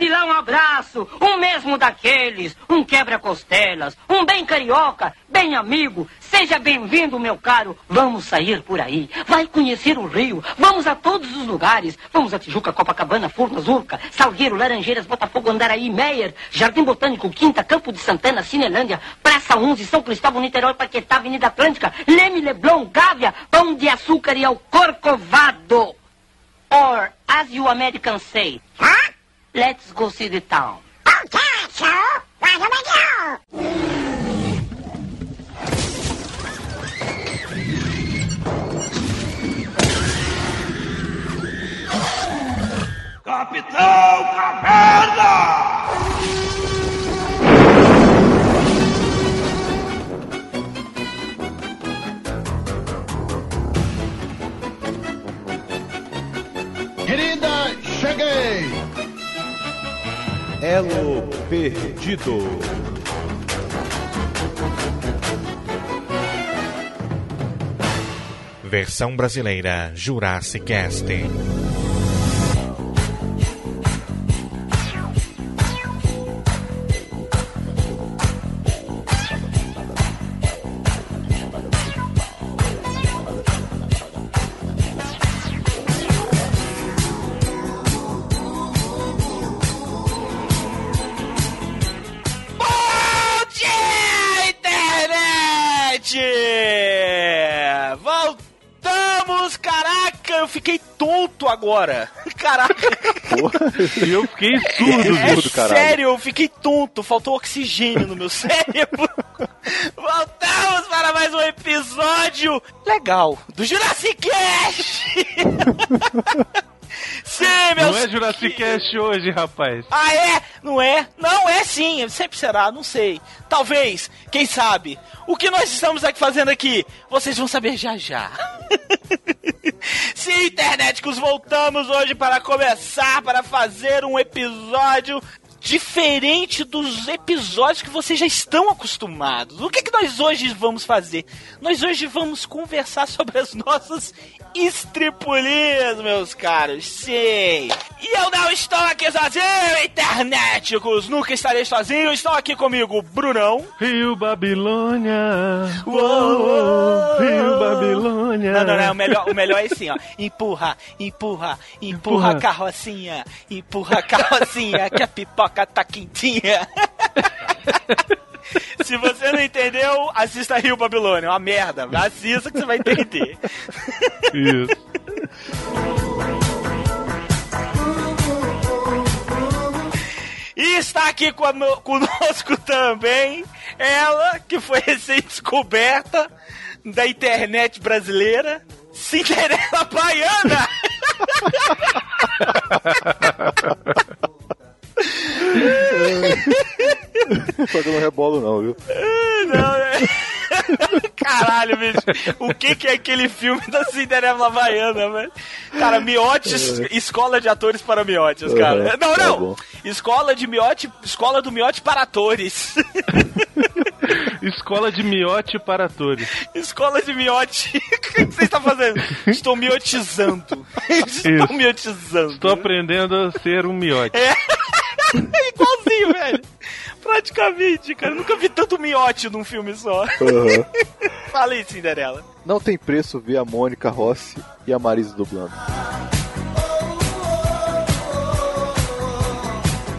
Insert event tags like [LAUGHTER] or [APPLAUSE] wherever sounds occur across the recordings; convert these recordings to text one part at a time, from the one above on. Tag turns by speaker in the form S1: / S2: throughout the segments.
S1: de lá um abraço, um mesmo daqueles, um quebra-costelas, um bem carioca, bem amigo. Seja bem-vindo, meu caro. Vamos sair por aí. Vai conhecer o Rio. Vamos a todos os lugares. Vamos a Tijuca, Copacabana, Furnas, Urca, Salgueiro, Laranjeiras, Botafogo, Andaraí, Meier, Jardim Botânico, Quinta, Campo de Santana, Cinelândia, Praça 11, São Cristóvão, Niterói, Paquetá, Avenida Atlântica, Leme, Leblon, Gávea, Pão de Açúcar e ao Corcovado. Or, as you Americans say,
S2: Huh?
S1: Let's go see the town.
S2: Okay, so where do we go?
S3: Capitão Caverna!
S4: Querida, cheguei!
S5: Elo Perdido.
S6: Versão brasileira Jurassic Cast.
S7: Agora. [LAUGHS] Caraca,
S8: E eu fiquei surdo,
S7: é
S8: surdo, caralho.
S7: sério, eu fiquei tonto, faltou oxigênio no meu [LAUGHS] cérebro. Voltamos para mais um episódio legal do Jurassic Cast! [LAUGHS] Sim, meus
S8: Não é Jurassic Cast hoje, rapaz.
S7: Ah, é? Não é? Não, é sim. Sempre será, não sei. Talvez, quem sabe. O que nós estamos aqui fazendo aqui? Vocês vão saber já já. [LAUGHS] sim, interneticos, voltamos hoje para começar, para fazer um episódio diferente dos episódios que vocês já estão acostumados. O que, que nós hoje vamos fazer? Nós hoje vamos conversar sobre as nossas estripulias, meus caros. Sim. E eu não estou aqui sozinho, interneticos. Nunca estarei sozinho. Estão aqui comigo, Brunão.
S8: Rio Babilônia.
S7: Uou,
S8: Rio Babilônia.
S7: Não, não, não. O melhor, o melhor é assim, ó. Empurra, empurra, empurra,
S8: Empurra.
S7: a carrocinha. Empurra a carrocinha, [LAUGHS] que a pipoca tá quentinha. [LAUGHS] Se você não entendeu, assista Rio Babilônia. É uma merda. Assista que você vai entender.
S8: Isso.
S7: E está aqui cono- conosco também ela, que foi recém-descoberta da internet brasileira, Cinderela Baiana. [LAUGHS]
S8: Só que eu não rebolo, não, viu?
S7: Não, [LAUGHS] é... Caralho, bicho. O que, que é aquele filme da Cinderela Baiana, velho? Cara, miotes, escola de atores para miotes, cara.
S8: Uhum,
S7: não,
S8: tá
S7: não.
S8: bom.
S7: escola de miote, escola do miote para atores. [LAUGHS]
S8: Escola de miote para atores.
S7: escola de miote. [LAUGHS] O que você está fazendo? Estou miotizando. Estou
S8: Isso.
S7: miotizando.
S8: Estou aprendendo a ser um miote.
S7: É. [LAUGHS] Igualzinho, velho. Praticamente, cara. Eu nunca vi tanto miote num filme só.
S8: Uhum. [LAUGHS]
S7: Fala aí, Cinderela.
S8: Não tem preço ver a Mônica Rossi e a Marisa dublando.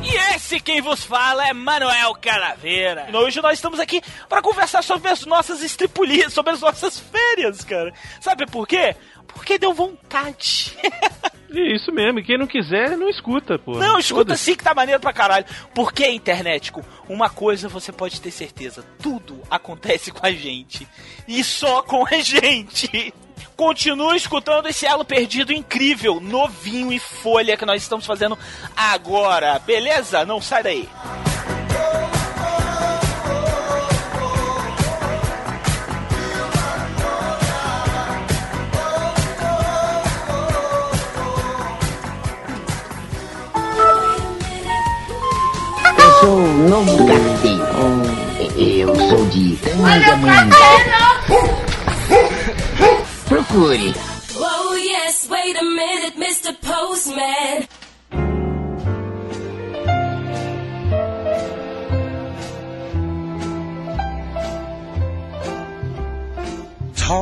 S7: E esse quem vos fala é Manuel Calaveira. E hoje nós estamos aqui para conversar sobre as nossas estripulias, sobre as nossas férias, cara. Sabe por quê? Porque deu vontade. [LAUGHS]
S8: E isso mesmo, e quem não quiser, não escuta, pô.
S7: Não, escuta sim que tá maneiro pra caralho. Porque, internetico, uma coisa você pode ter certeza: tudo acontece com a gente. E só com a [LAUGHS] gente. Continue escutando esse elo perdido incrível, novinho e folha que nós estamos fazendo agora, beleza? Não sai daí.
S9: Eu sou o novo carteiro. Eu sou de Tangamanga. Procure.
S10: Oh yes, wait a minute, Mr. Postman.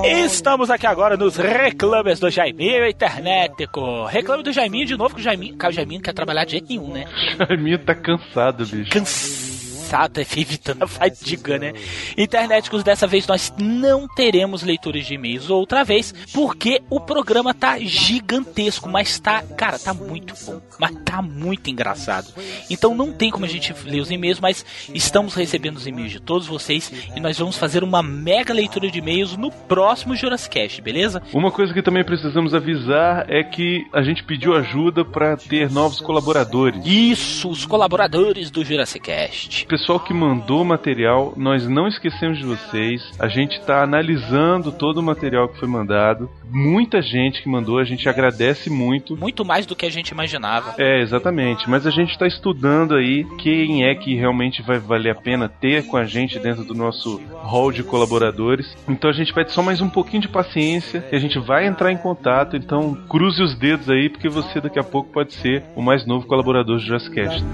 S7: Estamos aqui agora nos reclames do Jaiminho Internetico. Reclame do Jaiminho de novo, que o Jaiminho, cara, o Jaiminho não quer trabalhar de jeito nenhum, né? [LAUGHS]
S8: Jaiminho tá cansado, bicho.
S7: Cansado cansada, [LAUGHS] evitando a fadiga, né? Internéticos, dessa vez nós não teremos leituras de e-mails outra vez, porque o programa tá gigantesco, mas tá, cara, tá muito bom, mas tá muito engraçado. Então não tem como a gente ler os e-mails, mas estamos recebendo os e-mails de todos vocês e nós vamos fazer uma mega leitura de e-mails no próximo Jurassic beleza?
S8: Uma coisa que também precisamos avisar é que a gente pediu ajuda para ter novos colaboradores.
S7: Isso, os colaboradores do Jurassic Cast
S8: pessoal que mandou material, nós não esquecemos de vocês. A gente está analisando todo o material que foi mandado. Muita gente que mandou, a gente agradece muito.
S7: Muito mais do que a gente imaginava.
S8: É, exatamente. Mas a gente está estudando aí quem é que realmente vai valer a pena ter com a gente dentro do nosso hall de colaboradores. Então a gente pede só mais um pouquinho de paciência e a gente vai entrar em contato. Então cruze os dedos aí, porque você daqui a pouco pode ser o mais novo colaborador do Just Cast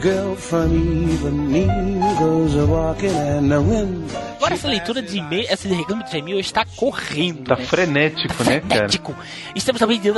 S8: girl from Ipanema
S7: goes a walking and the wind. Agora essa leitura de e-mail, esse reclame de e-mail está correndo.
S8: Tá
S7: né?
S8: frenético,
S7: tá
S8: né,
S7: frenético. cara? Estamos também. [LAUGHS]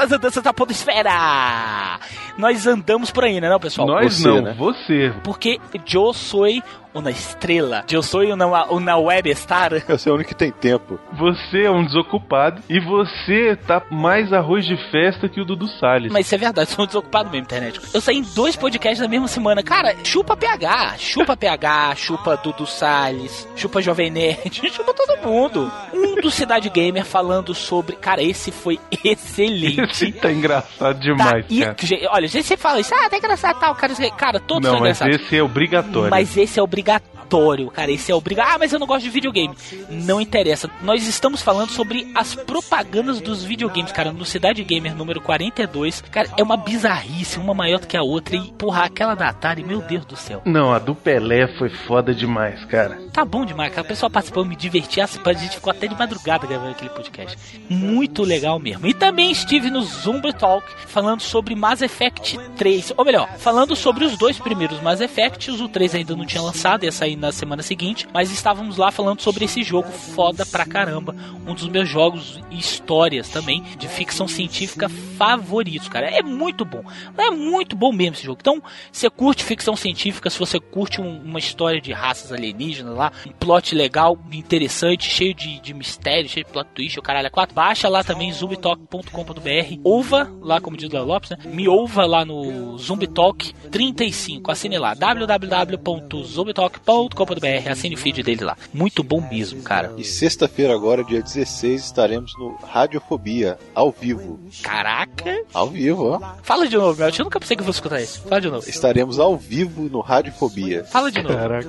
S7: As andanças da podosfera! Nós andamos por aí, né, não, pessoal?
S8: Nós você, não, né? você.
S7: Porque eu sou uma estrela. Eu sou uma, uma web star.
S5: Eu sou o único que tem tempo.
S8: Você é um desocupado e você tá mais arroz de festa que o Dudu Salles.
S7: Mas isso é verdade, sou um desocupado mesmo, internet. Eu saí em dois podcasts na mesma semana. Cara, chupa PH, chupa PH, chupa Dudu Salles, chupa Jovem Nerd, [LAUGHS] chupa todo mundo. Um do Cidade Gamer falando sobre. Cara, esse foi excelente.
S8: Esse tá engraçado demais, tá,
S7: cara. olha, você fala isso, ah, tá engraçado tal, cara. Cara, todos
S8: Não,
S7: são
S8: mas esse é obrigatório.
S7: Mas esse é obrigatório obrigado. Obrigatório, cara. Esse é obrigatório. Ah, mas eu não gosto de videogame. Não interessa. Nós estamos falando sobre as propagandas dos videogames, cara. No Cidade Gamer número 42. Cara, é uma bizarrice, uma maior do que a outra. E, porra, aquela da Atari, meu Deus do céu.
S8: Não, a do Pelé foi foda demais, cara.
S7: Tá bom demais, cara. O pessoal participou, me diverti. A gente ficou até de madrugada gravando aquele podcast. Muito legal mesmo. E também estive no Zumba Talk falando sobre Mass Effect 3. Ou melhor, falando sobre os dois primeiros Mass Effects. O 3 ainda não tinha lançado ia sair na semana seguinte, mas estávamos lá falando sobre esse jogo foda pra caramba. Um dos meus jogos e histórias também de ficção científica favoritos, cara. É muito bom. É muito bom mesmo esse jogo. Então, você curte ficção científica, se você curte um, uma história de raças alienígenas lá, um plot legal, interessante, cheio de, de mistério, cheio de plot twist, o caralho é quatro, baixa lá também zumbitalk.com.br. Ouva lá, como diz o Lopes, né? Me ouva lá no Zumbitalk 35. Assine lá www.zumbitalk zumbitalk.com.br, assine o feed dele lá. Muito bom mesmo, cara.
S5: E sexta-feira agora, dia 16, estaremos no Radiofobia, ao vivo.
S7: Caraca!
S5: Ao vivo, ó.
S7: Fala de novo, Mel. Eu nunca pensei que eu fosse escutar isso. Fala de novo.
S5: Estaremos ao vivo no Radiofobia.
S7: Fala de novo. Caraca.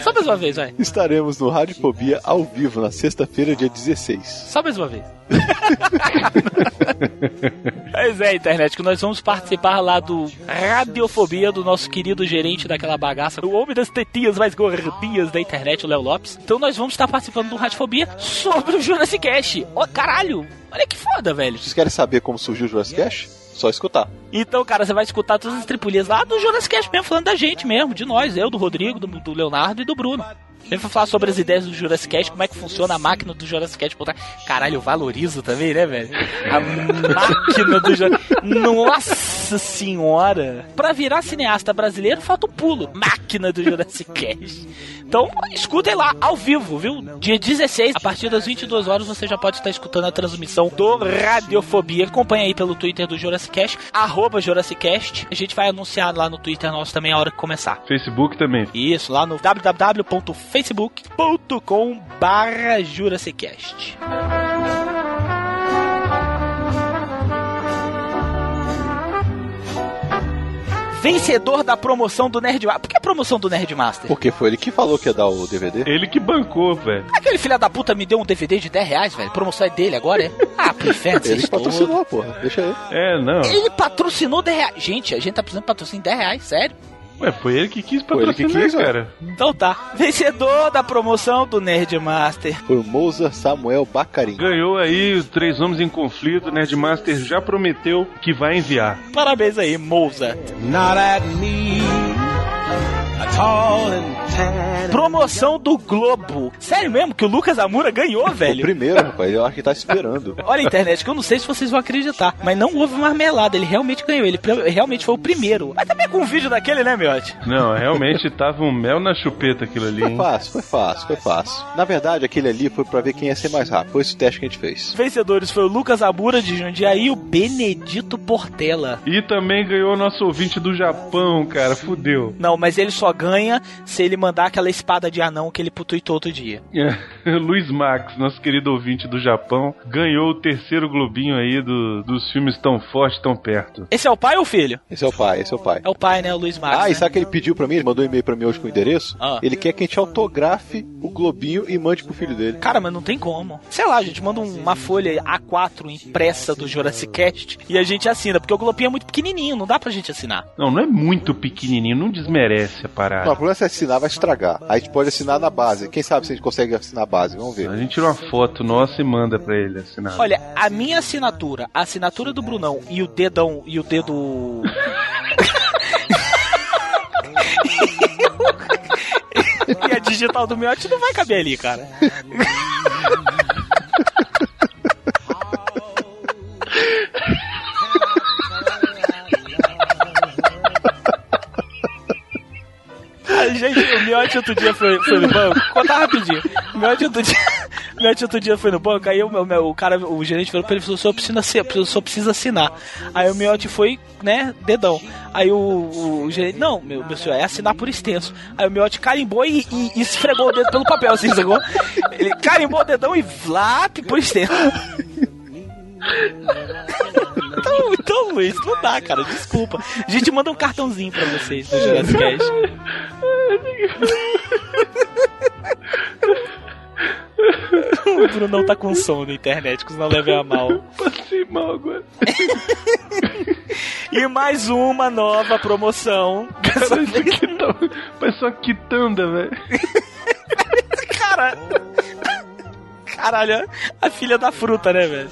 S7: Só mais uma vez, vai.
S5: Estaremos no Radiofobia ao vivo na sexta-feira, dia 16.
S7: Só mais uma vez. [LAUGHS] Pois é, internet, que nós vamos participar lá do Radiofobia do nosso querido gerente daquela bagaça, o homem das tetinhas mais gordinhas da internet, o Léo Lopes. Então nós vamos estar participando do Radiofobia sobre o Jurassic Cast. Oh, caralho, olha que foda, velho.
S5: Vocês querem saber como surgiu o Jurassic Cast? Só escutar.
S7: Então, cara, você vai escutar todas as tripulias lá do Jurassic Cast mesmo, falando da gente mesmo, de nós, eu, do Rodrigo, do, do Leonardo e do Bruno. Ele vai falar sobre as ideias do Jurassic Cast, como é que funciona a máquina do Jurassic Cast. Caralho, eu valorizo também, né, velho? A máquina do Jurassic Nossa senhora! Pra virar cineasta brasileiro, falta um pulo. Máquina do Jurassic Cast. Então, escutem lá, ao vivo, viu? Dia 16, a partir das 22 horas, você já pode estar escutando a transmissão do Radiofobia. Acompanhe aí pelo Twitter do Jurassic Cast, arroba Jurassic Cast. A gente vai anunciar lá no Twitter nosso também a hora que começar.
S8: Facebook também.
S7: Isso, lá no www.facebook.com barra Jurassicast. vencedor da promoção do Nerd Master. Por que a promoção do Nerd Master?
S5: Porque foi ele que falou que ia dar o DVD.
S8: Ele que bancou, velho.
S7: Aquele filho da puta me deu um DVD de 10 reais, velho. Promoção é dele agora, é? Ah, pro inferno, [LAUGHS]
S5: Ele patrocinou, porra. Deixa aí.
S8: É, não.
S7: Ele patrocinou 10 reais. Gente, a gente tá precisando de patrocínio de 10 reais, sério.
S8: Ué, foi ele que quis patrocinar, que quis, cara.
S7: Então tá. Vencedor da promoção do Nerd Master.
S5: Foi o Moza Samuel Bacarim.
S8: Ganhou aí os Três Homens em Conflito. O Nerd Master já prometeu que vai enviar.
S7: Parabéns aí, Moza. Not at me. Promoção do Globo. Sério mesmo que o Lucas Amura ganhou,
S5: O
S7: velho?
S5: primeiro, rapaz, eu acho que tá esperando. [LAUGHS]
S7: Olha a internet, que eu não sei se vocês vão acreditar, mas não houve marmelada, ele realmente ganhou, ele realmente foi o primeiro. Mas também com um vídeo daquele, né, Miotti?
S8: Não, realmente tava um mel na chupeta aquilo ali,
S5: Foi
S8: hein?
S5: fácil, foi fácil, foi fácil. Na verdade, aquele ali foi pra ver quem ia ser mais rápido. Foi esse o teste que a gente fez.
S7: Vencedores foi o Lucas Amura de Jundiaí e o Benedito Portela.
S8: E também ganhou o nosso ouvinte do Japão, cara. Fudeu.
S7: Não, mas ele só ganha se ele mandar aquela espada de anão que ele putuitou outro dia. [LAUGHS]
S8: Luiz Max, nosso querido ouvinte do Japão, ganhou o terceiro globinho aí do- dos filmes tão forte, tão perto.
S7: Esse é o pai ou o filho?
S5: Esse é o pai, esse é o pai.
S7: É o pai, né? O Luiz Max.
S5: Ah, e
S7: né?
S5: sabe o que ele pediu pra mim? Ele mandou um e-mail pra mim hoje com o endereço.
S7: Ah.
S5: Ele quer que a gente autografe o globinho e mande pro filho dele.
S7: Cara, mas não tem como. Sei lá, a gente manda um- uma folha A4 impressa do Jurassic Cast e a gente assina, porque o globinho é muito pequenininho, não dá pra gente assinar.
S8: Não, não é muito pequenininho, não desmerece a
S5: Não, o
S8: parada.
S5: problema é se assinar, vai estragar. Aí a gente pode assinar na base. Quem sabe se a gente consegue assinar a base? Vamos ver.
S8: A gente tira uma foto nossa e manda pra ele assinar.
S7: Olha, a minha assinatura, a assinatura do Brunão e o dedão e o dedo. [LAUGHS] e a digital do Miotti não vai caber ali, cara. [LAUGHS] [LAUGHS] gente, o Miotti outro dia foi, foi no banco, contar rapidinho. O Miotti outro dia, [LAUGHS] o Miotti outro dia foi no banco, aí o, meu- o cara, o gerente falou pra ele, falou, só precisa, assi- só precisa assinar. Aí o Miotti foi, né, dedão. Aí o, o gerente, não, meu, meu senhor, é assinar por extenso. Aí o Miotti carimbou e, e, e esfregou o dedo pelo papel, assim, sacou? Ele carimbou o dedão e vlap por extenso. Então, então, Luiz, não dá, cara, desculpa. A gente manda um cartãozinho pra vocês do Jurassic Cast. [LAUGHS] O Bruno tá com som na internet, que não leve a mal.
S8: Passei mal agora.
S7: E mais uma nova promoção.
S8: Cara, isso aqui tá... Parece uma quitanda, velho.
S7: Cara. Caralho, a filha da fruta, né, velho?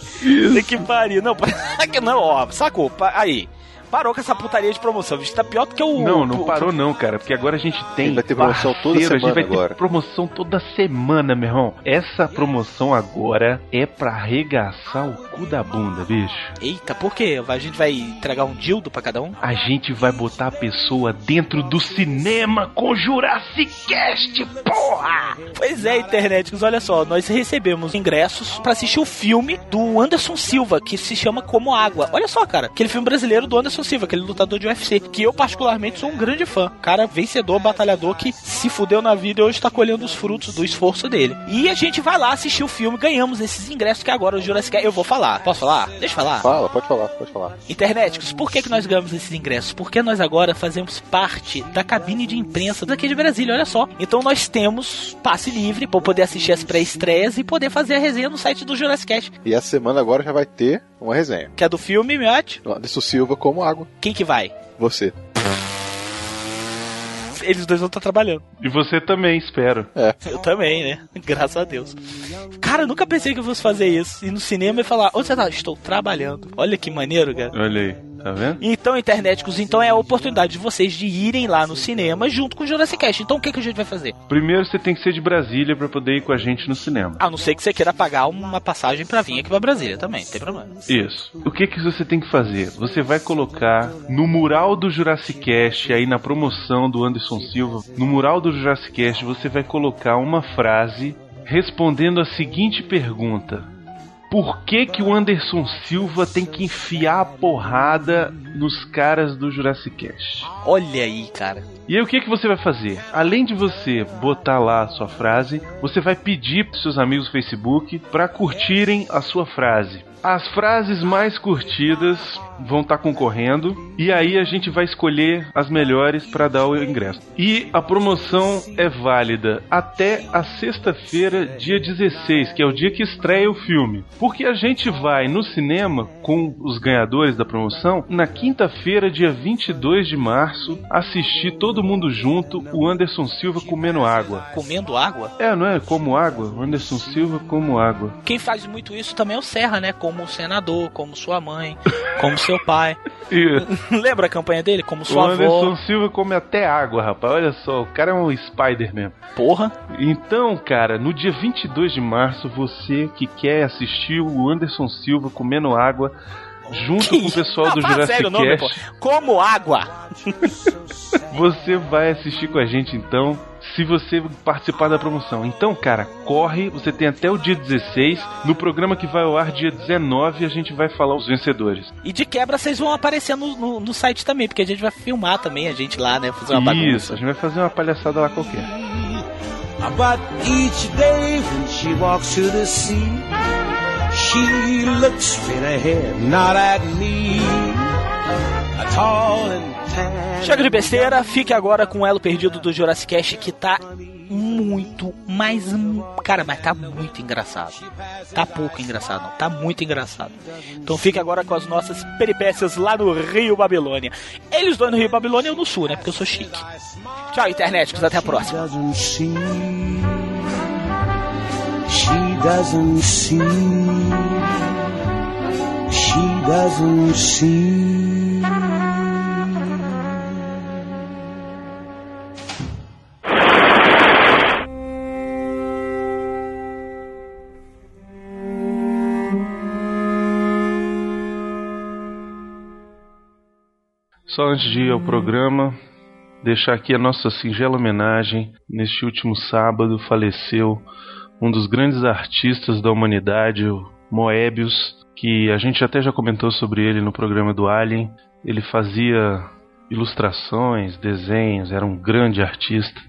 S7: Que pariu. Não, [LAUGHS] não, ó, sacou? Aí. Parou com essa putaria de promoção. bicho. Tá pior do que o.
S8: Não, não
S7: o-
S8: parou não, cara, porque agora a gente tem
S5: Vai ter promoção toda
S8: parceiro, a gente
S5: semana
S8: vai ter
S5: agora.
S8: promoção toda semana, meu irmão. Essa promoção agora é pra arregaçar o cu da bunda, bicho.
S7: Eita, por quê? A gente vai entregar um dildo pra cada um?
S8: A gente vai botar a pessoa dentro do cinema com Jurassic Cast, porra!
S7: Pois é, internet, olha só, nós recebemos ingressos pra assistir o filme do Anderson Silva, que se chama Como Água. Olha só, cara, aquele filme brasileiro do Anderson Silva, aquele lutador de UFC, que eu particularmente sou um grande fã. Cara vencedor, batalhador que se fudeu na vida e hoje tá colhendo os frutos do esforço dele. E a gente vai lá assistir o filme, ganhamos esses ingressos que agora o Jurassic eu vou falar. Posso falar? Deixa eu falar.
S5: Fala, pode falar, pode falar.
S7: Internéticos, por que, que nós ganhamos esses ingressos? Porque nós agora fazemos parte da cabine de imprensa daqui de Brasília, olha só. Então nós temos passe livre para poder assistir as pré-estreias e poder fazer a resenha no site do Jurassic
S5: E essa semana agora já vai ter uma resenha.
S7: que é do filme, Miotti.
S5: Anderson Silva como água.
S7: Quem que vai?
S5: Você.
S7: Eles dois vão estar trabalhando.
S8: E você também, espero.
S7: Eu também, né? Graças a Deus. Cara, eu nunca pensei que eu fosse fazer isso. Ir no cinema e falar, onde você tá? Estou trabalhando. Olha que maneiro, cara.
S8: Olha aí, tá vendo?
S7: Então, internéticos, então é a oportunidade de vocês de irem lá no cinema junto com o Jurassic Cast. Então, o que, que a gente vai fazer?
S8: Primeiro você tem que ser de Brasília pra poder ir com a gente no cinema.
S7: A não ser que você queira pagar uma passagem pra vir aqui pra Brasília também, não tem problema.
S8: Isso. O que que você tem que fazer? Você vai colocar no mural do Jurassic Cast, aí na promoção do Anderson Silva, no mural do Jurassic Cast, você vai colocar uma frase respondendo a seguinte pergunta: Por que que o Anderson Silva tem que enfiar a porrada nos caras do Jurassic Cast?
S7: Olha aí, cara.
S8: E aí o que, que você vai fazer? Além de você botar lá a sua frase, você vai pedir para seus amigos do Facebook para curtirem a sua frase. As frases mais curtidas vão estar concorrendo e aí a gente vai escolher as melhores para dar o ingresso. E a promoção é válida até a sexta-feira, dia 16, que é o dia que estreia o filme. Porque a gente vai no cinema com os ganhadores da promoção, na quinta-feira, dia 22 de março, assistir todo mundo junto o Anderson Silva comendo água.
S7: Comendo água?
S8: É, não é? Como água? O Anderson Silva como água.
S7: Quem faz muito isso também é o Serra, né? Como senador, como sua mãe, como seu pai. [LAUGHS] Lembra a campanha dele? Como
S8: o
S7: sua
S8: Anderson
S7: avó.
S8: Silva come até água, rapaz. Olha só, o cara é um Spider mesmo.
S7: Porra.
S8: Então, cara, no dia 22 de março, você que quer assistir o Anderson Silva comendo água, junto com o pessoal
S7: Não,
S8: do Jurassic
S7: sério o nome,
S8: Cast,
S7: pô. Como água.
S8: você vai assistir com a gente então. Se você participar da promoção. Então, cara, corre. Você tem até o dia 16. No programa que vai ao ar dia 19, a gente vai falar os vencedores.
S7: E de quebra vocês vão aparecer no, no, no site também, porque a gente vai filmar também a gente lá, né? Fazer uma
S8: Isso,
S7: bagunça.
S8: a gente vai fazer uma palhaçada lá qualquer.
S3: But each day when she walks to the sea, she looks straight ahead, not at me. A tall and tan.
S7: Chega de besteira, fique agora com o elo perdido do Jurassic Cast que tá muito, mas cara, mas tá muito engraçado. Tá pouco engraçado, não, tá muito engraçado. Então fique agora com as nossas peripécias lá no Rio Babilônia. Eles dois no Rio Babilônia eu no sul, né? Porque eu sou chique. Tchau, internet, até a próxima.
S3: She doesn't see. She doesn't see.
S8: Só antes de ir ao programa, deixar aqui a nossa singela homenagem. Neste último sábado faleceu um dos grandes artistas da humanidade, o Moebius, que a gente até já comentou sobre ele no programa do Alien. Ele fazia ilustrações, desenhos, era um grande artista.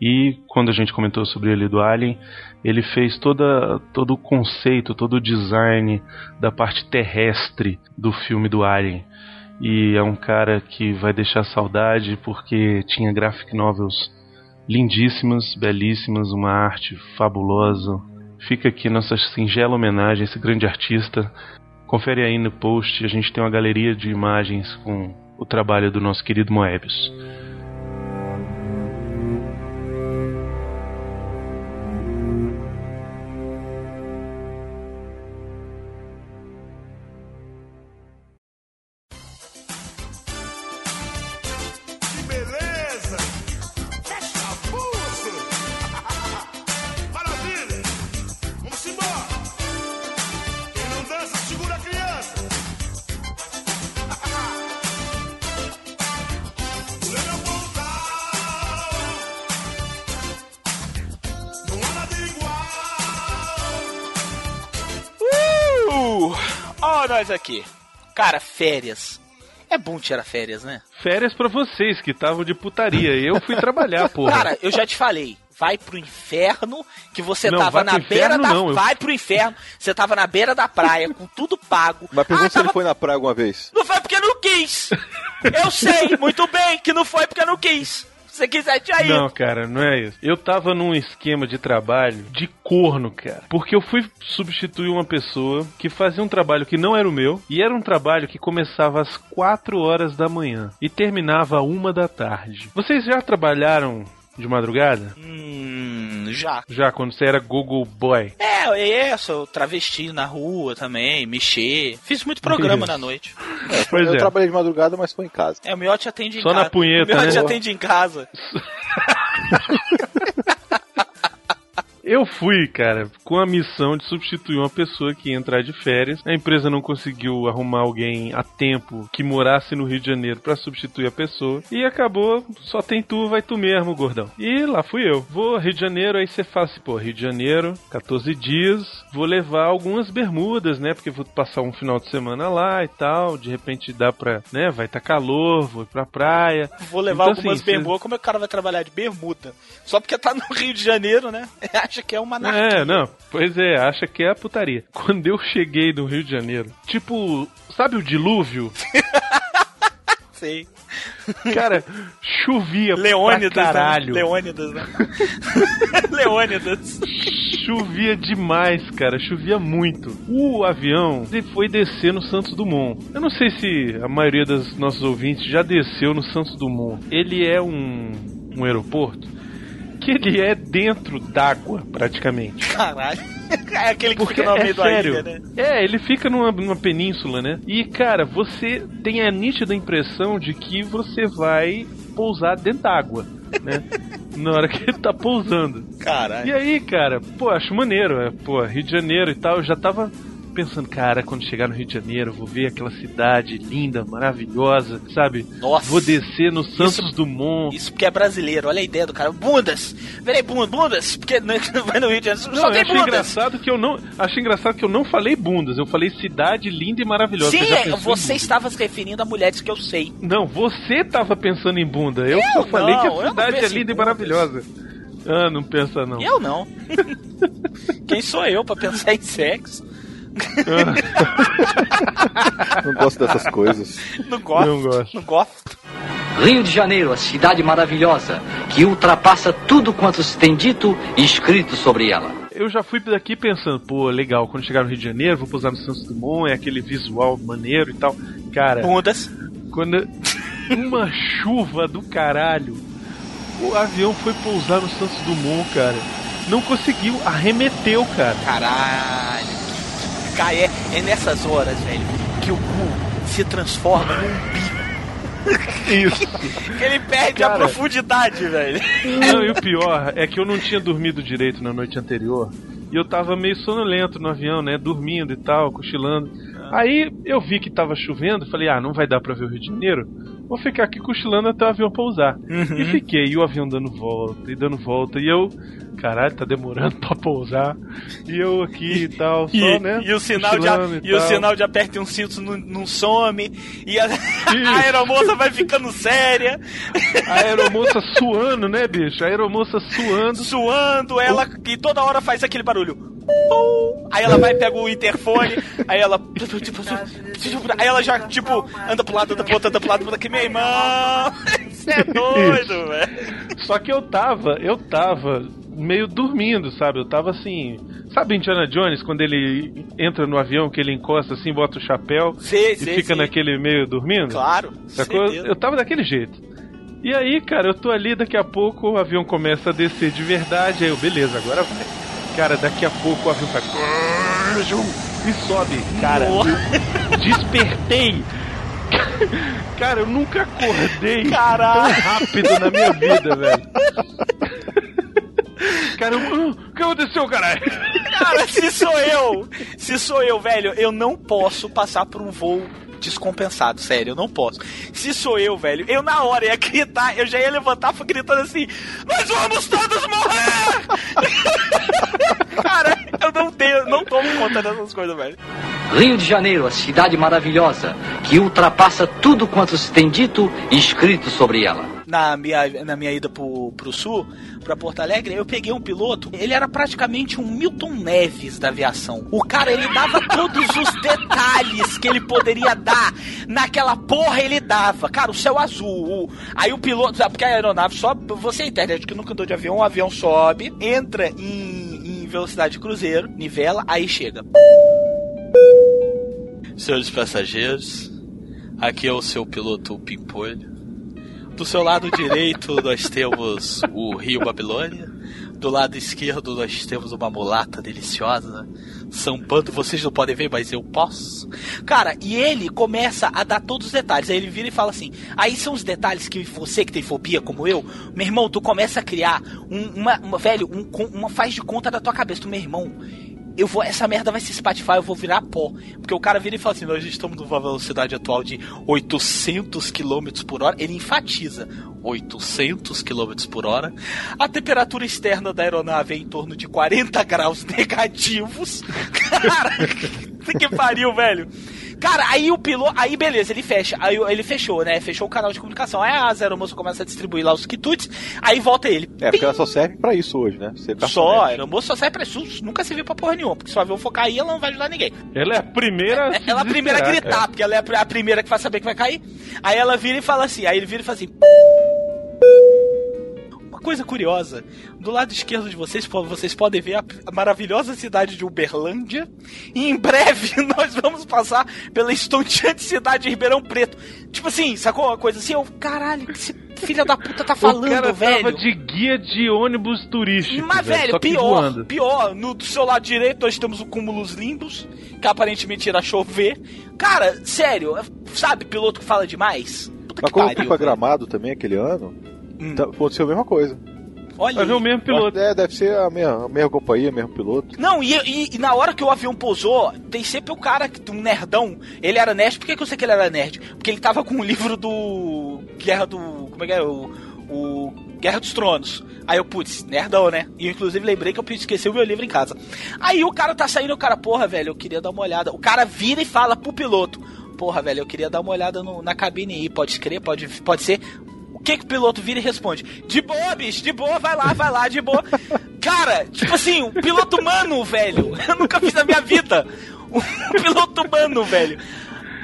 S8: E quando a gente comentou sobre ele do Alien, ele fez toda, todo o conceito, todo o design da parte terrestre do filme do Alien. E é um cara que vai deixar saudade porque tinha graphic novels lindíssimas, belíssimas, uma arte fabulosa. Fica aqui nossa singela homenagem a esse grande artista. Confere aí no post, a gente tem uma galeria de imagens com o trabalho do nosso querido Moebius.
S7: Férias. É bom tirar férias, né?
S8: Férias pra vocês que estavam de putaria. Eu fui trabalhar, [LAUGHS] porra.
S7: Cara, eu já te falei. Vai pro inferno, que você
S8: Não,
S7: tava na beira
S8: inferno
S7: da.
S8: não, eu-
S7: Vai pro inferno, você tava na beira da praia, com tudo pago.
S5: Mas pergunta
S7: Ah,
S5: se ele
S7: tava-
S5: foi na praia alguma vez.
S7: Não foi porque não quis! Eu sei [LAUGHS] muito bem que não foi porque não quis. Você quiser, tinha ido.
S8: Não, cara, não é isso. Eu tava num esquema de trabalho de corno, cara. Porque eu fui substituir uma pessoa que fazia um trabalho que não era o meu. E era um trabalho que começava às 4 horas da manhã e terminava à 1 da tarde. Vocês já trabalharam de madrugada?
S7: Hum, já.
S8: Já, quando você era Google Boy.
S7: É, é isso, eu travesti na rua também, mexer. Fiz muito programa
S8: Isso.
S7: na noite. [LAUGHS]
S8: Pois
S5: eu
S8: é.
S5: trabalhei de madrugada, mas foi em casa.
S7: É, o Miote atende em
S8: Só
S7: casa.
S8: na punheta,
S7: o Miote
S8: né?
S7: atende em casa. [LAUGHS]
S8: Eu fui, cara, com a missão de substituir uma pessoa que ia entrar de férias. A empresa não conseguiu arrumar alguém a tempo que morasse no Rio de Janeiro pra substituir a pessoa. E acabou, só tem tu, vai tu mesmo, gordão. E lá fui eu. Vou Rio de Janeiro, aí você fala assim, pô, Rio de Janeiro, 14 dias, vou levar algumas bermudas, né? Porque vou passar um final de semana lá e tal. De repente dá pra, né? Vai tá calor, vou ir pra praia.
S7: Vou levar
S8: Então,
S7: algumas
S8: assim,
S7: bermudas. Como é que o cara vai trabalhar de bermuda? Só porque tá no Rio de Janeiro, né? [LAUGHS] Acha que é uma anarquia.
S8: É, não, pois é, acha que é a putaria. [LAUGHS] Quando eu cheguei no Rio de Janeiro, tipo, sabe o dilúvio? [LAUGHS]
S7: sei.
S8: Cara, chovia
S7: Leônidas,
S8: pra caralho.
S7: Né? Leônidas, né? [LAUGHS] Leônidas.
S8: Chovia demais, cara. Chovia muito. O avião foi descer no Santos Dumont. Eu não sei se a maioria dos nossos ouvintes já desceu no Santos Dumont. Ele é um, um aeroporto que ele é dentro d'água, praticamente.
S7: Caralho. [LAUGHS] É aquele que
S8: Porque
S7: fica no
S8: é
S7: meio
S8: sério.
S7: ilha, né?
S8: É, ele fica numa, numa península, né? E, cara, você tem a nítida impressão de que você vai pousar dentro d'água, né? [LAUGHS] Na hora que ele tá pousando.
S7: Caralho.
S8: E aí, cara, pô, acho maneiro, é, pô, Rio de Janeiro e tal, eu já tava pensando, cara, quando chegar no Rio de Janeiro, vou ver aquela cidade linda, maravilhosa, sabe?
S7: Nossa.
S8: Vou descer no Santos
S7: Isso-
S8: Dumont.
S7: Isso porque é brasileiro, olha a ideia do cara. Bundas! Verei bundas, bundas! Porque não [LAUGHS] vai no Rio de Janeiro,
S8: Não,
S7: só tem bundas!
S8: engraçado que eu não. Acho engraçado que eu não falei bundas, eu falei cidade linda e maravilhosa.
S7: Sim,
S8: Você
S7: é, você
S8: bundas?
S7: estava se referindo a mulheres que eu sei.
S8: Não, você tava pensando em bunda. Eu, só
S7: Eu
S8: falei
S7: não,
S8: que a cidade é linda e maravilhosa. Ah, não pensa não.
S7: Eu não. [LAUGHS] Quem sou eu pra pensar em sexo? [LAUGHS]
S5: Não gosto dessas coisas.
S7: Não gosto.
S8: Não gosto.
S7: Não gosto.
S11: Rio de Janeiro, a cidade maravilhosa, que ultrapassa tudo quanto se tem dito e escrito sobre ela.
S8: Eu já fui daqui pensando, pô, legal, quando chegar no Rio de Janeiro, vou pousar no Santos Dumont, é aquele visual maneiro e tal. Cara,
S7: Bundas.
S8: quando uma chuva do caralho, o avião foi pousar no Santos Dumont, cara. Não conseguiu, arremeteu, cara.
S7: Caralho. É, é nessas horas, velho, que o cu se transforma num bico. [LAUGHS]
S8: Isso.
S7: Que ele perde a
S8: Cara.
S7: profundidade, velho.
S8: Não, e o pior é que eu não tinha dormido direito na noite anterior. E eu tava meio sonolento no avião, né? Dormindo e tal, cochilando. Aí eu vi que tava chovendo, falei, ah, não vai dar pra ver o Rio de Janeiro. Vou ficar aqui cochilando até o avião pousar. E fiquei, e o avião dando volta, e dando volta, e eu. Caralho, tá demorando pra pousar. E eu aqui e tal, só,
S7: E,
S8: né?
S7: e o sinal de, a- e o
S8: tal.
S7: sinal de aperte um cinto não, não some. E a, [LAUGHS] a aeromoça vai ficando séria,
S8: A aeromoça suando, né, bicho? A aeromoça suando.
S7: suando, ela e toda hora faz aquele barulho. Aí ela vai, pega o interfone, aí ela. Aí ela já, tipo, anda pro lado, anda pro outro, anda pro lado, anda aqui, meu irmão. [LAUGHS] Você é doido, velho.
S8: Só que eu tava, eu tava meio dormindo, sabe? Eu tava assim. Sabe Indiana Jones, quando ele entra no avião, que ele encosta assim, bota o chapéu
S7: Sei,
S8: e
S7: sei,
S8: fica
S7: sei.
S8: naquele meio dormindo?
S7: Claro.
S8: Sacou?
S7: certeza.
S8: Eu tava daquele jeito. E aí, cara, eu tô ali, daqui a pouco o avião começa a descer de verdade. Aí eu, beleza, agora vai. Cara, daqui a pouco o avião faz. E sobe. Cara, eu despertei. Cara, eu nunca acordei
S7: Caralho.
S8: tão rápido na minha vida, velho. Cara, "Ah, o que aconteceu, caralho?
S7: Cara, se [LAUGHS] sou eu, se sou eu, velho, eu não posso passar por um voo descompensado, sério, eu não posso. Se sou eu, velho, eu na hora ia gritar, eu já ia levantar fui gritando assim: Nós vamos todos morrer! [LAUGHS] Cara, eu não tenho, não tomo conta dessas coisas, velho.
S11: Rio de Janeiro, a cidade maravilhosa, que ultrapassa tudo quanto se tem dito e escrito sobre ela.
S7: Na minha, na minha ida pro, pro sul, pra Porto Alegre, eu peguei um piloto, ele era praticamente um Milton Neves da aviação. O cara, ele dava todos os detalhes que ele poderia dar naquela porra, ele dava. Cara, o céu azul. o- aí o piloto, porque a aeronave sobe, você é internet que nunca andou de avião, o avião sobe, entra em, em velocidade de cruzeiro, nivela, aí chega. Senhores passageiros, aqui é o seu piloto Pimpolho. Do seu lado direito nós temos o Rio Babilônia. Do lado esquerdo nós temos uma mulata deliciosa. Sambando, vocês não podem ver, mas eu posso. Cara, e ele começa a dar todos os detalhes. Aí ele vira e fala assim: aí são os detalhes que você que tem fobia, como eu, meu irmão, tu começa a criar um- uma, uma- velho, um, uma faz de conta da tua cabeça. Tu, meu irmão, eu vou, essa merda vai se espatifar, eu vou virar pó. Porque o cara vira e fala assim: nós estamos numa velocidade atual de 800 km por hora. Ele enfatiza 800 km por hora. A temperatura externa da aeronave é em torno de 40 graus [LAUGHS] negativos. Cara, [LAUGHS] que pariu, velho. Cara, aí o piloto. Aí beleza, ele fecha. Aí ele fechou, né? Fechou o canal de comunicação. Aí a aeromoça começa a distribuir lá os quitutes. Aí volta ele.
S5: É, porque ela só serve pra isso hoje, né? Ser
S7: Só, a
S5: garçonete.
S7: aeromoça só serve pra isso. Nunca se viu pra porra nenhuma. Porque se o avião for cair, ela não vai ajudar ninguém.
S8: Ela é a primeira. se
S7: Ela é a primeira a gritar,
S8: cara.
S7: porque ela é a pri- a primeira que vai saber que vai cair. Aí ela vira e fala assim. Aí ele vira e fala assim. Coisa curiosa, do lado esquerdo de vocês, vocês podem ver a, maravilhosa cidade de Uberlândia. E em breve [LAUGHS] nós vamos passar pela estonteante cidade de Ribeirão Preto. Tipo assim, sacou uma coisa assim? Eu, caralho, que esse filho da puta tá [LAUGHS]
S8: o
S7: falando,
S8: cara
S7: velho?
S8: tava de guia de ônibus turístico.
S7: Mas, velho, pior, pior, no do seu lado direito nós temos o cúmulos limbos, que aparentemente irá chover. Cara, sério, sabe, piloto que fala demais? Puta
S5: Mas
S7: que
S5: como
S7: pariu,
S5: pra. Gramado também aquele ano,
S7: Hum.
S5: tá- aconteceu a mesma coisa.
S7: Olha
S8: Mas é o mesmo piloto.
S5: É, deve ser a mesma, a mesma companhia, mesmo piloto.
S7: Não, e, e- e na hora que o avião pousou, tem sempre o cara, que- um nerdão. Ele era nerd. Por que, que eu sei que ele era nerd? Porque ele tava com o livro do. Guerra do. Como é que é? O. o Guerra dos Tronos. Aí eu, putz, nerdão, né? E eu, inclusive lembrei que eu esqueci o meu livro em casa. Aí o cara tá saindo, o cara, porra, velho, eu queria dar uma olhada. O cara vira e fala pro piloto: Porra, velho, eu queria dar uma olhada no- na cabine aí. Pode crer, pode, pode ser. O que que o piloto vira e responde? De boa, bicho, de boa, vai lá, vai lá, de boa. Cara, tipo assim, o piloto humano, velho. [LAUGHS] Eu nunca fiz na minha vida. O piloto humano, velho.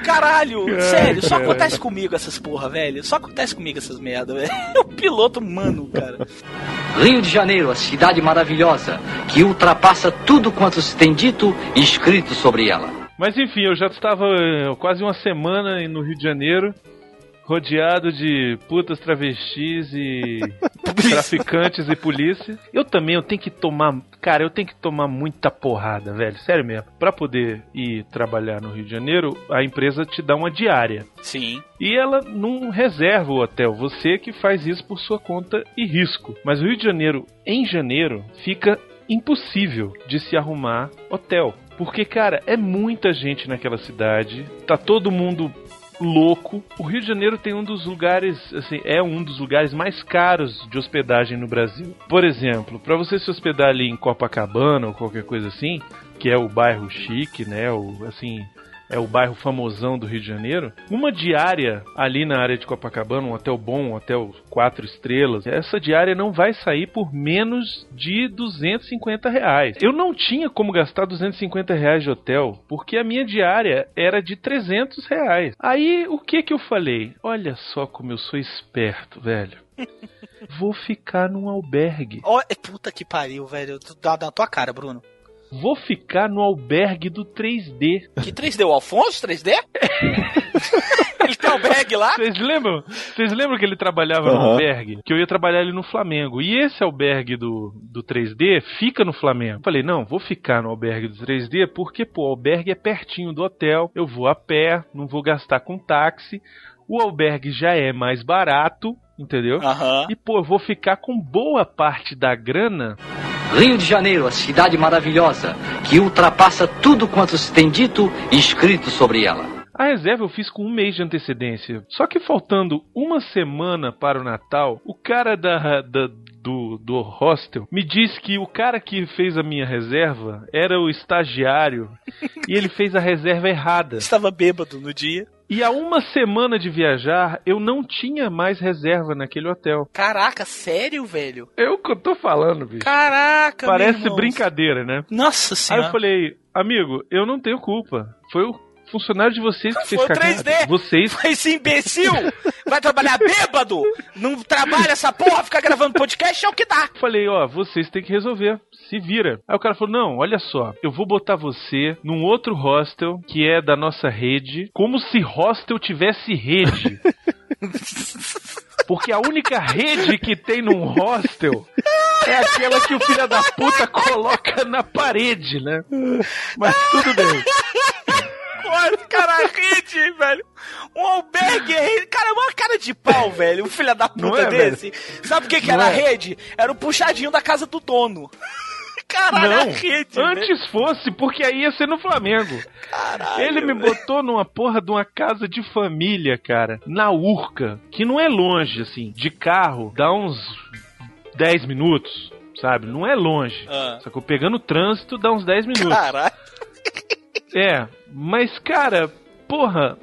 S7: Caralho, sério, só acontece comigo essas porra, velho. Só acontece comigo essas merda, velho. O [LAUGHS] piloto humano, cara.
S11: Rio de Janeiro, a cidade maravilhosa, que ultrapassa tudo quanto se tem dito e escrito sobre ela.
S8: Mas enfim, eu já estava eh, quase uma semana no Rio de Janeiro, rodeado de putas travestis e [LAUGHS] traficantes e polícia. Eu também, eu tenho que tomar, cara, eu tenho que tomar muita porrada, velho, sério mesmo. Pra poder ir trabalhar no Rio de Janeiro, a empresa te dá uma diária.
S7: Sim.
S8: E ela não reserva o hotel, você que faz isso por sua conta e risco. Mas o Rio de Janeiro, em janeiro, fica impossível de se arrumar hotel. Porque, cara, é muita gente naquela cidade, tá todo mundo louco. O Rio de Janeiro tem um dos lugares, assim, é um dos lugares mais caros de hospedagem no Brasil. Por exemplo, para você se hospedar ali em Copacabana ou qualquer coisa assim, que é o bairro chique, né, o assim, é o bairro famosão do Rio de Janeiro, uma diária ali na área de Copacabana, um hotel bom, um hotel quatro estrelas, essa diária não vai sair por menos de 250 reais. Eu não tinha como gastar 250 reais de hotel, porque a minha diária era de 300 reais. Aí, o que que eu falei? Olha só como eu sou esperto, velho. [LAUGHS] Vou ficar num albergue.
S7: É, puta que pariu, velho. Dá na tua cara, Bruno.
S8: Vou ficar no albergue do 3D.
S7: Que 3D? O Alfonso 3D? [LAUGHS] Ele tem albergue lá?
S8: Vocês lembram? Vocês lembram que ele trabalhava no
S5: Aham.
S8: albergue? Que eu ia trabalhar ali no Flamengo. E esse albergue do, do 3D fica no Flamengo. Falei, não, vou ficar no albergue do 3D porque, pô, o albergue é pertinho do hotel. Eu vou a pé, não vou gastar com táxi. O albergue já é mais barato, entendeu?
S7: Aham.
S8: E, pô, eu vou ficar com boa parte da grana
S11: Rio de Janeiro, a cidade maravilhosa, que ultrapassa tudo quanto se tem dito e escrito sobre ela.
S8: A reserva eu fiz com um mês de antecedência. Só que faltando uma semana para o Natal, o cara da, da- do, do hostel me disse que o cara que fez a minha reserva era o estagiário e ele fez a reserva errada.
S7: Estava bêbado no dia.
S8: E a uma semana de viajar, eu não tinha mais reserva naquele hotel.
S7: Caraca, sério, velho?
S8: É o que eu tô falando, bicho.
S7: Caraca,
S8: Parece brincadeira, né?
S7: Nossa
S8: Aí
S7: senhora.
S8: eu falei, amigo, eu não tenho culpa. Foi o funcionário de vocês que fez
S7: Foi o
S8: cagada.
S7: 3D.
S8: Vocês
S7: Esse imbecil vai trabalhar bêbado? Não trabalha essa porra, fica gravando podcast, é o que dá.
S8: Falei, ó, vocês têm que resolver. Se vira. Aí o cara falou: não, olha só, eu vou botar você num outro hostel que é da nossa rede, como se hostel tivesse rede. Porque a única rede que tem num hostel é aquela que o filho da puta coloca na parede, né? Mas tudo bem.
S7: Olha, cara, rede, velho. Um albergue. Cara, é uma cara de pau, velho. Um filho da puta
S8: é,
S7: desse. Sabe o que, que era a
S8: é.
S7: rede? Era o puxadinho da casa do dono. [LAUGHS] Caralho,
S8: Não,
S7: a rede. velho.
S8: antes fosse, porque aí ia ser no Flamengo.
S7: Caralho,
S8: Ele me
S7: velho.
S8: botou numa porra de uma casa de família, cara, na Urca, que não é longe, assim, de carro, dá uns 10 minutos, sabe? Não é longe.
S7: Ah.
S8: Sacou? Pegando trânsito dá uns 10 minutos.
S7: Caralho.
S8: É, mas cara, porra,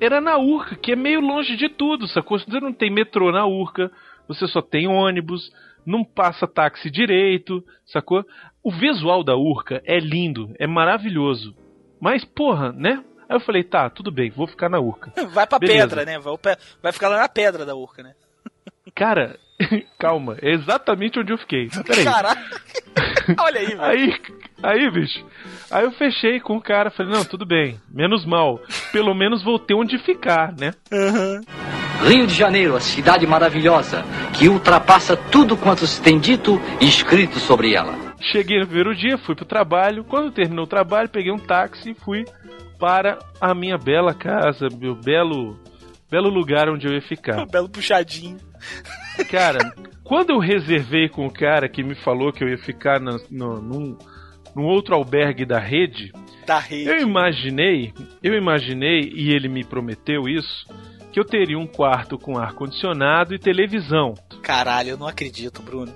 S8: era na Urca, que é meio longe de tudo, sacou? Você não tem metrô na Urca, você só tem ônibus, não passa táxi direito, sacou? O visual da Urca é lindo, é maravilhoso. Mas, porra, né? Aí eu falei, tá, tudo bem, vou ficar na Urca. [LAUGHS]
S7: Vai pra
S8: Beleza.
S7: pedra, né? Vai, ficar lá na pedra da urca, né?
S8: Cara, [LAUGHS] calma, é exatamente onde eu fiquei. Peraí.
S7: Caraca! [LAUGHS] Olha aí, velho.
S8: Aí, aí, bicho. Aí eu fechei com o cara, falei, não, tudo bem, menos mal. Pelo menos vou ter onde ficar, né?
S11: Rio de Janeiro, a cidade maravilhosa, que ultrapassa tudo quanto se tem dito e escrito sobre ela.
S8: Cheguei no primeiro dia, fui pro trabalho. Quando terminou o trabalho, peguei um táxi e fui para a minha bela casa, meu belo, belo lugar onde eu ia ficar.
S7: Um [LAUGHS] belo puxadinho.
S8: Cara, quando eu reservei com o cara que me falou que eu ia ficar na- no- num, num outro albergue da rede,
S7: Da rede.
S8: eu imaginei, eu imaginei, e ele me prometeu isso, que eu teria um quarto com ar-condicionado e televisão.
S7: Caralho, eu não acredito, Bruno.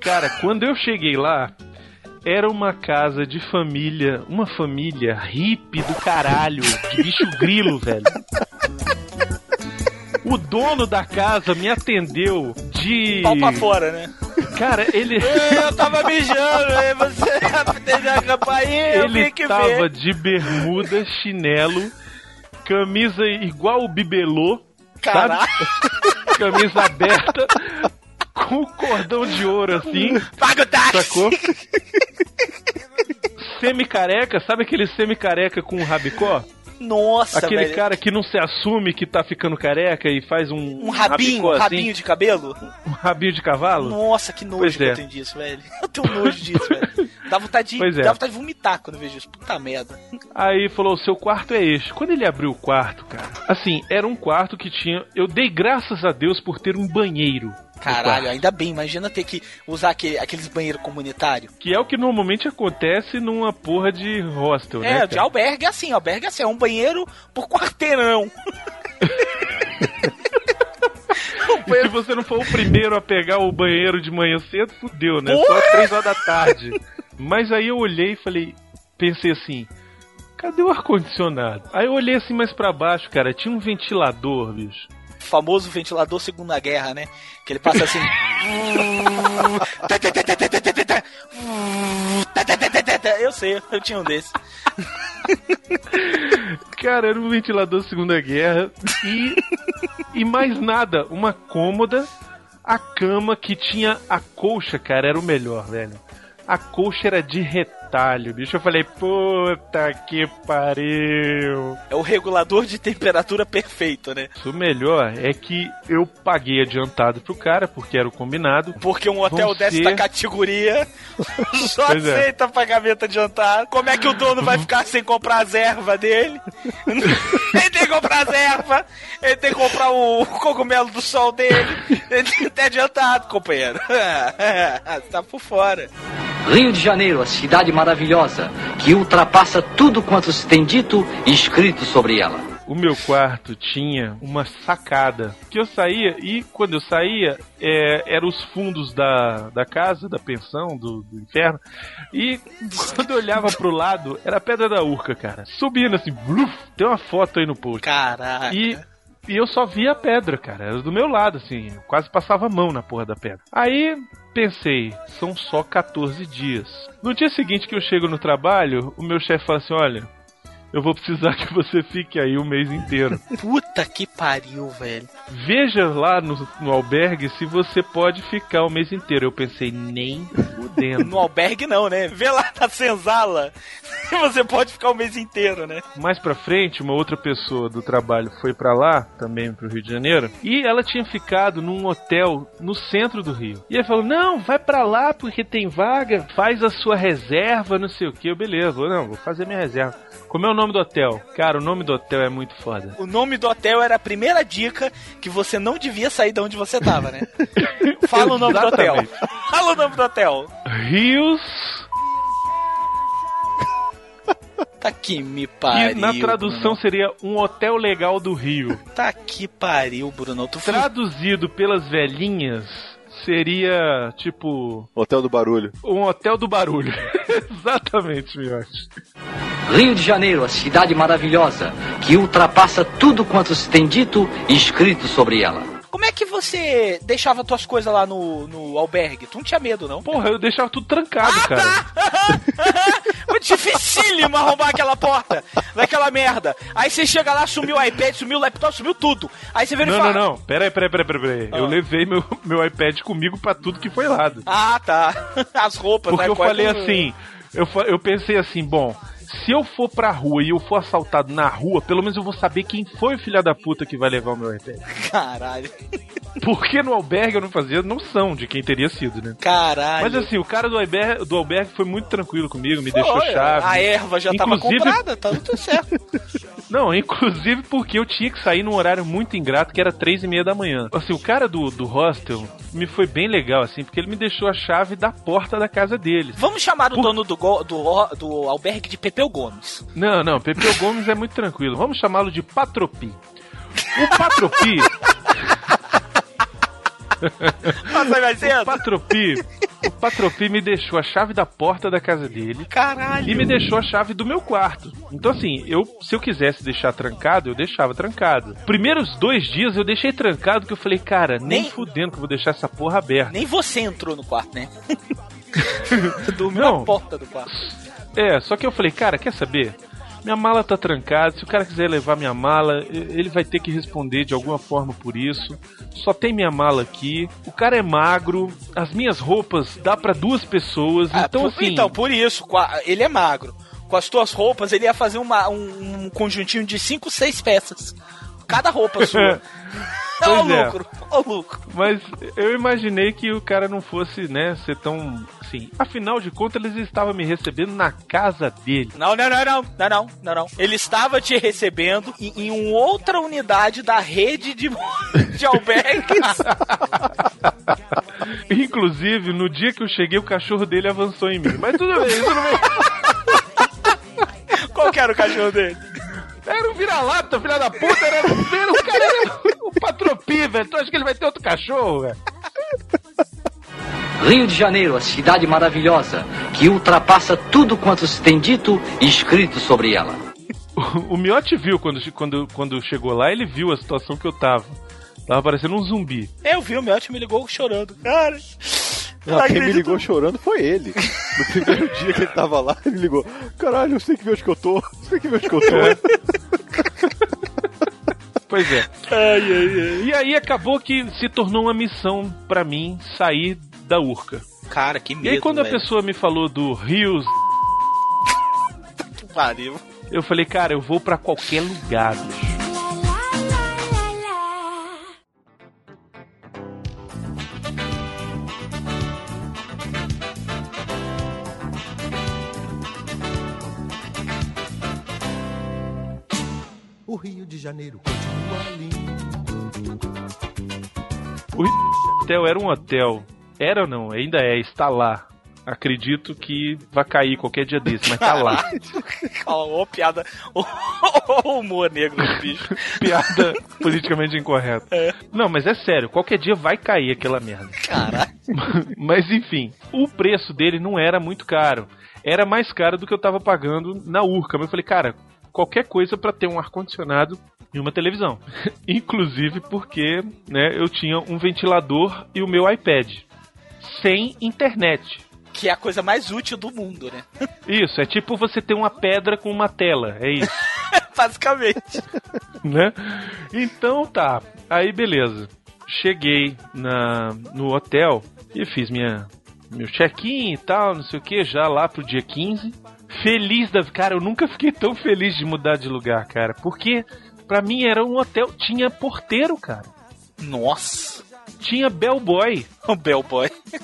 S8: Cara, quando eu cheguei lá, era uma casa de família, uma família hippie do caralho, de bicho grilo, velho. O dono da casa me atendeu de.
S7: Pau pra fora, né?
S8: Cara, ele. [LAUGHS]
S7: Eu tava mijando, aí você [LAUGHS] atendeu a campainha, eu
S8: Ele
S7: vi que
S8: tava
S7: ver.
S8: de bermuda, chinelo, camisa igual o bibelô,
S7: Caralho.
S8: sabe? [LAUGHS] Camisa aberta, com cordão de ouro assim,
S7: Paga o táxi.
S8: sacou? Semi-careca, sabe aquele semi-careca com rabicó?
S7: Nossa,
S8: aquele
S7: velho.
S8: cara que não se assume que tá ficando careca e faz um,
S7: Um rabinho, um
S8: assim,
S7: rabinho de cabelo?
S8: um rabinho de cavalo?
S7: Nossa, que nojo
S8: Pois
S7: que
S8: é.
S7: eu tenho disso, velho. [LAUGHS] Eu tenho nojo disso, velho. Dá vontade de,
S8: é.
S7: dá vontade de vomitar quando vejo isso. Puta merda.
S8: Aí falou: seu quarto é este. Quando ele abriu o quarto, cara, assim, era um quarto que tinha. Eu dei graças a Deus por ter um banheiro.
S7: Caralho, ainda bem. Imagina ter que usar aquele, aqueles banheiros comunitários.
S8: Que é o que normalmente acontece numa porra de hostel, né?
S7: É, de albergue é assim. Albergue é assim. É um banheiro por quarteirão. [LAUGHS]
S8: Se você não for o primeiro a pegar o banheiro de manhã cedo, fudeu, né? Só
S7: Porra!
S8: às três horas da tarde. Mas aí eu olhei e falei, pensei assim, cadê o ar-condicionado? Aí eu olhei assim mais pra baixo, cara, tinha um ventilador, bicho.
S7: O famoso ventilador Segunda Guerra, né? Que ele passa assim. [LAUGHS] eu sei, eu tinha um desse.
S8: Cara, era um ventilador Segunda Guerra e, e mais nada, uma cômoda, a cama que tinha a colcha, cara, era o melhor, velho. A colcha era de retalho, bicho. Eu falei, puta que pariu.
S7: É o regulador de temperatura perfeito, né?
S8: O melhor é que eu paguei adiantado pro cara, porque era o combinado.
S7: Porque um hotel
S8: Vão
S7: dessa
S8: ser-
S7: categoria [LAUGHS] só
S8: Pois é.
S7: aceita pagamento adiantado. Como é que o dono vai ficar sem comprar as ervas dele? [LAUGHS] ele tem que comprar as ervas, ele tem que comprar o cogumelo do sol dele. Ele tem que ter adiantado, companheiro. [LAUGHS] Você tá por fora.
S11: Rio de Janeiro, a cidade maravilhosa, que ultrapassa tudo quanto se tem dito e escrito sobre ela.
S8: O meu quarto tinha uma sacada que eu saía e quando eu saía é, eram os fundos da, da casa, da pensão, do, do inferno. E quando eu olhava pro lado, era a pedra da urca, cara. Subindo assim, bluf, tem uma foto aí no post.
S7: Caraca.
S8: E, e eu só via a pedra, cara. Era do meu lado, assim. Eu quase passava a mão na porra da pedra. Aí pensei, são só 14 dias. No dia seguinte que eu chego no trabalho, o meu chefe fala assim: olha. Eu vou precisar [LAUGHS] que você fique aí o mês inteiro. [LAUGHS]
S7: Puta que pariu, velho.
S8: Veja lá no, no albergue se você pode ficar o mês inteiro. Eu pensei, nem fudendo.
S7: No albergue não, né? Vê lá na senzala. [LAUGHS] Você pode ficar o mês inteiro, né?
S8: Mais pra frente, uma outra pessoa do trabalho foi pra lá, também pro Rio de Janeiro, e ela tinha ficado num hotel no centro do Rio. E ele falou: Não, vai pra lá porque tem vaga, faz a sua reserva, não sei o que. Eu, beleza, vou, não, vou fazer minha reserva. Como é o nome do hotel? Cara, o nome do hotel é muito foda.
S7: O nome do hotel era a primeira dica que você não devia sair de onde você tava, né? [LAUGHS] Fala o nome do hotel. Fala o nome do hotel.
S8: Rios.
S7: Tá que me pariu.
S8: E na tradução seria um hotel legal do Rio.
S7: Bruno. Tá que pariu, Bruno. Tu.
S8: Traduzido pelas velhinhas, seria tipo
S5: Hotel do Barulho.
S8: um hotel do barulho. [LAUGHS] Exatamente, Miotti.
S11: Rio de Janeiro, a cidade maravilhosa, que ultrapassa tudo quanto se tem dito e escrito sobre ela.
S7: Como é que você deixava tuas coisas lá no, no albergue? Tu não tinha medo, não?
S8: Porra, eu deixava tudo trancado,
S7: Ah,
S8: cara. [LAUGHS]
S7: Muito dificílimo arrombar aquela porta daquela merda. Aí você chega lá, sumiu o iPad, sumiu o laptop, sumiu tudo. Aí você vê
S8: Não,
S7: fala...
S8: não, não. Pera aí, pera aí, pera aí, pera aí. Eu
S7: Ah.
S8: levei meu, meu iPad comigo pra tudo que foi lado.
S7: Ah, tá. [LAUGHS] As roupas,
S8: Porque
S7: né?
S8: eu falei assim, eu, eu pensei assim, bom, se eu for pra rua e eu for assaltado na rua, pelo menos eu vou saber quem foi o filho da puta que vai levar o meu iPad.
S7: Caralho.
S8: Porque no albergue eu não fazia noção de quem teria sido, né?
S7: Caralho.
S8: Mas assim, o cara do albergue, do albergue foi muito tranquilo comigo, me deixou
S7: Foi,
S8: chave.
S7: A erva já tava
S8: Inclusive-
S7: comprada, tá tudo certo. [LAUGHS]
S8: Não, inclusive porque eu tinha que sair num horário muito ingrato, que era três e meia da manhã. Assim, o cara do, do hostel me foi bem legal, assim, porque ele me deixou a chave da porta da casa deles.
S7: Vamos chamar o dono do, go- do, do albergue de Pepeu Gomes.
S8: Não, não, Pepeu Gomes é muito tranquilo. Vamos chamá-lo de Patropi. O Patropi. [LAUGHS]
S7: Passa mais
S8: o
S7: cedo.
S8: Patropi. O Patropi me deixou a chave da porta da casa dele.
S7: Caralho.
S8: E me deixou a chave do meu quarto. Então, assim, eu, se eu quisesse deixar trancado, eu deixava trancado. Primeiros dois dias eu deixei trancado, que eu falei, cara, nem,
S7: Nem-
S8: fudendo que eu vou deixar essa porra aberta.
S7: Nem você entrou no quarto, né? [LAUGHS] Dormiu na porta do quarto.
S8: É, só que eu falei, cara, quer saber? Minha mala tá trancada, se o cara quiser levar minha mala, ele vai ter que responder de alguma forma por isso. Só tem minha mala aqui. O cara é magro, as minhas roupas dá pra duas pessoas,
S7: Ah,
S8: então
S7: por,
S8: assim.
S7: então, por isso, ele é magro. Com as tuas roupas, ele ia fazer uma- um, um conjuntinho de 5, 6 peças. Cada roupa [LAUGHS] sua. Ó o
S8: Pois é.
S7: lucro, ó o lucro.
S8: Mas eu imaginei que o cara não fosse, né, ser tão. Assim. Afinal de contas, eles estavam me recebendo na casa dele.
S7: Não, não, não, não, não, não, não, não. Ele estava te recebendo em, em outra unidade da rede de, [LAUGHS] de albergues. [LAUGHS]
S8: Inclusive, no dia que eu cheguei, o cachorro dele avançou em mim. Mas tudo bem, tudo bem. [LAUGHS]
S7: Qual que era o cachorro dele?
S8: Era um vira-lata, filha da puta, era, era o cara era o patropi, velho. Tu acha que ele vai ter outro cachorro, velho?
S11: Rio de Janeiro, a cidade maravilhosa, que ultrapassa tudo quanto se tem dito e escrito sobre ela.
S8: O, o Miotti viu quando, quando, quando chegou lá, ele viu a situação que eu tava. Tava parecendo um zumbi.
S7: Eu vi, o Miotti me ligou chorando. Cara,
S5: Não,
S7: não
S5: quem me ligou chorando foi ele. No primeiro [LAUGHS] dia que ele tava lá, ele ligou: Caralho, eu sei que vê onde que eu tô. Eu sei que vê onde que eu tô. [LAUGHS]
S8: Pois é.
S7: Ai, ai, ai.
S8: E aí acabou que se tornou uma missão pra mim sair da Urca.
S7: Cara, que medo,
S8: E aí quando a
S7: velho.
S8: pessoa me falou do Rios,
S7: Que pariu.
S8: eu falei, cara, eu vou pra qualquer lugar, bicho.
S3: O Rio de Janeiro continua lindo.
S8: O hotel era um hotel. Era ou não? Ainda é, está lá. Acredito que vai cair qualquer dia desse, mas tá lá. [LAUGHS]
S7: Ó, ó, piada. Ó, o humor negro do bicho. [LAUGHS]
S8: Piada politicamente incorreta.
S7: É.
S8: Não, mas é sério, qualquer dia vai cair aquela merda.
S7: Caralho. [LAUGHS]
S8: Mas enfim, o preço dele não era muito caro. Era mais caro do que eu tava pagando na Urca. Mas eu falei, cara, qualquer coisa pra ter um ar-condicionado e uma televisão. Inclusive porque, né, eu tinha um ventilador e o meu iPad. Sem internet.
S7: Que é a coisa mais útil do mundo, né? [LAUGHS]
S8: Isso, é tipo você ter uma pedra com uma tela, é isso, [LAUGHS]
S7: Basicamente.
S8: né? Então tá, aí beleza. Cheguei na, no hotel e fiz minha, meu check-in e tal, não sei o que, já lá pro dia 15. Feliz da. Cara, eu nunca fiquei tão feliz de mudar de lugar, cara. Porque pra mim era um hotel. Tinha porteiro, cara.
S7: Nossa.
S8: Tinha bellboy.
S7: O bellboy. [LAUGHS]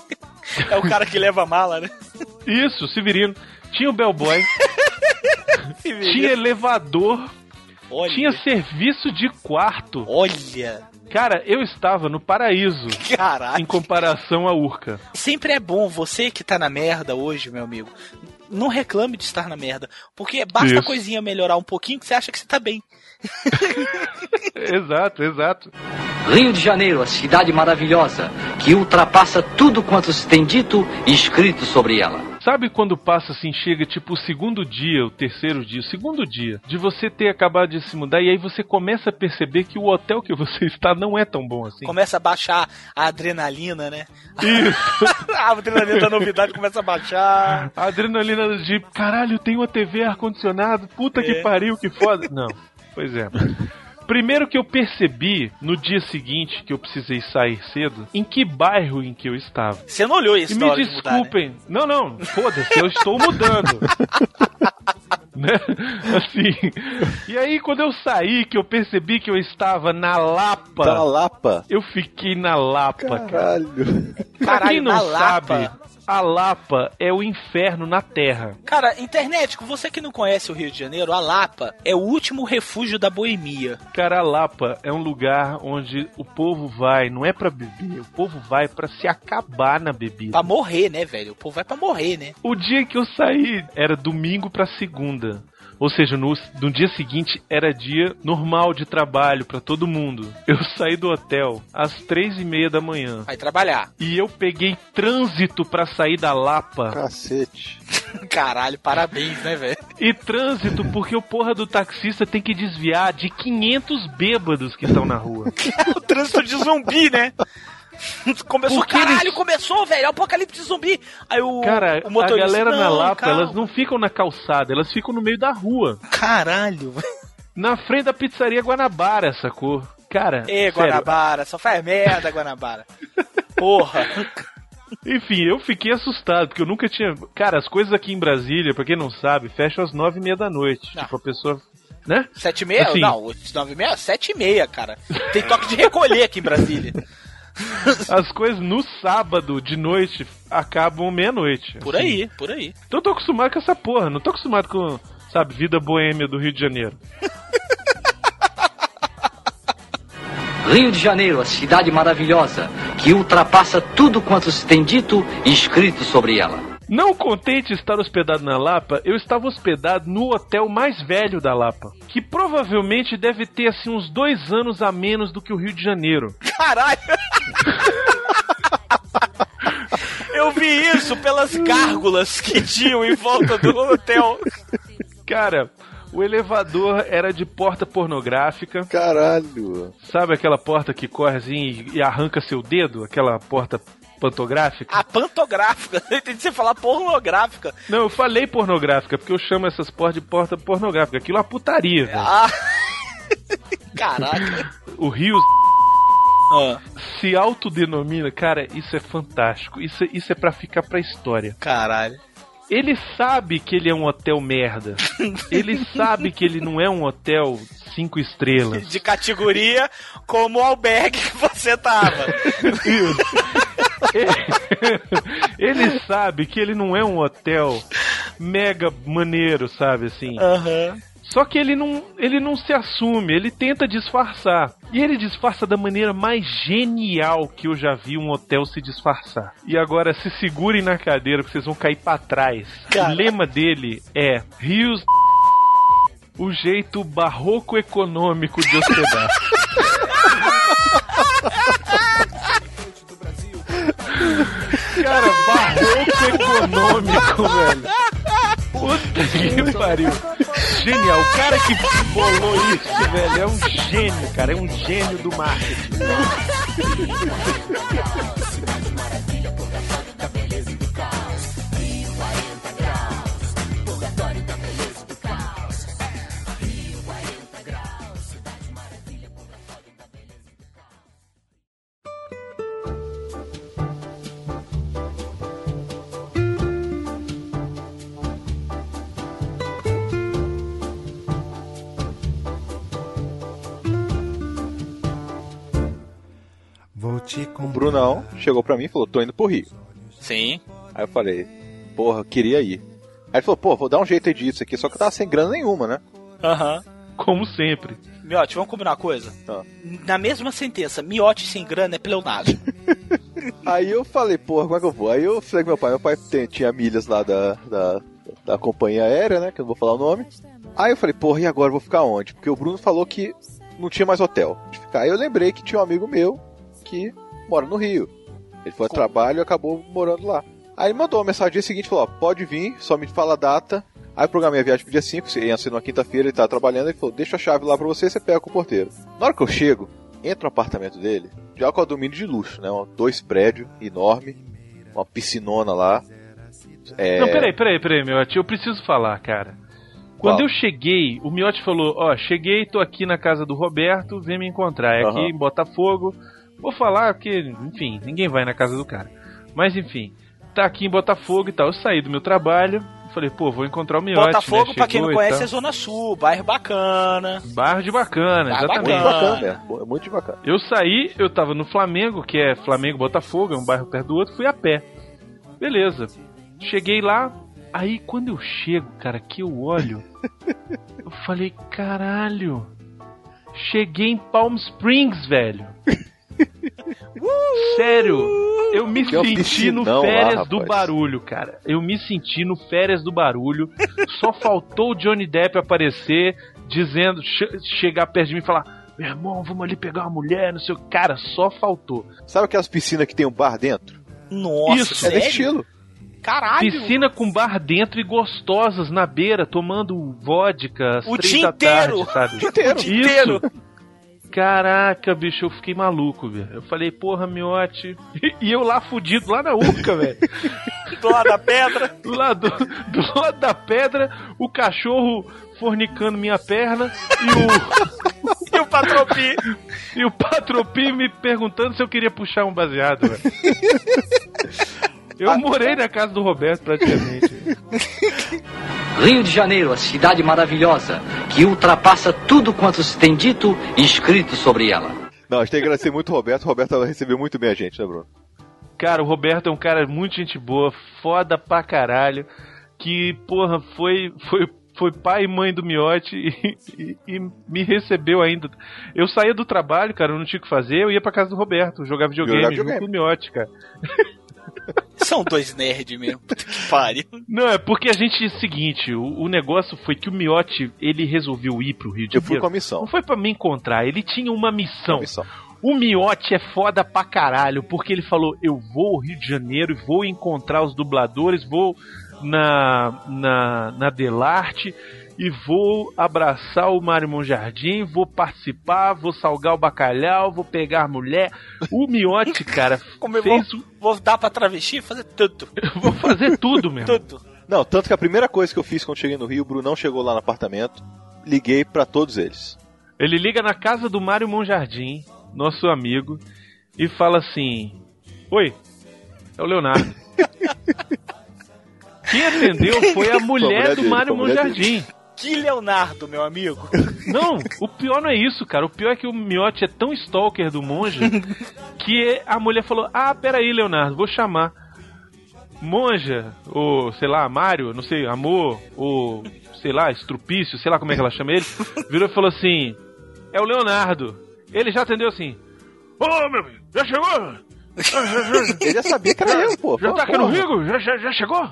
S7: É o cara que leva a mala, né?
S8: Isso, Severino. Tinha o bellboy. [LAUGHS] tinha elevador.
S7: Olha.
S8: Tinha serviço de quarto.
S7: Olha.
S8: Cara, eu estava no paraíso.
S7: Caraca.
S8: Em comparação à Urca.
S7: Sempre é bom, você que tá na merda hoje, meu amigo, não reclame de estar na merda. Porque basta
S8: Isso.
S7: a coisinha melhorar um pouquinho que você acha que você tá bem. [LAUGHS]
S8: exato, exato.
S11: Rio de Janeiro, a cidade maravilhosa, que ultrapassa tudo quanto se tem dito e escrito sobre ela.
S8: Sabe quando passa assim, chega tipo o segundo dia, o terceiro dia, o segundo dia, de você ter acabado de se mudar e aí você começa a perceber que o hotel que você [LAUGHS] está não é tão bom assim.
S7: Começa a baixar a adrenalina, né?
S8: Isso. [LAUGHS]
S7: a adrenalina da novidade começa a baixar.
S8: A adrenalina de caralho, tem uma TV ar-condicionado, puta que
S7: É.
S8: pariu, que foda. Não, pois é. Primeiro que eu percebi no dia seguinte que eu precisei sair cedo, em que bairro em que eu estava.
S7: Você não olhou isso
S8: E me
S7: hora de mudar, né?
S8: desculpem. Não, não, foda-se, eu estou mudando. [LAUGHS] né? Assim. E aí, quando eu saí, que eu percebi que eu estava na Lapa.
S5: Na Lapa?
S8: Eu fiquei na Lapa, cara.
S5: Caralho.
S8: Pra
S7: Caralho,
S8: quem não
S7: na Lapa?
S8: A Lapa é o inferno na Terra.
S7: Cara, internet, você que não conhece o Rio de Janeiro, a Lapa é o último refúgio da boemia.
S8: Cara, a Lapa é um lugar onde o povo vai, não é pra beber, o povo vai pra se acabar na bebida.
S7: Pra morrer, né, velho? O povo vai pra morrer, né?
S8: O dia que eu saí era domingo pra segunda. Ou seja, no, no dia seguinte era dia normal de trabalho pra todo mundo. Eu [LAUGHS] saí do hotel às três e meia da manhã.
S7: Vai trabalhar.
S8: E eu peguei trânsito pra sair da Lapa.
S5: Cacete. [LAUGHS]
S7: Caralho, parabéns, né, velho?
S8: E trânsito porque o porra do taxista tem que desviar de 500 bêbados que estão na rua. [LAUGHS]
S7: o trânsito de zumbi, né? [LAUGHS] Começou,
S8: Porque
S7: caralho,
S8: eles-
S7: começou, velho, apocalipse zumbi. Aí o,
S8: Cara,
S7: o motorista,
S8: a galera na
S7: "Não,
S8: Lapa,
S7: calma."
S8: elas não ficam na calçada, elas ficam no meio da rua.
S7: Caralho,
S8: Na frente da pizzaria Guanabara, sacou? Cara,
S7: Ê,
S8: sério,
S7: Guanabara, só faz merda, Guanabara. Porra. [LAUGHS]
S8: Enfim, eu fiquei assustado, porque eu nunca tinha. Cara, as coisas aqui em Brasília, pra quem não sabe, fecham às nove e meia da noite.
S7: Não.
S8: Tipo, a pessoa. Né?
S7: Sete e meia?
S8: Assim.
S7: Não, nove e meia? Sete e meia, cara. Tem toque de recolher aqui em Brasília. [LAUGHS]
S8: As coisas no sábado de noite acabam meia-noite.
S7: Por
S8: assim.
S7: aí, por aí.
S8: Então eu tô acostumado com essa porra, não tô acostumado com, sabe, vida boêmia do Rio de Janeiro. [LAUGHS]
S11: Rio de Janeiro, a cidade maravilhosa, que ultrapassa tudo quanto se tem dito e escrito sobre ela.
S8: Não contente estar hospedado na Lapa, eu estava hospedado no hotel mais velho da Lapa, que provavelmente deve ter assim uns dois anos a menos do que o Rio de Janeiro.
S7: Caralho! Eu vi isso pelas gárgulas que tinham em volta do hotel.
S8: Cara, o elevador era de porta pornográfica.
S5: Caralho.
S8: Sabe aquela porta que corre assim e- e arranca seu dedo? Aquela porta pantográfica?
S7: A pantográfica. [LAUGHS] Eu entendi você falar pornográfica.
S8: Não, eu falei pornográfica, porque eu chamo essas portas de porta pornográfica. Aquilo é uma putaria, velho.
S7: Ah. [LAUGHS] Caraca.
S8: O Rio [LAUGHS]
S7: Ah,
S8: se autodenomina, cara, isso é fantástico. Isso, é- isso é pra ficar pra história.
S7: caralho.
S8: Ele sabe que ele é um hotel merda. Ele sabe que ele não é um hotel cinco estrelas.
S7: De categoria como o albergue que você tava. [LAUGHS]
S8: ele sabe que ele não é um hotel mega maneiro, sabe assim.
S7: Aham.
S8: Só que ele não, ele não se assume, ele tenta disfarçar. E ele disfarça da maneira mais genial que eu já vi um hotel se disfarçar. E agora se segurem na cadeira, porque vocês vão cair pra trás. O lema dele é Rios [LAUGHS] o jeito barroco econômico de hospedar. [LAUGHS] econômico, velho. Puta que pariu. Genial. O cara que bolou isso, velho, é um gênio, cara. É um gênio do marketing.
S5: O Brunão chegou pra mim e falou: tô indo pro Rio.
S7: Sim.
S5: Aí eu falei: porra, queria ir. Aí ele falou: pô, vou dar um jeito aí disso aqui, só que eu tava sem grana nenhuma, né?
S7: Aham.
S8: Como sempre.
S7: Miote, vamos combinar uma coisa?
S5: Ah.
S7: Na mesma sentença, miote sem grana é pleonasmo. [LAUGHS]
S5: Aí eu falei, porra, como é que eu vou? Aí eu falei com meu pai, meu pai tem- tinha milhas lá da, da, da companhia aérea, né? Que eu não vou falar o nome. Aí eu falei, porra, e agora eu vou ficar onde? Porque o Bruno falou que não tinha mais hotel de ficar. Aí eu lembrei que tinha um amigo meu que mora no Rio. Ele foi a trabalho e acabou morando lá. Aí ele mandou uma mensagem dia seguinte, falou, ó, pode vir, só me fala a data. Aí eu programei a viagem pro dia 5, ia ser numa quinta-feira, ele tava trabalhando, ele falou, deixa a chave lá pra você, você pega com o porteiro. Na hora que eu chego, entro no apartamento dele, já com o domínio de luxo, né? Um- Dois prédios, enorme, uma piscinona lá. É...
S8: Não, peraí, peraí, peraí, Miotti, eu preciso falar, cara. Quando
S5: Fala.
S8: eu cheguei, o Miotti falou, ó, cheguei, tô aqui na casa do Roberto, vem me encontrar. É aqui
S5: Aham.
S8: em Botafogo. Vou falar porque, enfim, ninguém vai na casa do cara. Mas enfim, tá aqui em Botafogo e tal. Eu saí do meu trabalho, falei, pô, vou encontrar o Miotti.
S7: Botafogo,
S8: né?
S7: pra quem não conhece, é Zona Sul, bairro bacana.
S8: Bairro de bacana,
S7: Bairro
S8: exatamente.
S5: Muito
S7: bacana.
S5: bacana, né? Bo- Muito bacana.
S8: Eu saí, eu tava no Flamengo, que é Flamengo Botafogo, é um bairro perto do outro, fui a pé. Beleza. Cheguei lá, aí quando eu chego, cara, que eu olho, [LAUGHS] eu falei, caralho. Cheguei em Palm Springs, velho. Sério, eu me
S5: uma
S8: senti no
S5: piscinão lá,
S8: férias do barulho, cara. Eu me senti no férias do barulho. Só faltou o Johnny Depp aparecer, dizendo, che- chegar perto de mim e falar: Meu irmão, vamos ali pegar uma mulher, não sei o que. Cara, só faltou.
S5: Sabe aquelas piscinas que tem um bar dentro?
S7: Nossa,
S8: Isso.
S5: É
S7: sério?
S5: desse estilo.
S7: Caralho.
S8: Piscina com bar dentro e gostosas na beira, tomando vodka
S7: O
S8: três
S7: dia
S8: da
S7: inteiro.
S8: tarde, sabe?
S5: dia inteiro.
S7: O dia inteiro.
S8: Caraca, bicho, eu fiquei maluco, velho. Eu falei, porra, miote. [LAUGHS] E eu lá fudido, lá na Urca, velho. [LAUGHS]
S7: Do lado da pedra.
S8: Do lado, do lado da pedra, o cachorro fornicando minha perna e o, [LAUGHS]
S7: E o Patropi.
S8: e o Patropi me perguntando se eu queria puxar um baseado, velho. Eu morei na casa do Roberto praticamente. [LAUGHS]
S11: Rio de Janeiro, a cidade maravilhosa, que ultrapassa tudo quanto se tem dito e escrito sobre ela.
S5: Não, a gente tem que agradecer muito o Roberto. O Roberto recebeu muito bem a gente, né, Bruno?
S8: Cara, o Roberto é um cara muito gente boa, foda pra caralho. Que, porra, foi, foi, foi pai e mãe do Miote e, e- e me recebeu ainda. Eu saía do trabalho, cara, eu não tinha o que fazer, eu ia pra casa do Roberto, jogar videogame,
S5: Jogar
S8: junto
S5: videogame.
S8: com o Miote, cara. [LAUGHS]
S7: São dois nerds mesmo. Puta que pariu.
S8: Não, é porque a gente, é o seguinte, o, o negócio foi que o Miote, ele resolveu ir pro Rio de
S5: Eu fui
S8: Janeiro.
S5: com a missão.
S8: Não foi pra me encontrar, ele tinha uma missão.
S5: missão.
S8: O Miote é foda pra caralho, porque ele falou: eu vou ao Rio de Janeiro e vou encontrar os dubladores, vou na, na, na Delarte e vou abraçar o Mário Monjardim, vou participar, vou salgar o bacalhau, vou pegar a mulher. O Miote, cara, [LAUGHS]
S7: Como vou,
S8: fez. o-
S7: vou dar pra travesti e fazer tudo.
S8: Eu vou fazer tudo, meu.
S7: Tudo.
S5: Não, tanto que a primeira coisa que eu fiz quando cheguei no Rio, o Brunão chegou lá no apartamento, liguei pra todos eles.
S8: Ele liga na casa do Mário Monjardim, nosso amigo, e fala assim: Oi, é o Leonardo. [LAUGHS] Quem atendeu foi a mulher,
S5: mulher
S8: do Mário
S5: a
S8: Monjardim.
S7: Que Leonardo, meu amigo. [LAUGHS]
S8: Não, o pior não é isso, cara. O pior é que o Miotti é tão stalker do monge [LAUGHS] que a mulher falou: Ah, peraí, Leonardo, vou chamar. Monja, ou sei lá, Mário, não sei, amor, ou sei lá, estrupício, sei lá como é que ela chama ele, virou e falou assim: É o Leonardo. Ele já atendeu assim: Ô, meu amigo, já chegou? [LAUGHS]
S5: Ele já sabia que era eu, pô.
S8: Já tá aqui no. Rio? Já, já, já chegou?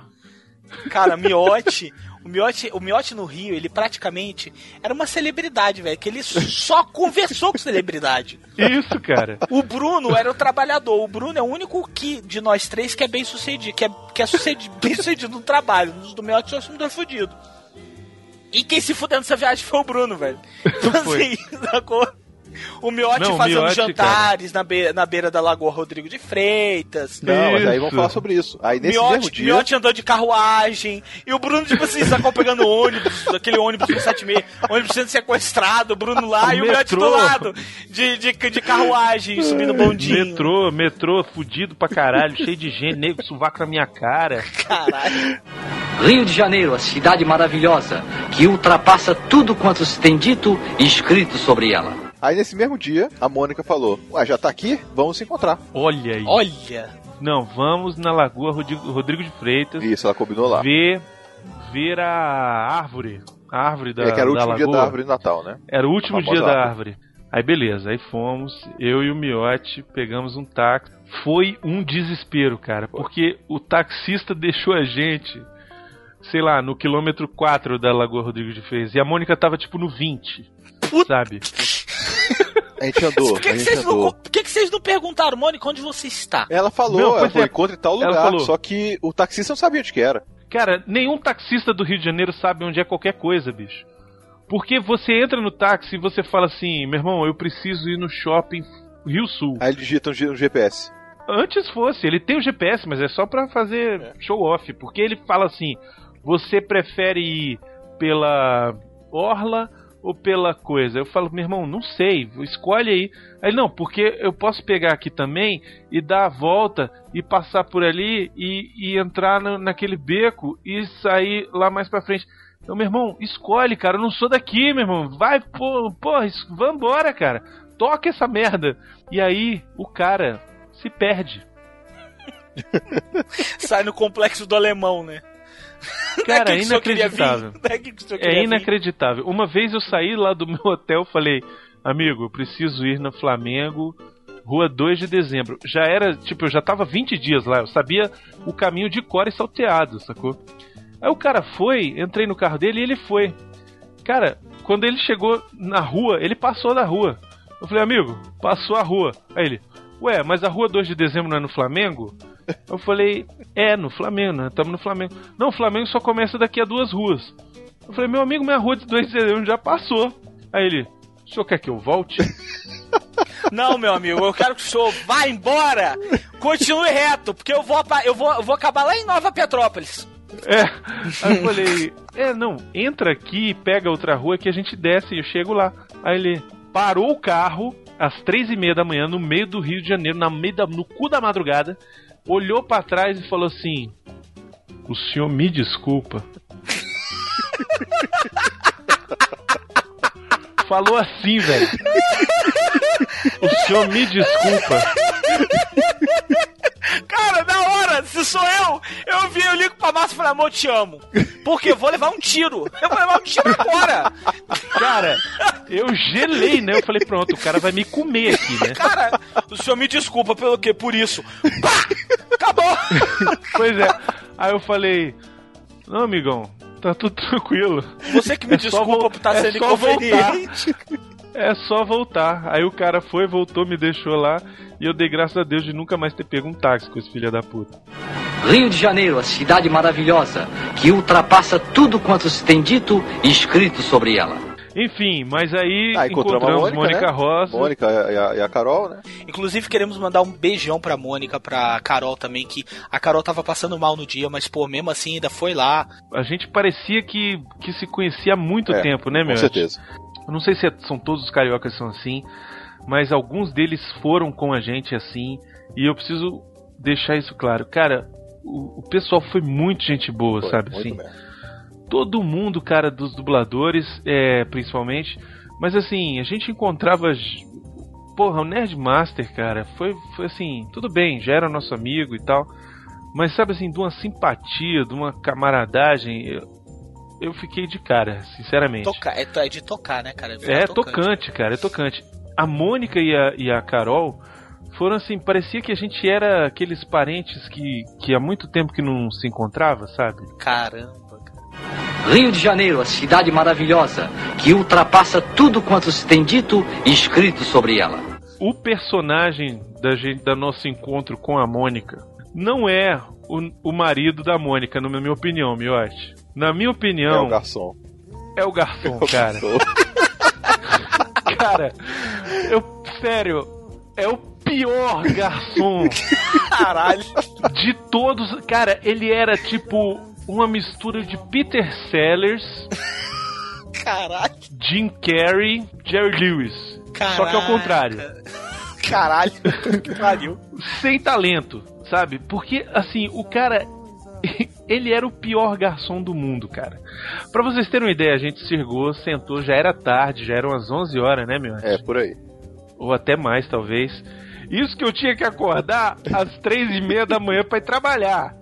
S7: Cara, Miote. O Miote, o Miote no Rio, ele praticamente era uma celebridade, velho. Que ele só conversou com celebridade.
S8: Isso, cara.
S7: O Bruno era o trabalhador. O Bruno é o único que, de nós três que é bem sucedido, que é, que é sucedido, [LAUGHS] bem sucedido no trabalho. Nos do Miote só somos dois fudidos. E quem se fudeu nessa viagem foi o Bruno, velho. Então, [LAUGHS] assim, sacou? O Miote
S8: Não, o
S7: fazendo
S8: Miote,
S7: jantares na, be na beira da Lagoa Rodrigo de Freitas.
S5: Não, mas aí
S8: Isso.
S5: vamos falar sobre isso. Aí nesse mesmo
S7: Miote,
S5: dia.
S7: Miote andou de carruagem. E o Bruno, tipo assim, sacou pegando ônibus, [LAUGHS] aquele ônibus 176, ônibus sendo sequestrado, o Bruno lá e o Miote do
S8: Metrô.
S7: lado, de, de, de carruagem, subindo bondinho.
S8: Metrô, metrô, fudido pra caralho, cheio de gente, nego sovaco na minha cara.
S7: Caralho.
S11: Rio de Janeiro, a cidade maravilhosa, que ultrapassa tudo quanto se tem dito e escrito sobre ela.
S5: Aí nesse mesmo dia, a Mônica falou: Ué, já tá aqui? Vamos se encontrar.
S8: Olha aí.
S7: Olha.
S8: Não, vamos na Lagoa Rodrigo, Rodrigo de Freitas
S5: Isso, ela combinou lá.
S8: ver, ver a árvore. A árvore da,
S5: é que era o
S8: da
S5: último dia da árvore de Natal, né?
S8: Era o último dia da
S5: árvore.
S8: árvore. Aí beleza, aí fomos, eu e o Miote pegamos um táxi. Foi um desespero, cara, porque o taxista deixou a gente, sei lá, no quilômetro 4 da Lagoa Rodrigo de Freitas. E a Mônica tava tipo no 20, sabe? [LAUGHS]
S5: A gente andou,
S7: Por que, que vocês não,
S5: andou.
S7: por que, que vocês não perguntaram, Mônica, onde você está?
S5: Ela falou,
S8: Não,
S5: ela falou,
S8: é.
S5: encontra em tal lugar.
S8: falou.
S5: Só que o taxista não sabia onde que era.
S8: Cara, nenhum taxista do Rio de Janeiro sabe onde é qualquer coisa, bicho. Porque você entra no táxi e você fala assim, meu irmão, eu preciso ir no shopping Rio Sul.
S5: Aí ele digita um um GPS.
S8: Antes fosse, ele tem o GPS, mas é só pra fazer show off, porque ele fala assim: você prefere ir pela orla ou pela coisa? Eu falo, meu irmão, não sei, escolhe aí. Aí não, porque eu posso pegar aqui também e dar a volta e passar por ali e, e entrar na- naquele beco e sair lá mais pra frente. Então, meu irmão, escolhe, cara, eu não sou daqui, meu irmão. Vai, porra, es- vambora, cara. Toca essa merda. E aí, o cara se perde. [LAUGHS]
S7: Sai no complexo do alemão, né?
S8: Cara, é
S7: o senhor queria
S8: inacreditável.
S7: vir? É
S8: É
S7: vir?
S8: inacreditável. Uma vez eu saí lá do meu hotel e falei, amigo, eu preciso ir no Flamengo, rua 2 de dezembro. Já era, tipo, eu já tava 20 dias lá, eu sabia o caminho de cor e salteado, sacou? Aí o cara foi, entrei no carro dele e ele foi. Cara, quando ele chegou na rua, ele passou da rua. Eu falei, amigo, passou a rua. Aí ele, ué, mas a rua 2 de dezembro não é no Flamengo? Eu falei, é, no Flamengo, né? Estamos no Flamengo. Não, o Flamengo só começa daqui a duas ruas. Eu falei, meu amigo, minha rua de 2 de dezembro já passou. Aí ele, o senhor quer que eu volte? [LAUGHS]
S7: Não, meu amigo, eu quero que o senhor vá embora, continue reto, porque eu vou, eu vou, eu vou acabar lá em Nova Petrópolis.
S8: É. Aí eu falei, é, não, entra aqui e pega outra rua que a gente desce e eu chego lá. Aí ele parou o carro às três e meia da manhã no meio do Rio de Janeiro, na meio da, no cu da madrugada, olhou pra trás e falou assim: O senhor me desculpa. Falou assim, velho. O senhor me desculpa.
S7: Cara, na hora, se sou eu, eu vi, eu ligo pra Márcia e falei, amor, te amo. Porque eu vou levar um tiro. Eu vou levar um tiro agora.
S8: Cara, eu gelei, né? Eu falei, pronto, o cara vai me comer aqui, né?
S7: Cara, o senhor me desculpa pelo quê? Por isso. Pá! Acabou!
S8: Pois é. Aí eu falei, não, amigão, tá tudo tranquilo.
S7: Você que me
S8: É
S7: desculpa por estar
S8: é
S7: sendo inconveniente.
S8: É só voltar. Aí o cara foi, voltou, me deixou lá. E eu dei graças a Deus de nunca mais ter pego um táxi com esse filho da puta.
S11: Rio de Janeiro, a cidade maravilhosa, que ultrapassa tudo quanto se tem dito e escrito sobre ela.
S8: Enfim, mas aí
S5: Ah, encontramos a
S8: encontramos
S5: Mônica,
S8: Mônica
S5: né?
S8: Rosa.
S5: Mônica e a, e a Carol, né?
S7: Inclusive, queremos mandar um beijão pra Mônica, pra Carol também, que a Carol tava passando mal no dia, mas, pô, mesmo assim, ainda foi lá.
S8: A gente parecia que, que se conhecia há muito
S5: É,
S8: tempo, né, meu?
S5: Com certeza.
S8: Eu não sei se é- são todos os cariocas que são assim, mas alguns deles foram com a gente assim, e eu preciso deixar isso claro. Cara, o, o pessoal foi muito gente boa,
S5: Foi,
S8: sabe? Assim, todo mundo, cara, dos dubladores, é, principalmente. Mas assim, a gente encontrava. Porra, o Nerdmaster, cara, foi, foi assim, tudo bem, já era nosso amigo e tal. Mas sabe assim, de uma simpatia, de uma camaradagem, eu, eu fiquei de cara, sinceramente.
S7: Tocar, é, é de tocar, né, cara?
S8: É tocante, cara, é tocante. A Mônica e a, e a Carol foram assim, parecia que a gente era aqueles parentes que, que há muito tempo que não se encontrava, sabe?
S7: Caramba, cara.
S11: Rio de Janeiro, a cidade maravilhosa, que ultrapassa tudo quanto se tem dito e escrito sobre ela.
S8: O personagem da gente, da nosso encontro com a Mônica não é o, o marido da Mônica, na minha opinião, Miotti. Na minha
S5: É
S8: opinião,
S5: o garçom.
S8: é o garçom,
S5: É o
S8: cara.
S5: garçom. [LAUGHS]
S8: Cara, eu, sério, é o pior garçom [LAUGHS]
S7: Caralho.
S8: de todos. Cara, ele era tipo uma mistura de Peter Sellers,
S7: Caralho.
S8: Jim Carrey, Jerry Lewis. Só que ao contrário.
S7: Caralho. que pariu.
S8: Sem talento, sabe? Porque, assim, o cara. Ele era o pior garçom do mundo, cara. Pra vocês terem uma ideia, a gente chegou, sentou, já era tarde, já eram as 11 horas, né, meu?
S5: É, por aí.
S8: Ou até mais, talvez. Isso que eu tinha que acordar às três e meia da manhã pra ir trabalhar.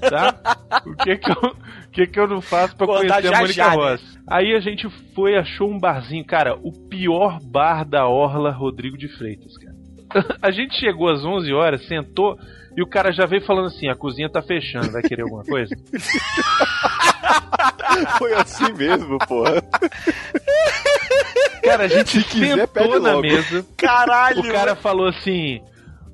S8: Tá? [LAUGHS] O que que eu, que que eu não faço pra
S7: Acordar
S8: conhecer
S7: já,
S8: a Mônica
S7: já, né?
S8: Aí a gente foi, achou um barzinho, cara, o pior bar da Orla Rodrigo de Freitas, cara. [LAUGHS] A gente chegou às 11 horas, sentou e o cara já veio falando assim: a cozinha tá fechando, vai querer alguma coisa? [LAUGHS] [LAUGHS]
S5: Foi assim mesmo, porra.
S8: Cara, a gente
S5: Se quiser, pede
S8: sentou na
S5: logo.
S8: mesa.
S7: Caralho.
S8: O cara falou assim: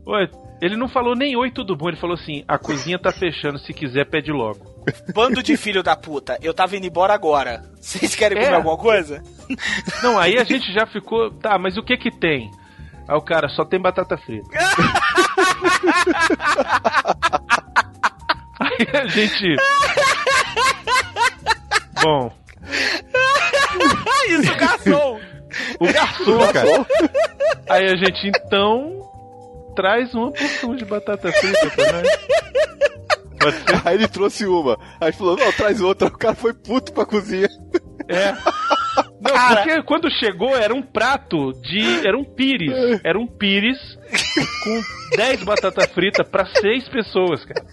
S8: Oi, ele não falou nem oi, tudo bom. Ele falou assim: a cozinha tá fechando, se quiser, pede logo.
S7: Bando de filho da puta. Eu tava indo embora agora. Vocês querem
S8: É.
S7: comer alguma coisa?
S8: Não, aí a gente já ficou. Tá, mas o que que tem? Aí o cara só tem batata frita. [LAUGHS] aí a gente. Bom, [LAUGHS]
S7: Isso, garçom.
S8: o garçom, cara. Aí a gente então traz uma porção de batata frita pra nós. Pode ser?
S5: Aí ele trouxe uma. Aí falou, não, traz outra. O cara foi puto pra cozinha.
S8: É. Não,
S7: Cara.
S8: porque quando chegou era um prato de. Era um pires. Era um pires com 10 batata frita pra 6 pessoas, cara.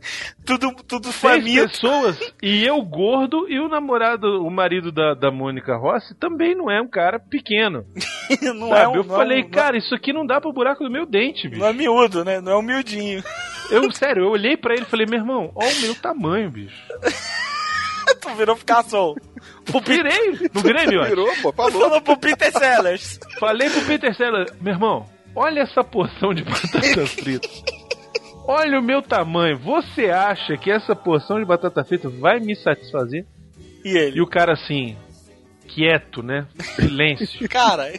S8: [LAUGHS]
S7: Tudo, tudo faminto.
S8: pessoas e eu gordo e o namorado, o marido da, da Mônica Rossi também não é um cara pequeno. [LAUGHS]
S7: Não
S8: sabe?
S7: é um,
S8: eu
S7: não é
S8: falei,
S7: um-
S8: cara, isso aqui não dá pro buraco do meu dente, bicho.
S7: Não é miúdo, né? Não é humildinho.
S8: Eu, sério, eu olhei pra ele e falei, meu irmão, olha o meu tamanho, bicho. [LAUGHS]
S7: tu virou garçom. Pro
S8: Virei, não virei, meu?
S5: Virou, pô, falou.
S7: falou pro Peter Sellers.
S8: Falei pro Peter Sellers, meu irmão, olha essa porção de batata frita. Olha o meu tamanho. Você acha que essa porção de batata frita vai me satisfazer?
S7: E ele?
S8: E o cara assim, quieto, né? Silêncio. [LAUGHS]
S7: Cara,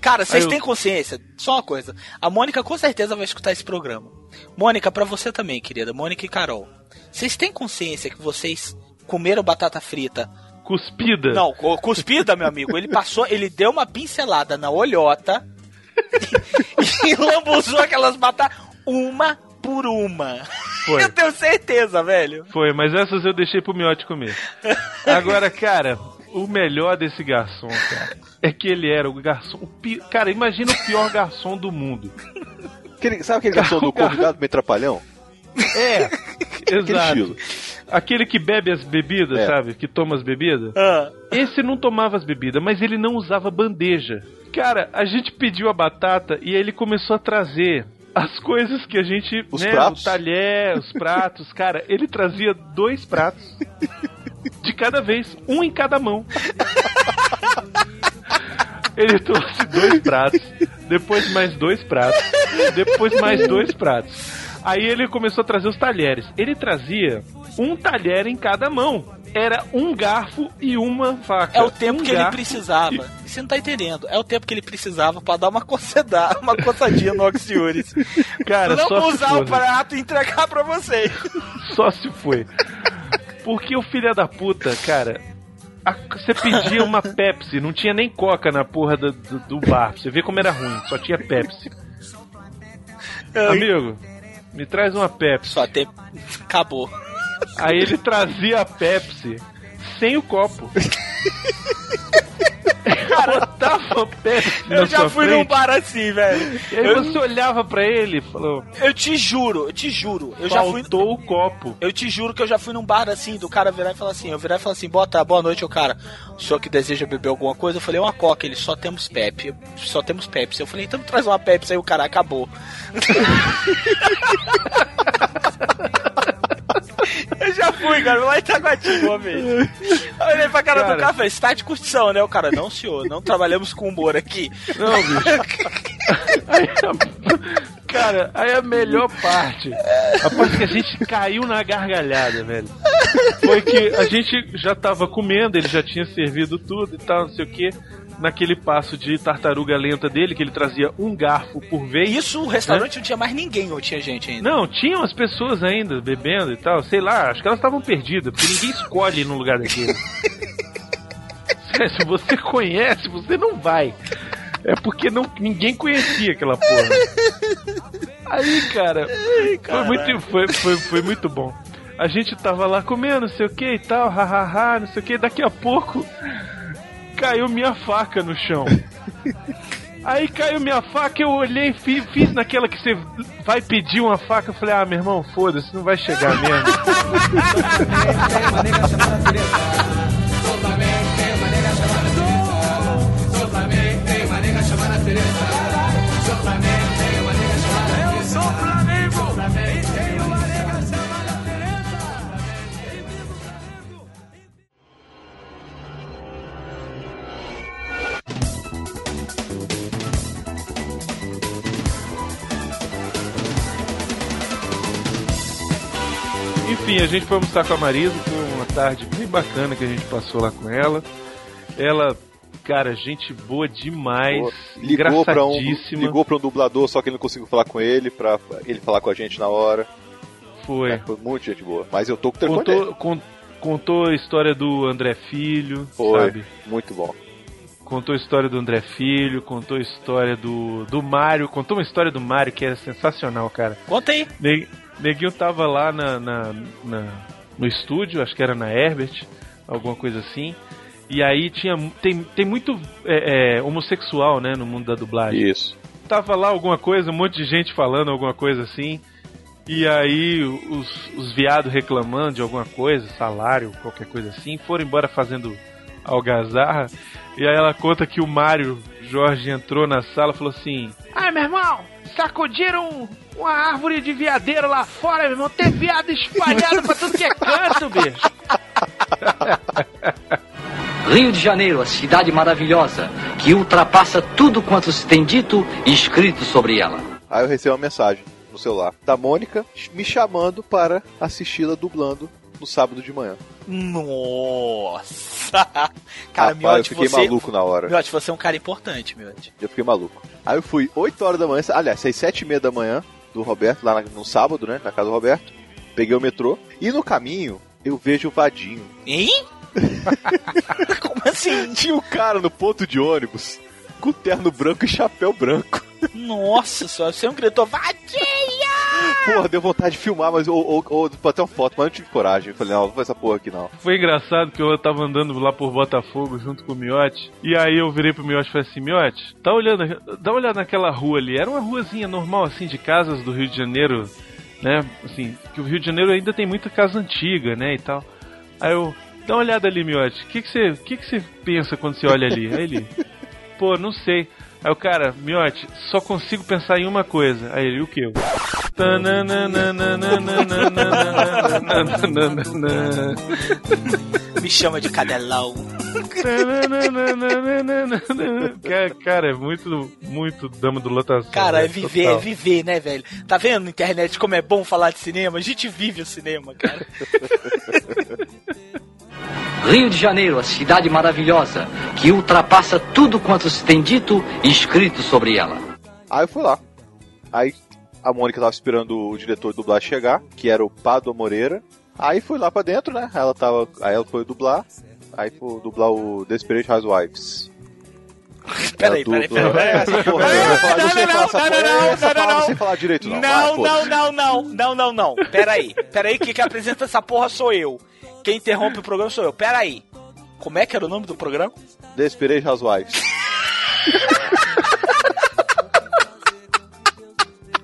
S7: cara, vocês
S8: eu-
S7: têm consciência? Só uma coisa. A Mônica com certeza vai escutar esse programa. Mônica, pra você também, querida. Mônica e Carol. Vocês têm consciência que vocês comeram batata frita?
S8: Cuspida.
S7: Não, cu- cuspida, meu amigo. Ele passou, ele deu uma pincelada na olhota [LAUGHS] [LAUGHS] e lambuzou aquelas batatas uma por uma.
S8: Foi. [LAUGHS]
S7: Eu tenho certeza, velho.
S8: Foi, mas essas eu deixei pro miote comer. Agora, cara, o melhor desse garçom, cara, é que ele era o garçom. o pi- Cara, imagina o pior garçom do mundo.
S5: Aquele, sabe aquele garçom do [LAUGHS] convidado meio trapalhão?
S8: É, [LAUGHS]
S5: Aquele
S8: exato. Aquele que bebe as bebidas,
S5: É.
S8: sabe? Que toma as bebidas.
S7: Ah,
S8: Esse não tomava as bebidas, mas ele não usava bandeja. Cara, a gente pediu a batata e aí ele começou a trazer as coisas que a gente.
S5: Os
S8: né,
S5: pratos?
S8: O talher, os pratos. Cara, ele trazia dois pratos de cada vez, um em cada mão. Ele trouxe dois pratos, depois mais dois pratos, depois mais dois pratos. Aí ele começou a trazer os talheres. Ele trazia um talher em cada mão. Era um garfo e uma faca.
S7: é o tempo
S8: Um
S7: que ele precisava. Você não tá entendendo. É o tempo que ele precisava pra dar uma coçada, [LAUGHS] uma coçadinha no Oxiures.
S8: Cara,
S7: não
S8: só se
S7: usar
S8: for,
S7: o
S8: né?
S7: prato e entregar pra vocês.
S8: Só se foi. Porque o filho da puta, cara. Você pedia uma Pepsi, não tinha nem coca na porra do, do, do bar. Você vê como era ruim, só tinha Pepsi. Amigo, me traz uma Pepsi.
S7: Só tem. Acabou.
S8: Aí ele trazia a Pepsi sem o copo. [LAUGHS] Botava a Pepsi na
S7: Eu já fui
S8: frente,
S7: num bar assim, velho.
S8: E aí
S7: Eu,
S8: você olhava pra ele e falou:
S7: eu te juro, eu te juro. Eu já fui.
S8: faltou o copo.
S7: Eu te juro que eu já fui num bar assim, do cara virar e falar assim, eu virar e falar assim, bota, boa noite, o cara. O senhor que deseja beber alguma coisa? Eu falei, uma coca, ele só temos Pepsi. Só temos Pepsi. Eu falei, então traz uma Pepsi aí o cara acabou. [LAUGHS] [LAUGHS] Eu já fui, cara, lá em Taguatinga uma vez. Eu olhei pra cara,
S8: Cara.
S7: do cara e falei, você tá de curtição, né? O cara, não senhor, não trabalhamos com humor aqui.
S8: Não, bicho. Aí [LAUGHS] cara, aí a melhor parte, a parte que a gente caiu na gargalhada, velho, foi que a gente já tava comendo, ele já tinha servido tudo e tal, não sei o que. Naquele passo de tartaruga lenta dele, que ele trazia um garfo por vez.
S7: Isso, o restaurante não tinha mais ninguém, ou tinha gente ainda.
S8: Não, tinham as pessoas ainda bebendo e tal, sei lá, acho que elas estavam perdidas, porque ninguém escolhe ir num lugar daquele. Se você conhece, você não vai. É porque não, ninguém conhecia aquela porra. Aí, cara, foi muito, foi, foi, foi muito bom. A gente tava lá comendo, não sei o que e tal, hahaha, não sei o que, daqui a pouco caiu minha faca no chão. [LAUGHS] Aí caiu minha faca, eu olhei, fiz, fiz naquela que você vai pedir uma faca. Eu falei, ah, meu irmão, foda-se, não vai chegar mesmo. Sou Flamengo, tem uma nega chamada Teresa. Sou Flamengo. Enfim, a gente foi almoçar com a Marisa, foi uma tarde bem bacana que a gente passou lá com ela. Ela, cara, gente boa demais,
S5: ligou pra um, ligou pra um dublador, só que ele não conseguiu falar com ele, pra ele falar com a gente na hora.
S8: Foi.
S5: É, foi muito gente boa. Mas eu tô com o telefone.
S8: Contou, con- contou a história do André Filho,
S5: Foi.
S8: sabe?
S5: Muito bom.
S8: Contou a história do André Filho, contou a história do, do Mário, contou uma história do Mário que era sensacional, cara.
S7: Conta aí.
S8: Ne- Neguinho tava lá na, na- na- no estúdio, acho que era na Herbert, alguma coisa assim. E aí tinha tem, tem muito é, é, homossexual, né, no mundo da dublagem.
S5: Isso.
S8: Tava lá alguma coisa, um monte de gente falando alguma coisa assim. E aí os, os viados reclamando de alguma coisa, salário, qualquer coisa assim, foram embora fazendo algazarra. E aí ela conta que o Mário Jorge entrou na sala e falou assim: Ai meu irmão, sacudiram uma árvore de viadeiro lá fora, meu irmão. Tem viado espalhado pra tudo que é canto, bicho. [LAUGHS]
S11: Rio de Janeiro, a cidade maravilhosa, que ultrapassa tudo quanto se tem dito e escrito sobre ela.
S5: Aí eu recebi uma mensagem no celular da Mônica me chamando para assisti-la dublando no sábado de manhã.
S7: Nossa! [LAUGHS] Cara,
S5: Rapaz, eu
S7: Miotti,
S5: fiquei
S7: você.
S5: maluco na hora.
S7: Miotti, você é um cara importante, Miotti.
S5: Eu fiquei maluco. Aí eu fui 8 horas da manhã, aliás, às 7 e meia da manhã do Roberto, lá no sábado, né, na casa do Roberto. Peguei o metrô e no caminho eu vejo o Vadinho.
S7: Hein? [LAUGHS] Como assim?
S5: Tinha um cara no ponto de ônibus com terno branco e chapéu branco.
S7: Nossa senhora, você é um gritou, vadia!
S5: Porra, deu vontade de filmar, mas ou, ou, ou uma foto, mas eu não tive coragem. Falei, não, não vou essa porra aqui não.
S8: Foi engraçado que eu tava andando lá por Botafogo junto com o Miote. E aí eu virei pro Miote e falei assim: Miote, tá olhando, dá uma olhada naquela rua ali. Era uma ruazinha normal, assim, de casas do Rio de Janeiro, né? Assim, que o Rio de Janeiro ainda tem muita casa antiga, né? E tal. Aí eu, dá uma olhada ali, Miote. O que que você que que você pensa quando você olha ali? Aí ele, pô, não sei. Aí o cara, Miote, só consigo pensar em uma coisa. Aí ele, o que? [LAUGHS]
S7: Me chama de cadelão.
S8: Cara, cara, é muito, muito dama do lotação.
S7: Cara,
S8: né?
S7: é viver,
S8: Total.
S7: é viver, né, velho? Tá vendo na internet como é bom falar de cinema? A gente vive o cinema, cara. [LAUGHS]
S11: Rio de Janeiro, a cidade maravilhosa, que ultrapassa tudo quanto se tem dito e escrito sobre ela.
S5: Aí eu fui lá. Aí a Mônica tava esperando o diretor de dublagem chegar, que era o Pado Moreira. Aí fui lá pra dentro, né? Ela tava, aí ela foi dublar. Aí foi dublar o Desperate Housewives.
S7: Peraí, peraí, peraí,
S5: palavra
S7: não,
S5: sem falar direito, não.
S7: Não, não, não, não, não, não, não. Peraí, peraí, que quem apresenta essa porra sou eu. Quem interrompe o programa sou eu. Peraí. Como é que era o nome do programa?
S5: Desperate Housewives. [LAUGHS]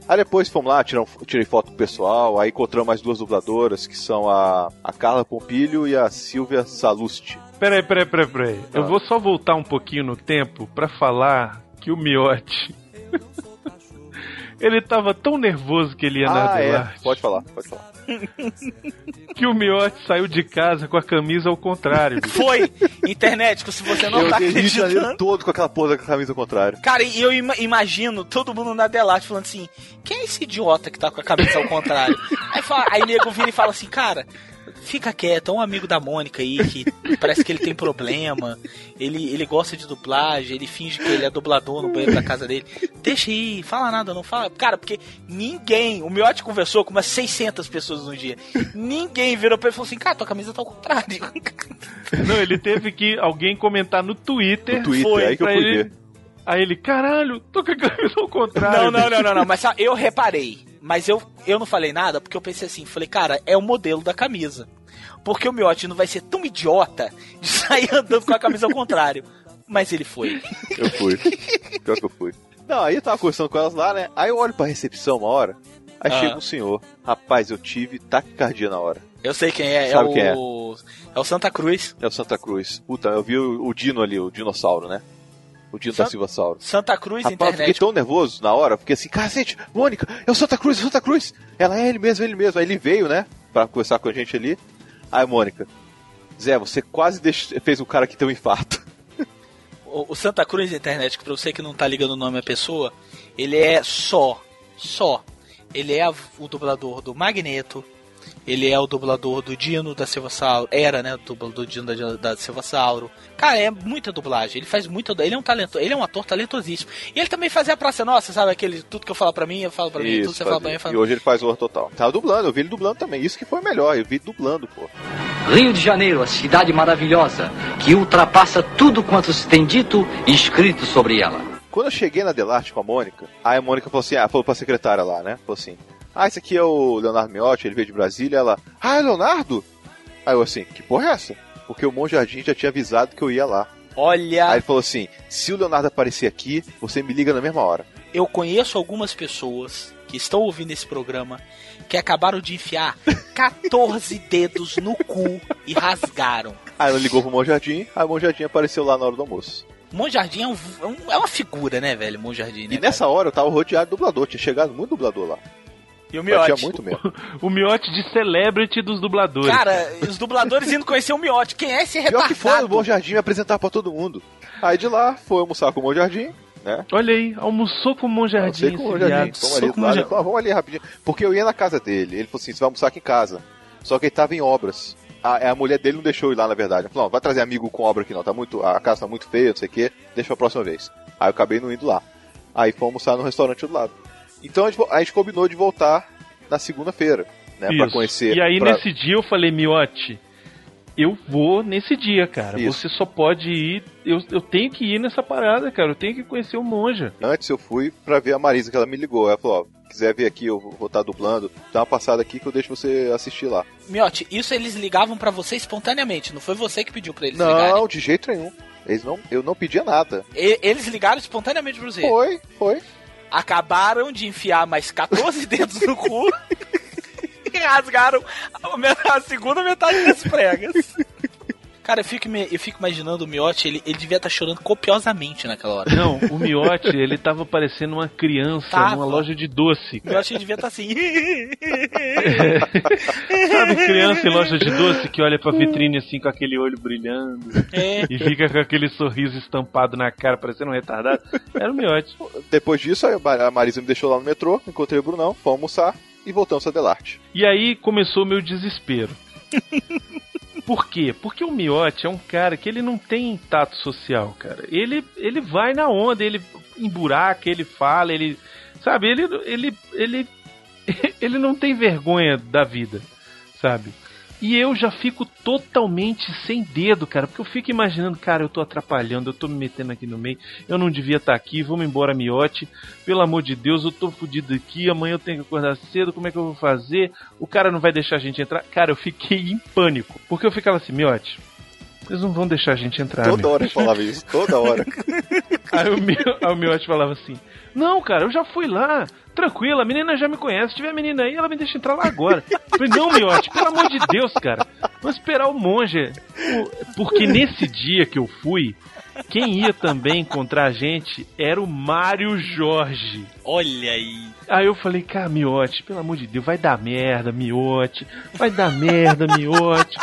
S5: Aí depois fomos lá, tiram, tirei foto com o pessoal, aí encontramos mais duas dubladoras, que são a, a Carla Pompilho e a Silvia Salusti.
S8: Peraí, peraí, peraí, peraí. Eu
S5: Ah.
S8: vou só voltar um pouquinho no tempo pra falar que o Miote. Ele tava tão nervoso que ele ia na
S5: Ah, é.
S8: Adelarte
S5: Pode falar, pode falar. [LAUGHS]
S8: que o Miote saiu de casa com a camisa ao contrário. bicho.
S7: Foi! Internet, se você não
S5: eu
S7: tá acreditando.
S5: todo com aquela porra da camisa ao contrário.
S7: Cara, e eu ima- imagino todo mundo na Delate falando assim: quem é esse idiota que tá com a cabeça ao contrário? [LAUGHS] aí, fala, aí nego vira e fala assim: cara, fica quieto, é um amigo da Mônica aí que [LAUGHS] parece que ele tem problema, ele, ele gosta de dublagem, ele finge que ele é dublador no banheiro da casa dele. Deixa aí, fala nada, não fala. Cara, porque ninguém, o Miotti conversou com umas 600 pessoas no dia, ninguém virou pra ele e falou assim: cara, tua camisa tá ao contrário.
S8: Não, ele teve que alguém comentar no Twitter.
S5: No Twitter,
S8: foi
S5: aí que eu
S8: pra
S5: fui
S8: ele...
S5: ver.
S8: Aí ele, caralho, tô com a camisa ao contrário.
S7: Não, não,
S8: bicho."
S7: não, não, não, mas eu reparei. Mas eu, eu não falei nada porque eu pensei assim, falei, cara, é o modelo da camisa. Porque o Miotti não vai ser tão idiota de sair andando com a camisa ao contrário. Mas ele foi.
S5: Eu fui. Pior que eu fui. Não, aí eu tava conversando com elas lá, né? Aí eu olho pra recepção uma hora, aí
S7: Ah.
S5: chega um senhor. Rapaz, eu tive taquicardia na hora.
S7: Eu sei quem é, é
S5: Sabe
S7: o.
S5: quem é?
S7: É o Santa Cruz.
S5: É o Santa Cruz. Puta, eu vi o, o Dino ali, o dinossauro, né? O Dino
S7: San-
S5: da Silva Sauro.
S7: Santa Cruz
S5: Rapaz, eu fiquei
S7: Internet.
S5: tão nervoso na hora, fiquei assim, cacete, Mônica, é o Santa Cruz, é o Santa Cruz. Ela é ele mesmo, ele mesmo. Aí ele veio, né, pra conversar com a gente ali. Aí, Mônica, Zé, você quase deixou- fez o cara que tem um infarto. [LAUGHS]
S7: O, o Santa Cruz Internet, que pra você que não tá ligando o nome à pessoa, ele é só, só. Ele é a- o dublador do Magneto, Ele é o dublador do Dino da Silva Sauro. Era, né? O dublador do Dino da, da Silva Sauro. Cara, é muita dublagem. Ele faz muita. Ele é um talento. Ele é um ator talentosíssimo. E ele também fazia a Praça Nossa, sabe? Aquele. Tudo que eu falo pra mim, eu falo pra mim. Tudo que você fala pra mim, eu falo
S5: E hoje ele faz o Horror Total. Tava dublando, eu vi ele dublando também. Isso que foi melhor, eu vi dublando, pô.
S11: Rio de Janeiro, a cidade maravilhosa, que ultrapassa tudo quanto se tem dito e escrito sobre ela.
S5: Quando eu cheguei na Delarte com a Mônica, aí a Mônica falou assim, ah, falou pra secretária lá, né? Falou assim, ah, esse aqui é o Leonardo Miotti, ele veio de Brasília, ela, ah, é Leonardo? Aí eu assim, que porra é essa? Porque o Monjardim já tinha avisado que eu ia lá.
S7: Olha.
S5: Aí ele falou assim, se o Leonardo aparecer aqui, você me liga na mesma hora.
S7: Eu conheço algumas pessoas que estão ouvindo esse programa que acabaram de enfiar [LAUGHS] 14 dedos no cu e rasgaram.
S5: Aí ela ligou pro Monjardim, aí o Monjardim apareceu lá na hora do almoço.
S7: Monjardim é, um, é, um- é uma figura, né, velho? Monjardim, né?
S5: E nessa hora eu tava rodeado de dublador, tinha chegado muito dublador lá.
S7: E o Miotti?
S5: Tinha muito mesmo. [LAUGHS]
S8: O miote de celebrity dos dubladores.
S7: Cara, os dubladores indo conhecer o Miotti. Quem é esse
S5: Pior
S7: retardado?
S5: que foi, o Monjardim me apresentar pra todo mundo. Aí de lá, foi almoçar com o Monjardim, né?
S8: Olha aí, almoçou com o Monjardim.
S5: Almocei com o Monjardim. Vamos ali, "Ah, vamos ali rapidinho. Porque eu ia na casa dele. Ele falou assim: você vai almoçar aqui em casa. Só que ele tava em obras. A, a mulher dele não deixou ir lá, na verdade. Ele falou, não, vai trazer amigo com obra aqui não. Tá muito, a casa tá muito feia, não sei o quê. Deixa pra próxima vez. Aí eu acabei não indo lá. Aí fomos almoçar no restaurante do lado. Então a gente, a gente combinou de voltar na segunda-feira, né? Pra
S8: Isso.
S5: conhecer.
S8: E aí
S5: pra-
S8: nesse dia eu falei, Miote, eu vou nesse dia, cara.
S5: Isso.
S8: Você só pode ir. Eu, eu tenho que ir nessa parada, cara. Eu tenho que conhecer o monja.
S5: Antes eu fui pra ver a Marisa, que ela me ligou. Ela falou, ó, quiser ver aqui, eu vou estar dublando. Dá uma passada aqui que eu deixo você assistir lá.
S7: Miotti, isso eles ligavam pra você espontaneamente, não foi você que pediu pra eles
S5: não,
S7: ligarem.
S5: de jeito nenhum. Eles não, eu não pedia nada.
S7: E- eles ligaram espontaneamente pra você.
S5: Foi, foi.
S7: Acabaram de enfiar mais 14 [LAUGHS] dedos no cu [LAUGHS] e rasgaram a, a segunda metade das pregas. Cara, eu fico, me- eu fico imaginando o Miotti, ele, ele devia estar chorando copiosamente naquela hora.
S8: Não, o Miote, [LAUGHS] ele tava parecendo uma criança
S7: Tava.
S8: numa loja de doce.
S7: O Miotti devia estar assim. [LAUGHS]
S8: Sabe, criança em loja de doce que olha pra vitrine assim com aquele olho brilhando
S7: É.
S8: e fica com aquele sorriso estampado na cara, parecendo um retardado? Era o Miote.
S5: Depois disso, a Marisa me deixou lá no metrô, encontrei o Brunão, fomos almoçar e voltamos a Delarte.
S8: E aí começou o meu desespero. Por quê? Porque o Miotti é um cara que ele não tem tato social, cara. Ele, ele vai na onda, ele emburaca, ele fala, ele. Sabe, ele, ele, ele, [LAUGHS] ele não tem vergonha da vida, sabe? E eu já fico totalmente sem dedo, cara, porque eu fico imaginando, cara, eu tô atrapalhando, eu tô me metendo aqui no meio, eu não devia estar aqui, vamos embora, miote, pelo amor de Deus, eu tô fudido aqui, amanhã eu tenho que acordar cedo, como é que eu vou fazer? O cara não vai deixar a gente entrar. Cara, eu fiquei em pânico, porque eu ficava assim, miote, eles não vão deixar a gente entrar.
S5: Toda
S8: meu.
S5: hora eu falava isso, toda hora. [LAUGHS]
S8: Aí o, meu, aí o Miotti falava assim: Não, cara, eu já fui lá, tranquilo, a menina já me conhece. Se tiver menina aí, ela me deixa entrar lá agora. Falei: Não, Miotti, pelo amor de Deus, cara, vamos esperar o monge. Porque nesse dia que eu fui, quem ia também encontrar a gente era o Mário Jorge.
S7: Olha aí.
S8: Aí eu falei, cara, Miote, pelo amor de Deus, vai dar merda, Miote. Vai dar merda, Miote.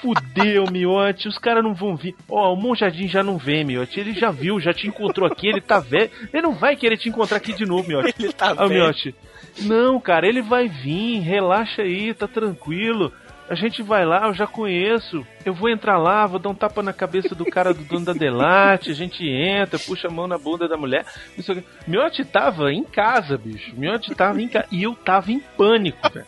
S8: Fudeu, Miote. Os caras não vão vir. Ó, o Monjardim já não vem, Miote. Ele já viu, já te encontrou aqui, ele tá velho. Ele não vai querer te encontrar aqui de novo, Miote.
S7: Ele tá
S8: o
S7: velho.
S8: Miote, não, cara, ele vai vir, relaxa aí, tá tranquilo. A gente vai lá, eu já conheço. Eu vou entrar lá, vou dar um tapa na cabeça do cara do dono da [LAUGHS] Delate. A gente entra, puxa a mão na bunda da mulher. Não sei o quê. Miotti tava em casa, bicho. Miotti tava em casa. E eu tava em pânico, velho.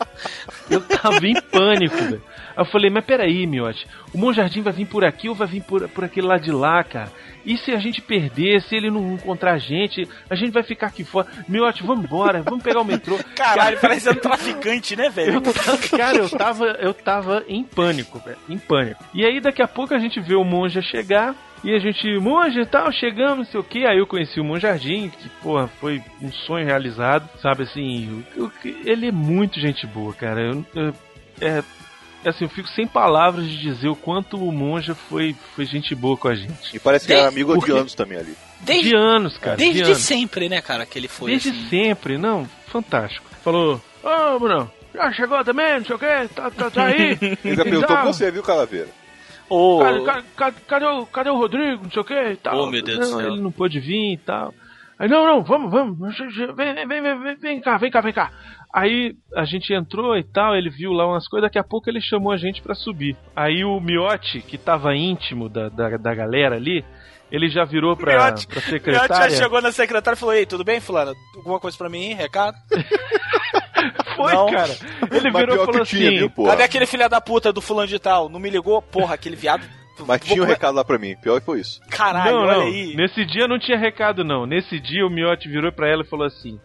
S8: Eu tava em pânico, velho. Aí eu falei, mas peraí, Miotti. O Monjardim vai vir por aqui ou vai vir por, por aquele lado de lá, cara? E se a gente perder, se ele não encontrar a gente, a gente vai ficar aqui fora. Miotti, vamos embora, vamos pegar o metrô. [LAUGHS]
S7: Caralho, parecendo traficante, né, velho?
S8: Eu tava- cara, eu tava, eu tava em pânico, velho. Em pânico. E aí daqui a pouco a gente vê o monja chegar. E a gente, monja e tal, chegamos, não sei o que. Aí eu conheci o Monjardim, que, porra, foi um sonho realizado. Sabe assim, o que- ele é muito gente boa, cara. Eu, eu- é, é assim, eu fico sem palavras de dizer o quanto o monja foi, foi gente boa com a gente.
S5: E parece que era
S7: Desde-
S5: amigo de
S8: porque-
S5: anos também ali.
S7: Desde,
S8: de anos, cara. de
S7: desde
S8: anos.
S7: sempre, né, cara, que ele foi
S8: Desde
S7: assim.
S8: sempre, não, fantástico. Falou, ô, Bruno, já chegou também, não sei o que, tá, tá, tá aí. [LAUGHS]
S5: Ele já perguntou
S8: Então,
S5: pra você, viu, Calaveira?
S7: Ô,
S8: Cadê, ca- ca- cadê, o, cadê o Rodrigo, não sei o que e tal.
S7: Oh, meu Deus do
S8: não,
S7: céu.
S8: Ele não pôde vir e tal. Aí, não, não, vamos, vamos, vem, vem, vem, vem, vem, cá, vem cá, vem cá. Aí a gente entrou e tal, ele viu lá umas coisas, daqui a pouco ele chamou a gente pra subir. Aí o Miotti, que tava íntimo da, da, da galera ali, ele já virou pra,
S7: Miotti-
S8: pra
S7: Miotti
S8: secretária.
S7: já chegou na secretária e falou: Ei, tudo bem, Fulano? Alguma coisa pra mim? Recado? [LAUGHS]
S8: Foi,
S7: Não.
S8: cara. Ele
S5: Mas
S8: virou e falou
S5: tinha,
S8: assim:
S5: viu?
S7: Cadê aquele filho da puta do fulano de tal? Não me ligou? Porra, aquele viado.
S5: Mas
S7: Vou
S5: tinha um recado lá pra mim. Pior que foi isso.
S7: Caralho,
S8: não,
S7: olha
S8: não.
S7: aí.
S8: Nesse dia não tinha recado, não. Nesse dia o Miotti virou pra ela e falou assim: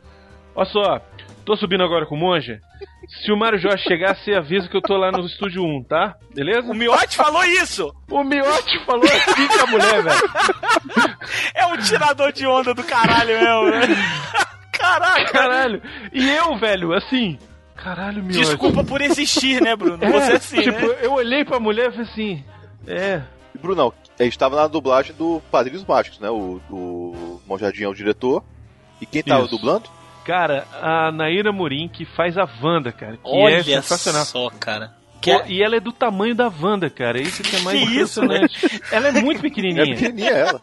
S8: Olha só, tô subindo agora com o monja. Se o Mário Jorge chegar, você avisa que eu tô lá no estúdio 1, tá? Beleza?
S7: O Miotti falou isso!
S8: O Miotti falou assim com a mulher, velho. [LAUGHS]
S7: É um tirador de onda do caralho mesmo, né? [LAUGHS] Caralho!
S8: Caralho. E eu, velho, assim. Caralho, Miotti.
S7: Desculpa por existir, né, Bruno? Você é assim,
S8: tipo,
S7: né?
S8: eu olhei pra mulher e falei assim. É.
S5: E, Brunão, a gente tava na dublagem do Padrinhos Mágicos, né? O, o Monjadinho é o diretor. E quem tava
S8: Isso.
S5: dublando?
S8: Cara, a Naira Morim que faz a Wanda, cara. Que
S7: Olha
S8: é sensacional.
S7: só, cara.
S8: Pô, E ela é do tamanho da Wanda, cara. Isso que é mais [LAUGHS]
S7: Que isso, né?
S8: impressionante. Ela é muito [LAUGHS]
S5: É
S8: pequenininha.
S5: pequenininha ela.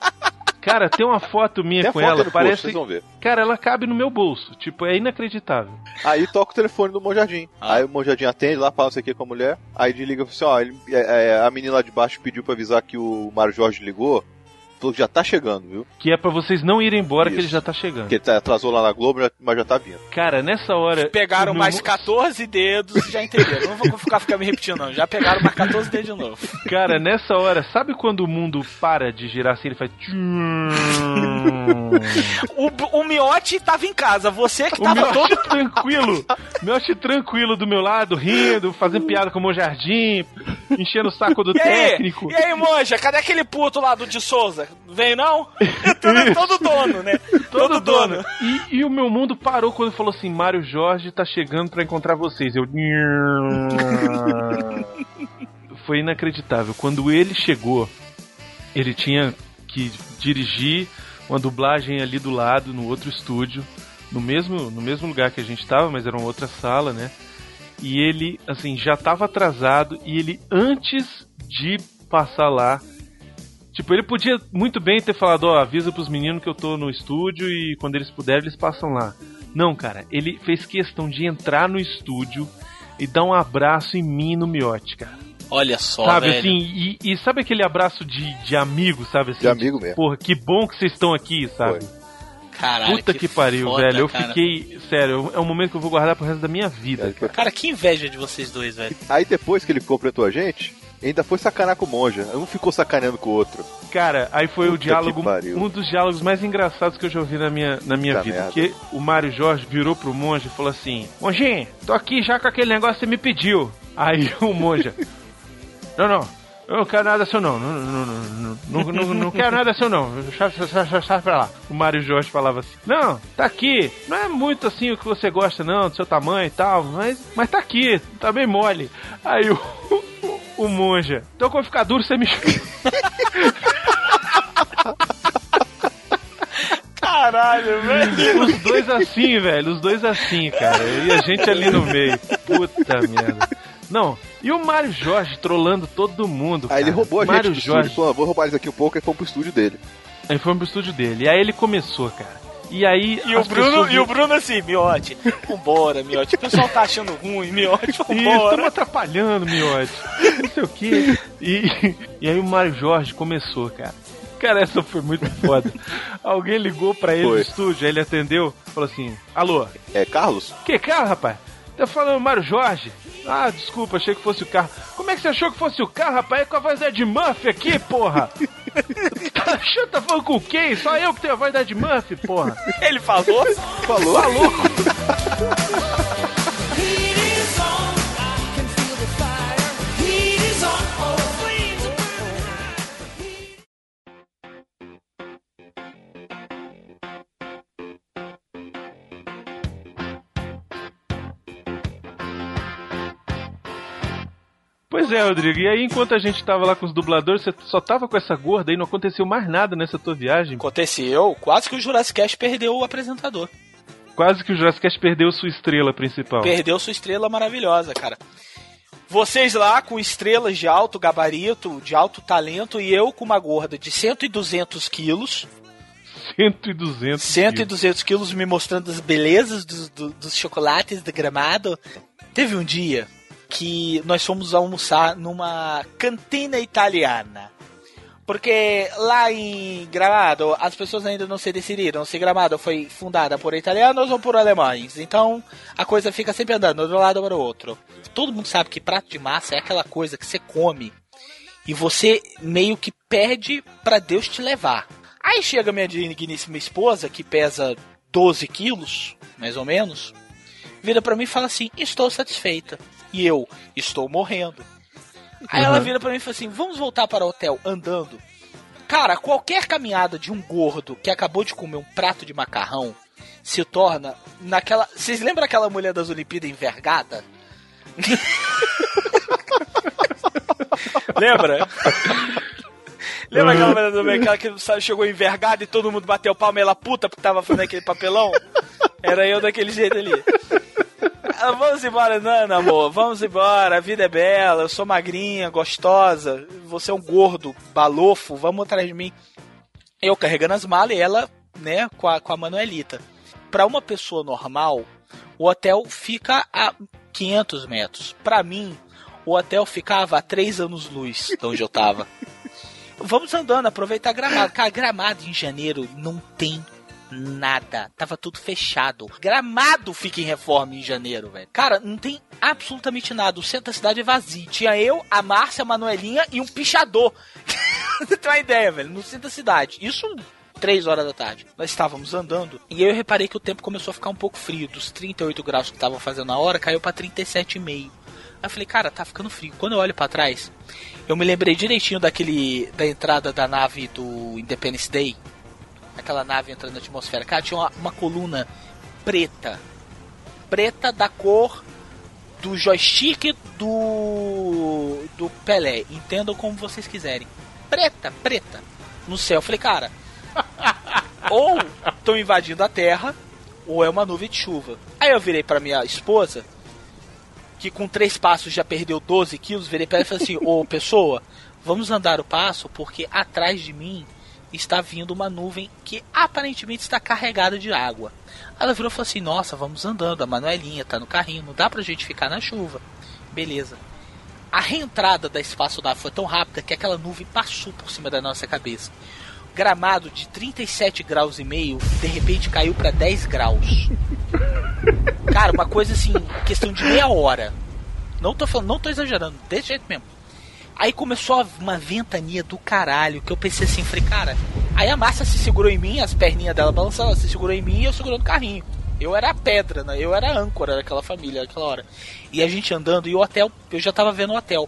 S8: Cara, tem uma foto minha
S5: Tem
S8: com
S5: foto
S8: ela.
S5: post,
S8: parece.
S5: vocês vão ver.
S8: Cara, ela cabe no meu bolso. Tipo, é inacreditável.
S5: Aí toca o telefone do Monjardim.
S7: Ah.
S5: Aí o Monjardim atende lá, fala não sei o que com a mulher. Aí desliga e fala assim: ó, ele- é, é, a menina lá de baixo pediu pra avisar que o Mário Jorge ligou. Falou que já tá chegando, viu?
S8: Que é pra vocês não irem embora, que
S5: Isso.
S8: ele já tá chegando.
S5: Que ele tá- atrasou lá na Globo, mas já tá vindo.
S8: Cara, nessa hora.
S7: Pegaram mais
S8: mo-
S7: 14 dedos, já entenderam. Não vou ficar, ficar me repetindo, não. Já pegaram mais 14 dedos de novo.
S8: Cara, nessa hora, sabe quando o mundo para de girar assim? Ele faz.
S7: O, o Miotti tava em casa, você que tava todo. [LAUGHS]
S8: tranquilo. Miotti tranquilo do meu lado, rindo, fazendo piada com o meu jardim, enchendo o saco do
S7: E aí?
S8: técnico.
S7: E aí, monja, cadê aquele puto lá do de Souza? Veio não? todo, todo dono, né? Todo, dono.
S8: E, e o meu mundo parou quando falou assim: Mário Jorge tá chegando pra encontrar vocês. Eu. Foi inacreditável. Quando ele chegou, ele tinha que dirigir uma dublagem ali do lado, no outro estúdio, no mesmo, no mesmo lugar que a gente tava, mas era uma outra sala, né? E ele, assim, já tava atrasado e ele, antes de passar lá, Tipo, ele podia muito bem ter falado, ó, avisa pros meninos que eu tô no estúdio e quando eles puderem eles passam lá. Não, cara, ele fez questão de entrar no estúdio e dar um abraço em mim e no miote, cara.
S7: Olha só,
S8: sabe
S7: velho.
S8: assim, e, e sabe aquele abraço de, de amigo, sabe assim?
S5: De amigo mesmo.
S8: Porra, que bom que vocês estão aqui, sabe?
S7: Caralho,
S8: Puta que, pariu,
S7: foda,
S8: velho. Eu
S7: cara.
S8: fiquei. Sério, é um momento que eu vou guardar pro resto da minha vida. cara.
S7: Cara, que inveja de vocês dois, velho.
S5: Aí depois que ele completou a gente, ainda foi sacanar com o Monja. Um ficou sacaneando com o outro.
S8: Cara, aí foi o
S5: Puta que
S8: diálogo, um dos diálogos mais engraçados que eu já ouvi na minha, na minha
S5: Puta
S8: vida.
S5: merda.
S8: Que o Mário Jorge virou pro monge e falou assim: Monjinho, tô aqui já com aquele negócio que você me pediu. Aí [LAUGHS] o monja: Não, não. Eu não quero nada seu não. Não, não, não, não, não, não, quero nada seu não. Sai pra lá. O Mário Jorge falava assim: Não, tá aqui. Não é muito assim o que você gosta, não, do seu tamanho e tal, mas, mas tá aqui, tá bem mole. Aí o, o, o monja: Então quando ficar duro, você me [LAUGHS]
S7: Caralho, velho.
S8: Os dois assim, velho. Os dois assim, cara. E a gente ali no meio. Puta merda. Não, e o Mário Jorge trolando todo mundo.
S5: Aí ele
S8: cara.
S5: roubou a gente
S8: Mário
S5: estúdio.
S8: Jorge.
S5: Falou, "Ah, vou roubar eles aqui um pouco e foi pro estúdio dele.
S8: Aí foi pro estúdio dele. E aí ele começou, cara. E aí.
S7: E o, Bruno,
S8: pessoas-
S7: e o Bruno assim, Miote, vambora, Miote. O pessoal tá achando ruim, Miote,
S8: Isso,
S7: vambora.
S8: estamos atrapalhando, miote. Não sei o que. E, e aí o Mário Jorge começou, cara. Cara, essa foi muito foda. [LAUGHS] Alguém ligou pra ele
S5: Foi.
S8: no estúdio, aí ele atendeu, falou assim: Alô,
S5: É, Carlos?
S8: Que carro, rapaz? Tá falando Mário Jorge? Ah, desculpa, achei que fosse o carro. Como é que você achou que fosse o carro, rapaz? É com a voz da Ed Murphy aqui, porra! [LAUGHS] tá achando tá falando com quem? Só eu que tenho a voz da Ed Murphy, porra!
S7: Ele falou?
S5: Falou?
S8: Falou! [LAUGHS] Pois é, Rodrigo. E aí, enquanto a gente tava lá com os dubladores, você só tava com essa gorda e não aconteceu mais nada nessa tua viagem.
S7: Aconteceu, quase que o Jurassic Cast perdeu o apresentador.
S8: Quase que o Jurassic Cast perdeu sua estrela principal.
S7: Perdeu sua estrela maravilhosa, cara. Vocês lá com estrelas de alto gabarito, de alto talento, e eu com uma gorda de 100 e 200 quilos.
S8: Cento e duzentos.
S7: Cento e duzentos quilos me mostrando as belezas dos, do- dos chocolates de gramado. Teve um dia que nós fomos almoçar numa cantina italiana. Porque lá em Gramado as pessoas ainda não se decidiram se Gramado foi fundada por italianos ou por alemães. Então a coisa fica sempre andando de um lado para o outro. Todo mundo sabe que prato de massa é aquela coisa que você come e você meio que pede pra Deus te levar. Aí chega minha digníssima esposa, que pesa 12 quilos, mais ou menos, vira pra mim e fala assim: Estou satisfeita. E eu, estou morrendo. Aí ela
S8: Uhum.
S7: vira pra mim e fala assim: Vamos voltar para o hotel andando. Cara, qualquer caminhada de um gordo que acabou de comer um prato de macarrão se torna naquela. Vocês lembram aquela mulher das Olimpíadas envergada? [LAUGHS] Lembra? Lembra aquela mulher do mercado que sabe, chegou envergada e todo mundo bateu palma e ela puta porque tava fazendo aquele papelão? Era eu daquele jeito ali. Ah, Vamos embora, Nana, amor. Vamos embora. A vida é bela. Eu sou magrinha, gostosa. Você é um gordo, balofo. Vamos atrás de mim. Eu carregando as malas e ela, né, com a, com a Manuelita. Pra uma pessoa normal, o hotel fica a 500 metros. Pra mim, o hotel ficava a 3 anos-luz de onde eu tava. [LAUGHS] Vamos andando, aproveitar gramado. Cara, gramado em janeiro não tem nada. Tava tudo fechado. Gramado fica em reforma em janeiro, velho. Cara, não tem absolutamente nada. O centro da cidade é vazio. Tinha eu, a Márcia, a Manuelinha e um pichador. [LAUGHS] Você tem uma ideia, velho. No centro da cidade. Isso três horas da tarde. Nós estávamos andando e eu reparei que o tempo começou a ficar um pouco frio. Dos 38 graus que estavam fazendo na hora, caiu pra 37,5. Aí eu falei, cara, tá ficando frio. Quando eu olho pra trás, eu me lembrei direitinho daquele da entrada da nave do Independence Day. Aquela nave entrando na atmosfera. Cara, tinha uma, uma coluna preta. Preta da cor do joystick do do Pelé. Entendam como vocês quiserem. Preta, preta. No céu. Eu falei, cara, [LAUGHS] ou estão invadindo a Terra, ou é uma nuvem de chuva. Aí eu virei pra minha esposa, que com três passos já perdeu 12 quilos, virei pra ela e falei assim, ô pessoa, vamos andar o passo, porque atrás de mim está vindo uma nuvem que aparentemente está carregada de água. Ela virou e falou assim, nossa, vamos andando, a Manuelinha tá no carrinho, não dá pra gente ficar na chuva. Beleza. A reentrada da espaçonave foi tão rápida que aquela nuvem passou por cima da nossa cabeça. Gramado de 37 graus e meio, de repente caiu para 10 graus. Cara, uma coisa assim, questão de meia hora. Não tô falando, não tô exagerando, desse jeito mesmo. Aí começou uma ventania do caralho, que eu pensei assim, falei, cara. Aí a Márcia se segurou em mim, as perninhas dela balançando, ela se segurou em mim e eu segurando o carrinho. Eu era a pedra, né? Eu era a âncora daquela família naquela hora. E a gente andando, e o hotel, eu já tava vendo o hotel.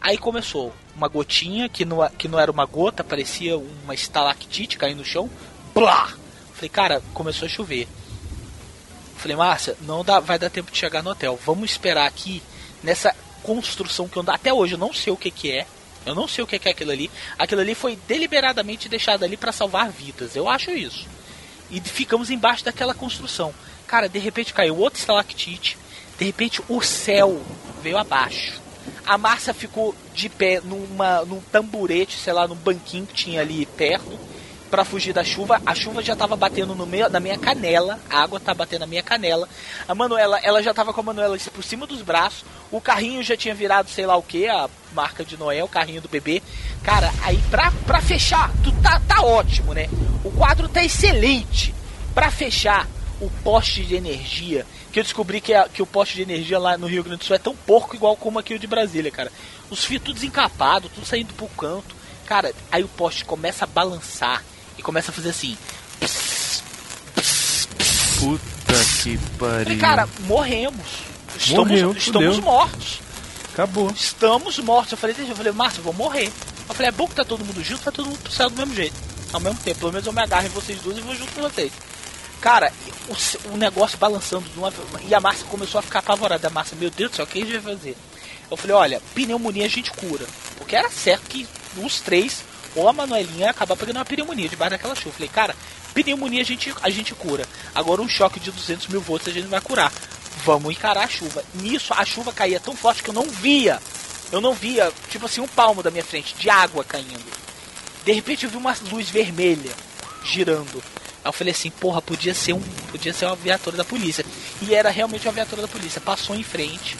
S7: Aí começou uma gotinha, que não, que não era uma gota, parecia uma estalactite caindo no chão. Blá! Falei, cara, começou a chover. Falei, Márcia, não dá, vai dar tempo de chegar no hotel. Vamos esperar aqui nessa construção que eu até hoje eu não sei o que, que é. Eu não sei o que, que é aquilo ali. Aquilo ali foi deliberadamente deixado ali para salvar vidas. Eu acho isso. E ficamos embaixo daquela construção. Cara, de repente caiu outro estalactite. De repente o céu veio abaixo. A Márcia ficou de pé numa, num tamburete, sei lá, num banquinho que tinha ali perto, para fugir da chuva. A chuva já tava batendo no meio, na minha canela, a água tá batendo na minha canela. A Manuela, ela já tava com a Manuela por cima dos braços. O carrinho já tinha virado, sei lá o que, a marca de Noé, o carrinho do bebê. Cara, aí pra, pra fechar, tu tá, tá ótimo, né? O quadro tá excelente. Pra fechar, o poste de energia que eu descobri que, a, que o poste de energia lá no Rio Grande do Sul é tão porco igual como aqui o de Brasília, cara. Os fios tudo desencapado, tudo saindo pro canto. Cara, aí o poste começa a balançar começa a fazer assim.
S8: Puta que pariu.
S7: E, cara, morremos. Estamos,
S8: Morreu,
S7: estamos
S8: fudeu.
S7: mortos.
S8: Acabou.
S7: Estamos mortos. Eu falei, eu falei, Márcio, eu vou morrer. Eu falei, é bom que tá todo mundo junto, vai todo mundo pro céu do mesmo jeito. Ao mesmo tempo, pelo menos eu me agarro em vocês dois e vou junto com vocês. Cara, o, o negócio balançando de uma, e a Márcia começou a ficar apavorada. A Márcia, meu Deus do céu, o que a gente vai fazer? Eu falei, olha, pneumonia a gente cura. Porque era certo que os três, ou a Manuelinha acabar pegando uma pneumonia debaixo daquela chuva. Falei, cara, pneumonia a gente, a gente cura. Agora um choque de 200 mil volts a gente não vai curar. Vamos encarar a chuva. Nisso, a chuva caía tão forte que eu não via. Eu não via, tipo assim, um palmo da minha frente, de água caindo. De repente eu vi uma luz vermelha girando. Aí eu falei assim, porra, podia ser um, podia ser uma viatura da polícia. E era realmente uma viatura da polícia. Passou em frente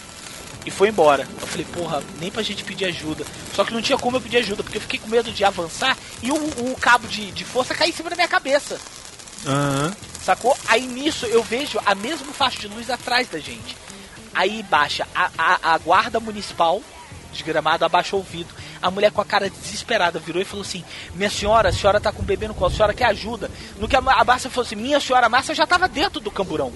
S7: e foi embora. Eu falei, porra, nem pra gente pedir ajuda. Só que não tinha como eu pedir ajuda, porque eu fiquei com medo de avançar e o, o cabo de, de força cair em cima da minha cabeça.
S8: Aham.
S7: Sacou? Aí nisso eu vejo a mesma faixa de luz atrás da gente. Aí baixa a, a, a guarda municipal desgramado abaixou o vidro. A mulher com a cara desesperada virou e falou assim: Minha senhora, a senhora tá com o bebê no colo, a senhora quer ajuda? No que a, a Márcia falou assim: Minha senhora, a Márcia já tava dentro do camburão.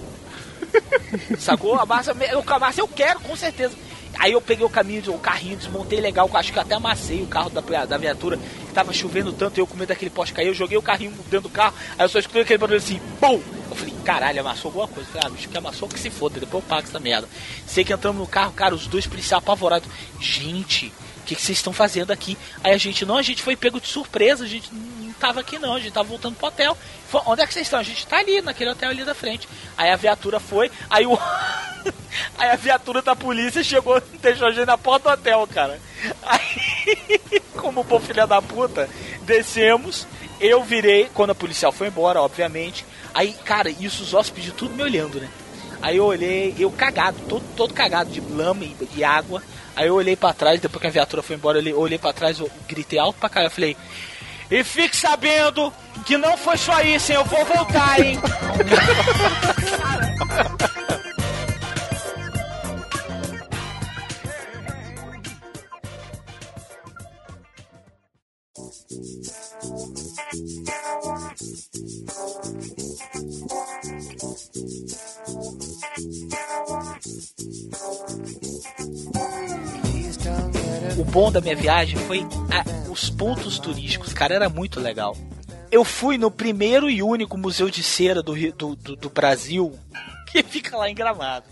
S7: Sacou? A Márcia, eu, a eu quero, com certeza. Aí eu peguei o caminho, o carrinho, desmontei legal, acho que até amassei o carro da, da viatura, que tava chovendo tanto, eu com medo daquele poste cair, eu joguei o carrinho dentro do carro, aí eu só escutei aquele barulho assim, pum! Eu falei, caralho, amassou alguma coisa. Eu falei, ah, bicho, que amassou que se foda, depois eu pago essa merda. Sei que entramos no carro, cara, os dois policiais apavorados. Gente, o que, que vocês estão fazendo aqui? Aí a gente, não, a gente foi pego de surpresa, a gente não tava aqui não, a gente tava voltando pro hotel. Foi, onde é que vocês estão? A gente tá ali, naquele hotel ali da frente. Aí a viatura foi, aí o. [LAUGHS] aí a viatura da polícia chegou, [LAUGHS] deixou a gente na porta do hotel, cara. Aí, [LAUGHS] como bom filha da puta, descemos. Eu virei, quando a policial foi embora, obviamente. Aí, cara, isso os hóspedes tudo me olhando, né? Aí eu olhei, eu cagado, todo, todo cagado de lama e, e água. Aí eu olhei para trás, depois que a viatura foi embora, eu olhei, olhei para trás, eu gritei alto pra caralho, eu falei: "E fique sabendo que não foi só isso, hein? Eu vou voltar, hein?" [LAUGHS] O bom da minha viagem foi a- os pontos turísticos, cara, era muito legal. Eu fui no primeiro e único museu de cera do, do, do, do Brasil, [LAUGHS] que fica lá em Gramado.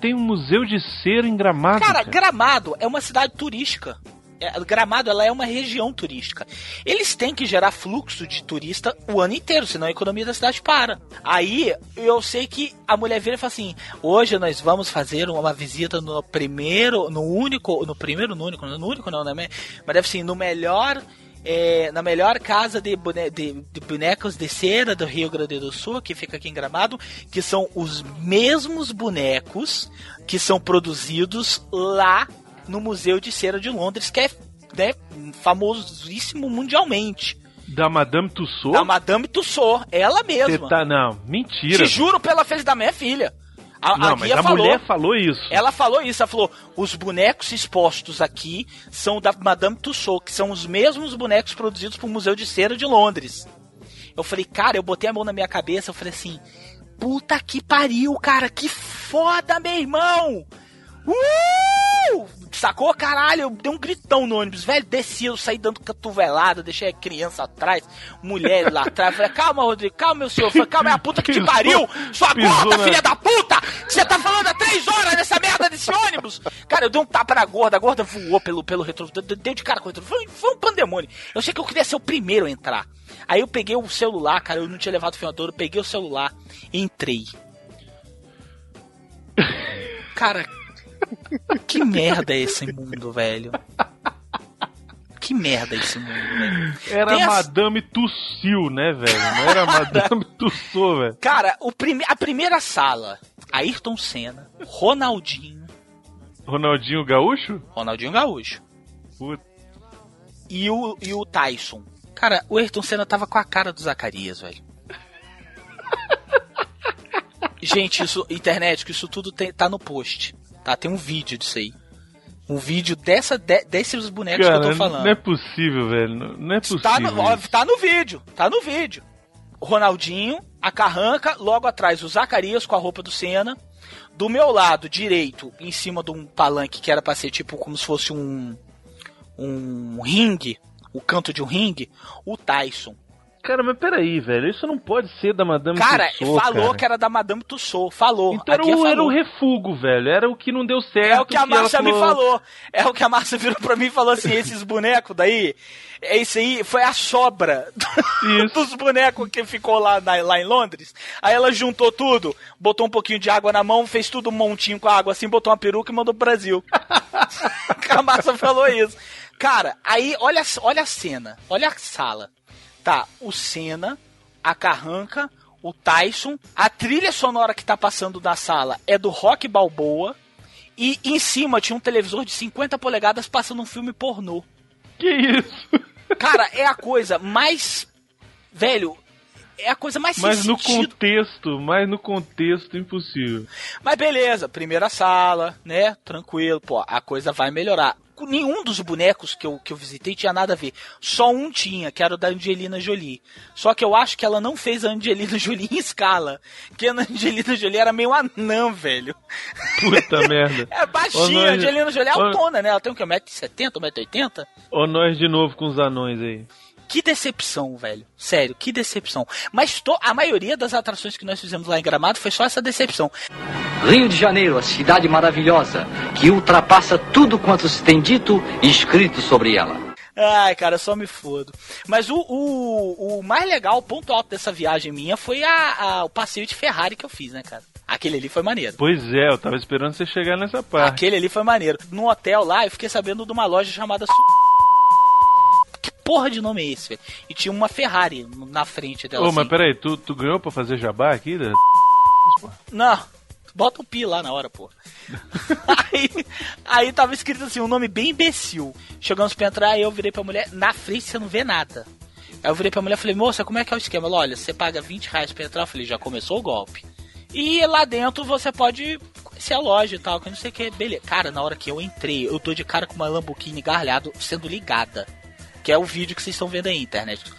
S8: Tem um museu de cera em Gramado.
S7: Cara, Gramado é uma cidade turística. É, Gramado ela é uma região turística. Eles têm que gerar fluxo de turista o ano inteiro, senão a economia da cidade para. Aí eu sei que a mulher vira e fala assim: hoje nós vamos fazer uma visita no primeiro, no único, no primeiro, no único, no único não, né? Mas deve ser no melhor. é, na melhor casa de, bone- de- de bonecos de cera do Rio Grande do Sul, que fica aqui em Gramado, que são os mesmos bonecos que são produzidos lá no Museu de Cera de Londres, que é né, famosíssimo mundialmente.
S8: Da Madame Tussauds?
S7: Da Madame Tussauds, ela mesma.
S8: tá. Não, mentira.
S7: Te juro pela fez da minha filha. A,
S8: Não,
S7: a
S8: mas a
S7: falou,
S8: mulher falou isso.
S7: Ela falou isso, ela falou: os bonecos expostos aqui são da Madame Tussauds, que são os mesmos bonecos produzidos pro Museu de Cera de Londres. Eu falei, cara, eu botei a mão na minha cabeça, eu falei assim: puta que pariu, cara, que foda, meu irmão! Uh! Sacou, caralho? Eu dei um gritão no ônibus, velho. Desci, eu saí dando cotovelada, deixei a criança atrás, mulher lá atrás. Falei, calma, Rodrigo, calma, meu senhor. Falei, calma, é a puta que te
S8: Pisou-
S7: pariu! Sua gorda, filha da puta! Que você tá falando há três horas nessa merda desse ônibus! Cara, eu dei um tapa na gorda, a gorda voou pelo, pelo retrovisor, deu- deu de cara com o retrovisor. Foi, foi um pandemônio. Eu sei que eu queria ser o primeiro a entrar. Aí eu peguei o celular, cara, eu não tinha levado o filmador, eu peguei o celular, entrei. [LAUGHS] Cara, que merda é esse mundo, velho? Que merda é esse mundo, velho?
S8: Era
S7: Tem as-
S8: Madame Tussil, né, velho? Não era Madame [LAUGHS] Tussauds, velho.
S7: Cara, o prime... a primeira sala, Ayrton Senna, Ronaldinho,
S8: Ronaldinho Gaúcho?
S7: Ronaldinho Gaúcho
S8: Puta.
S7: e o, e o Tyson. Cara, o Ayrton Senna tava com a cara do Zacarias, velho. [LAUGHS] Gente, isso, internet, que isso tudo tem- tá no post, tá? Tem um vídeo disso aí. Um vídeo dessa, de- desses bonecos que eu
S8: Cara,
S7: tô falando.
S8: não é possível, velho. Não é possível.
S7: Tá no, ó, tá no vídeo, tá no vídeo. O Ronaldinho, a Carranca, logo atrás o Zacarias com a roupa do Senna. Do meu lado direito, em cima de um palanque que era pra ser tipo como se fosse um. um ringue, o canto de um ringue, o Tyson.
S8: Cara, mas peraí, velho. Isso não pode ser da Madame
S7: Cara,
S8: Tussauds,
S7: falou
S8: cara.
S7: que era da Madame Tussauds, falou.
S8: Então era o, era
S7: falou.
S8: o refugo, velho. Era o que não deu certo.
S7: É o que a Márcia me falou. É o que a Márcia virou pra mim e falou assim: esses bonecos daí, é isso aí, foi a sobra [LAUGHS] dos bonecos que ficou lá, na- lá em Londres. Aí ela juntou tudo, botou um pouquinho de água na mão, fez tudo um montinho com a água assim, botou uma peruca e mandou pro Brasil. [LAUGHS] a Márcia falou isso. Cara, aí olha, olha a cena, olha a sala. Tá, o Senna, a Carranca, o Tyson. A trilha sonora que tá passando na sala é do Rock Balboa. E em cima tinha um televisor de 50 polegadas passando um filme pornô.
S8: Que isso?
S7: Cara, é a coisa mais. Velho, é a coisa mais
S8: Mas no
S7: sentido.
S8: contexto, mas no contexto impossível.
S7: Mas beleza, primeira sala, né? Tranquilo, pô, a coisa vai melhorar. Nenhum dos bonecos que eu, que eu visitei tinha nada a ver. Só um tinha, que era o da Angelina Jolie. Só que eu acho que ela não fez a Angelina [LAUGHS] Jolie em escala. Porque a Angelina Jolie era meio anã, velho.
S8: Puta [LAUGHS] merda.
S7: É baixinha,
S8: nós-
S7: a Angelina Jolie é autona, né? Ela tem o quê? 1,70m, 1,80m?
S8: Ó nós de novo com os anões aí.
S7: Que decepção, velho. Sério, que decepção. Mas to- a maioria das atrações que nós fizemos lá em Gramado foi só essa decepção.
S11: Rio de Janeiro, a cidade maravilhosa, que ultrapassa tudo quanto se tem dito e escrito sobre ela.
S7: Ai, cara, só me fodo. Mas o, o, o mais legal, o ponto alto dessa viagem minha foi a, a- o passeio de Ferrari que eu fiz, né, cara? Aquele ali foi maneiro.
S8: Pois é, eu tava esperando você chegar nessa parte.
S7: Aquele ali foi maneiro. No hotel lá, eu fiquei sabendo de uma loja chamada porra de nome é esse, velho? E tinha uma Ferrari na frente dela.
S8: Ô,
S7: assim.
S8: mas peraí, tu, tu ganhou pra fazer jabá aqui? né?
S7: Não, bota um pi lá na hora, pô. [LAUGHS] aí, aí tava escrito assim, um nome bem imbecil. Chegamos pra entrar, aí eu virei pra mulher, na frente você não vê nada. Aí eu virei pra mulher e falei, moça, como é que é o esquema? Ela, olha, você paga 20 reais pra entrar. Eu falei, já começou o golpe. E lá dentro você pode conhecer a loja e tal, que não sei o que. Beleza. Cara, na hora que eu entrei, eu tô de cara com uma Lamborghini garlhado sendo ligada. Que é o vídeo que vocês estão vendo aí, internet.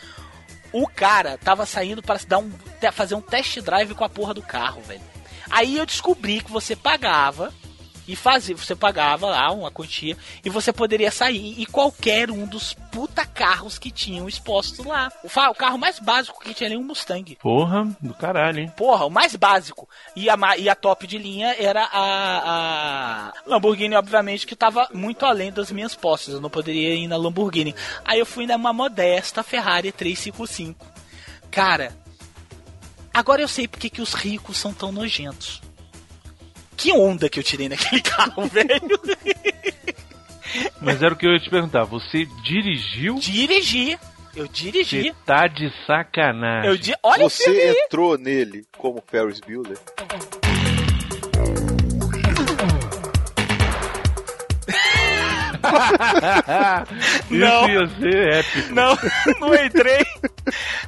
S7: O cara tava saindo para dar um, fazer um test drive com a porra do carro, velho. Aí eu descobri que você pagava e fazia, você pagava lá uma quantia e você poderia sair e qualquer um dos puta carros que tinham expostos lá. O, o carro mais básico que tinha ali é um Mustang.
S8: Porra, do caralho, hein?
S7: Porra, o mais básico. E a, e a top de linha era a, a Lamborghini, obviamente, que tava muito além das minhas posses. Eu não poderia ir na Lamborghini. Aí eu fui numa modesta Ferrari 355. Cara, agora eu sei porque que os ricos são tão nojentos. Que onda que eu tirei naquele [LAUGHS] carro, velho.
S8: Mas era o que eu ia te perguntar. Você dirigiu?
S7: Dirigi. Eu dirigi.
S8: Você tá de sacanagem.
S7: Eu di... Olha o filme
S5: Você entrou nele como Ferris Bueller? [LAUGHS]
S7: Não.
S8: Ia ser épico.
S7: Não, [LAUGHS] não entrei.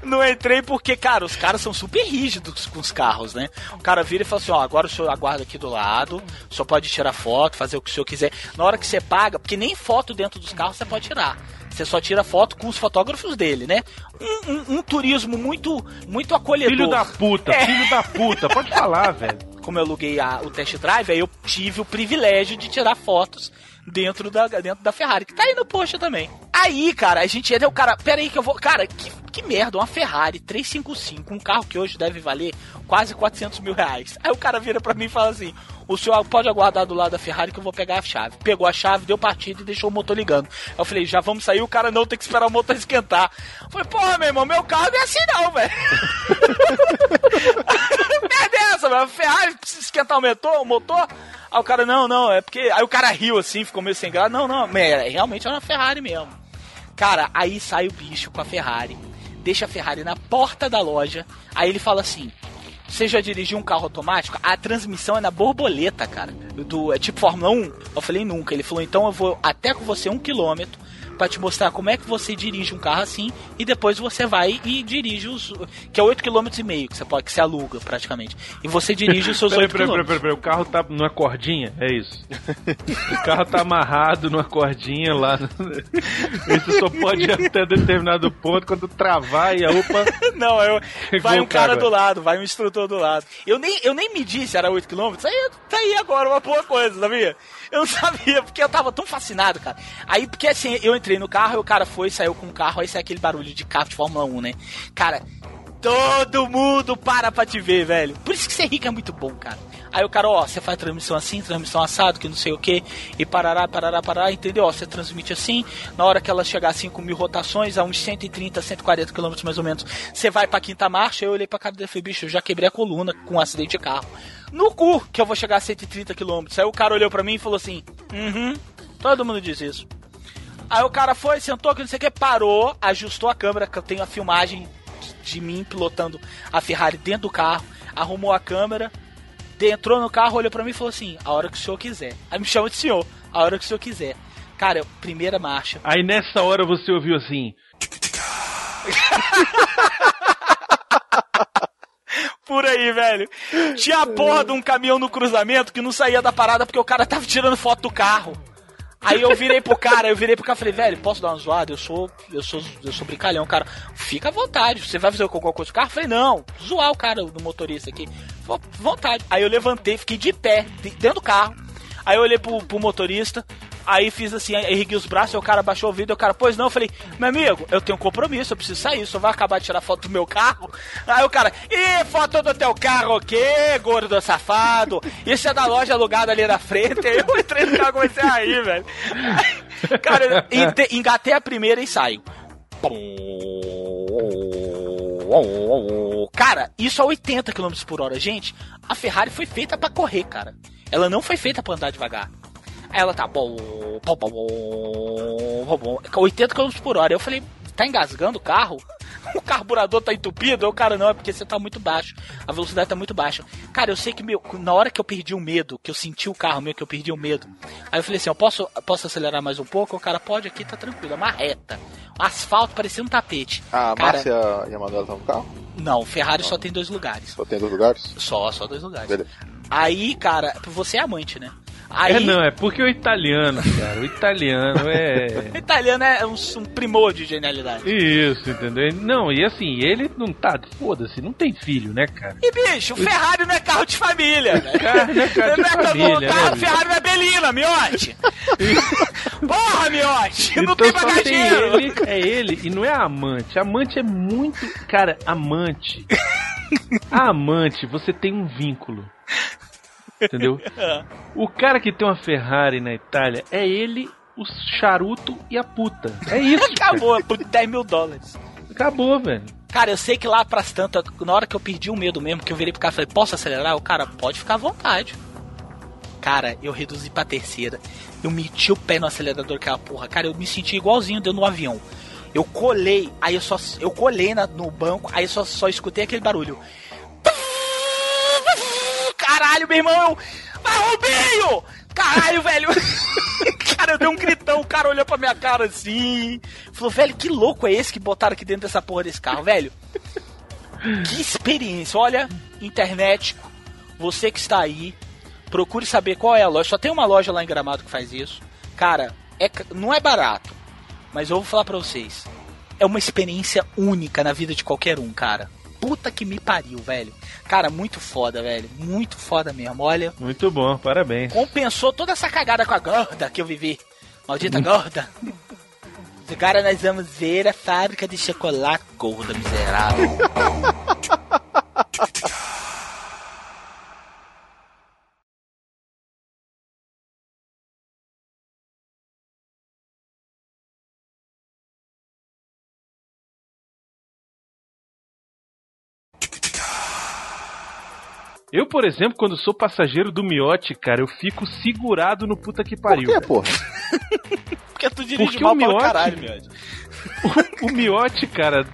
S7: Não entrei porque, cara, os caras são super rígidos com os carros, né? O cara vira e fala assim: ó, agora o senhor aguarda aqui do lado, só pode tirar foto, fazer o que o senhor quiser. Na hora que você paga, porque nem foto dentro dos carros você pode tirar. Você só tira foto com os fotógrafos dele, né? Um, um- um turismo muito, muito acolhedor.
S8: Filho da puta,
S7: É.
S8: filho da puta. Pode falar, velho.
S7: Como eu aluguei a- o test drive, aí eu tive o privilégio de tirar fotos dentro da, dentro da Ferrari, que tá aí no post também. Aí, cara, a gente entra, o cara, pera aí que eu vou, cara, que, que merda, uma Ferrari 355, um carro que hoje deve valer quase 400 mil reais. Aí o cara vira pra mim e fala assim, o senhor pode aguardar do lado da Ferrari que eu vou pegar a chave. Pegou a chave, deu partida e deixou o motor ligando. Eu falei, já vamos sair, o cara não tem que esperar o motor esquentar. Eu falei, porra, meu irmão, meu carro não é assim não, velho. [LAUGHS] merda é essa, velho? A Ferrari precisa esquentar o motor, o motor? Aí o cara, não, não, é porque. Aí o cara riu assim, ficou meio sem graça. Não, não, é, realmente é uma Ferrari mesmo. Cara, aí sai o bicho com a Ferrari, deixa a Ferrari na porta da loja. Aí ele fala assim: Você já dirigiu um carro automático? A transmissão é na borboleta, cara. Do, é tipo Fórmula 1? Eu falei nunca. Ele falou: Então eu vou até com você um quilômetro pra te mostrar como é que você dirige um carro assim e depois você vai e dirige os que é 8 km e meio que você pode que você aluga praticamente. E você dirige os seus
S8: Peraí,
S7: 8
S8: peraí,
S7: km.
S8: peraí, peraí, peraí. O carro tá numa cordinha? É isso. o carro tá amarrado numa cordinha lá. [LAUGHS] Isso só pode ir até determinado ponto quando travar e a UPA. [LAUGHS]
S7: Não, eu, vai um cara do lado, vai um instrutor do lado. Eu nem, eu nem medi se era 8km. Isso aí tá aí agora uma boa coisa, sabia? Eu não sabia, porque eu tava tão fascinado, cara. Aí, porque assim, eu entrei no carro e o cara foi, saiu com o carro, aí sai aquele barulho de carro de Fórmula 1, né? Cara, todo mundo para pra te ver, velho. Por isso que ser rico é muito bom, cara. Aí o cara, ó, você faz transmissão assim, transmissão assado, que não sei o que, e parará, parará, parará, entendeu? Ó, você transmite assim, na hora que ela chegar a 5 mil rotações, a uns 130, 140 km mais ou menos, você vai pra quinta marcha, eu olhei pra cara dele e falei, bicho, eu já quebrei a coluna com um acidente de carro. No cu que eu vou chegar a 130 km. Aí o cara olhou pra mim e falou assim, uhum, todo mundo diz isso. Aí o cara foi, sentou, que não sei o que, parou, ajustou a câmera, que eu tenho a filmagem de mim pilotando a Ferrari dentro do carro, arrumou a câmera, entrou no carro, olhou pra mim e falou assim: a hora que o senhor quiser. Aí me chama de senhor, a hora que o senhor quiser. Cara, primeira marcha.
S8: Aí nessa hora você ouviu assim. [LAUGHS]
S7: Por aí, velho. Tinha a porra de um caminhão no cruzamento que não saía da parada porque o cara tava tirando foto do carro. Aí eu virei pro cara, eu virei pro cara e falei, velho, posso dar uma zoada? Eu sou. Eu sou. Eu sou brincalhão, cara. Fica à vontade. Você vai fazer alguma coisa com o carro? Eu falei, não, zoar o cara do motorista aqui. Vontade. Aí eu levantei, fiquei de pé, de- dentro do carro. Aí eu olhei pro, pro motorista, aí fiz assim, ergui os braços, o cara baixou o vidro, o cara, pois não, eu falei, meu amigo, eu tenho um compromisso, eu preciso sair, só vai acabar de tirar foto do meu carro. Aí o cara, ih, foto do teu carro o quê, gordo safado? Isso é da loja alugada ali na frente. Aí eu entrei no carro e comecei a velho. [LAUGHS] Cara, engatei a primeira e saio. Cara, isso a 80 km por hora. Gente, a Ferrari foi feita pra correr, cara. Ela não foi feita pra andar devagar. Ela tá bom, bom, bom, bom, bom, bom, 80 km por hora. Eu falei, tá engasgando o carro? [LAUGHS] O carburador tá entupido? O cara, não, é porque você tá muito baixo. A velocidade tá muito baixa. Cara, eu sei que meu, na hora que eu perdi o medo, que eu senti o carro meu, que eu perdi o medo. Aí eu falei assim, eu posso, posso acelerar mais um pouco? O cara pode aqui, tá tranquilo. É uma reta. O asfalto parecia um tapete.
S5: A
S7: Cara,
S5: Márcia e a Manuela estão no carro?
S7: Não, Ferrari só tem dois lugares.
S5: Só tem dois lugares?
S7: Só, só dois lugares.
S5: Beleza.
S7: Aí, cara, você é amante, né? Aí,
S8: É não, é porque o italiano, cara. O italiano é. [LAUGHS]
S7: O italiano é um, um primor de genialidade.
S8: Isso, entendeu? Não, e assim, ele não tá. Foda-se, não tem filho, né, cara?
S7: E bicho, o Ferrari não é carro de família, né?
S8: Carro [LAUGHS] não é carro de
S7: Não é
S8: família,
S7: carro,
S8: né,
S7: Ferrari não é Belina, miote! [LAUGHS] Porra, miote! não
S8: Então
S7: tem
S8: só tem
S7: bagageiro!
S8: ele, é ele, e não é amante. Amante é muito. Cara, amante. A amante, você tem um vínculo. Entendeu? [LAUGHS] O cara que tem uma Ferrari na Itália é ele, o charuto e a puta. É isso. [LAUGHS] cara.
S7: Acabou, por 10 mil dólares.
S8: Acabou, velho.
S7: Cara, eu sei que lá pras tantas, na hora que eu perdi o medo mesmo, que eu virei pro cara e falei, posso acelerar? O cara, pode ficar à vontade. Cara, eu reduzi pra terceira. Eu meti o pé no acelerador, aquela porra. Cara, eu me senti igualzinho dentro do avião. Eu colei, aí eu só. Eu colei na- no banco, aí eu só, só escutei aquele barulho. Caralho, meu irmão! Vai, Rubinho! Caralho, velho! [LAUGHS] cara, eu dei um gritão, o cara olhou pra minha cara assim. Falou, velho, que louco é esse que botaram aqui dentro dessa porra desse carro, velho? Que experiência! Olha, internet, você que está aí, procure saber qual é a loja. Só tem uma loja lá em Gramado que faz isso. Cara, é, não é barato, mas eu vou falar pra vocês. É uma experiência única na vida de qualquer um, cara. Puta que me pariu, velho. Cara, muito foda, velho. Muito foda mesmo. Olha,
S8: Muito bom, parabéns.
S7: compensou toda essa cagada com a gorda que eu vivi. Maldita gorda. Agora nós vamos ver a fábrica de chocolate gorda miserável. [LAUGHS]
S8: Eu, por exemplo, quando sou passageiro do miote, cara, eu fico segurado no puta que pariu.
S5: Por quê, porra? [LAUGHS]
S7: Porque tu dirige
S8: Porque
S7: mal
S8: o
S7: o
S8: miote-
S7: caralho, miote. [LAUGHS]
S8: O miote, cara,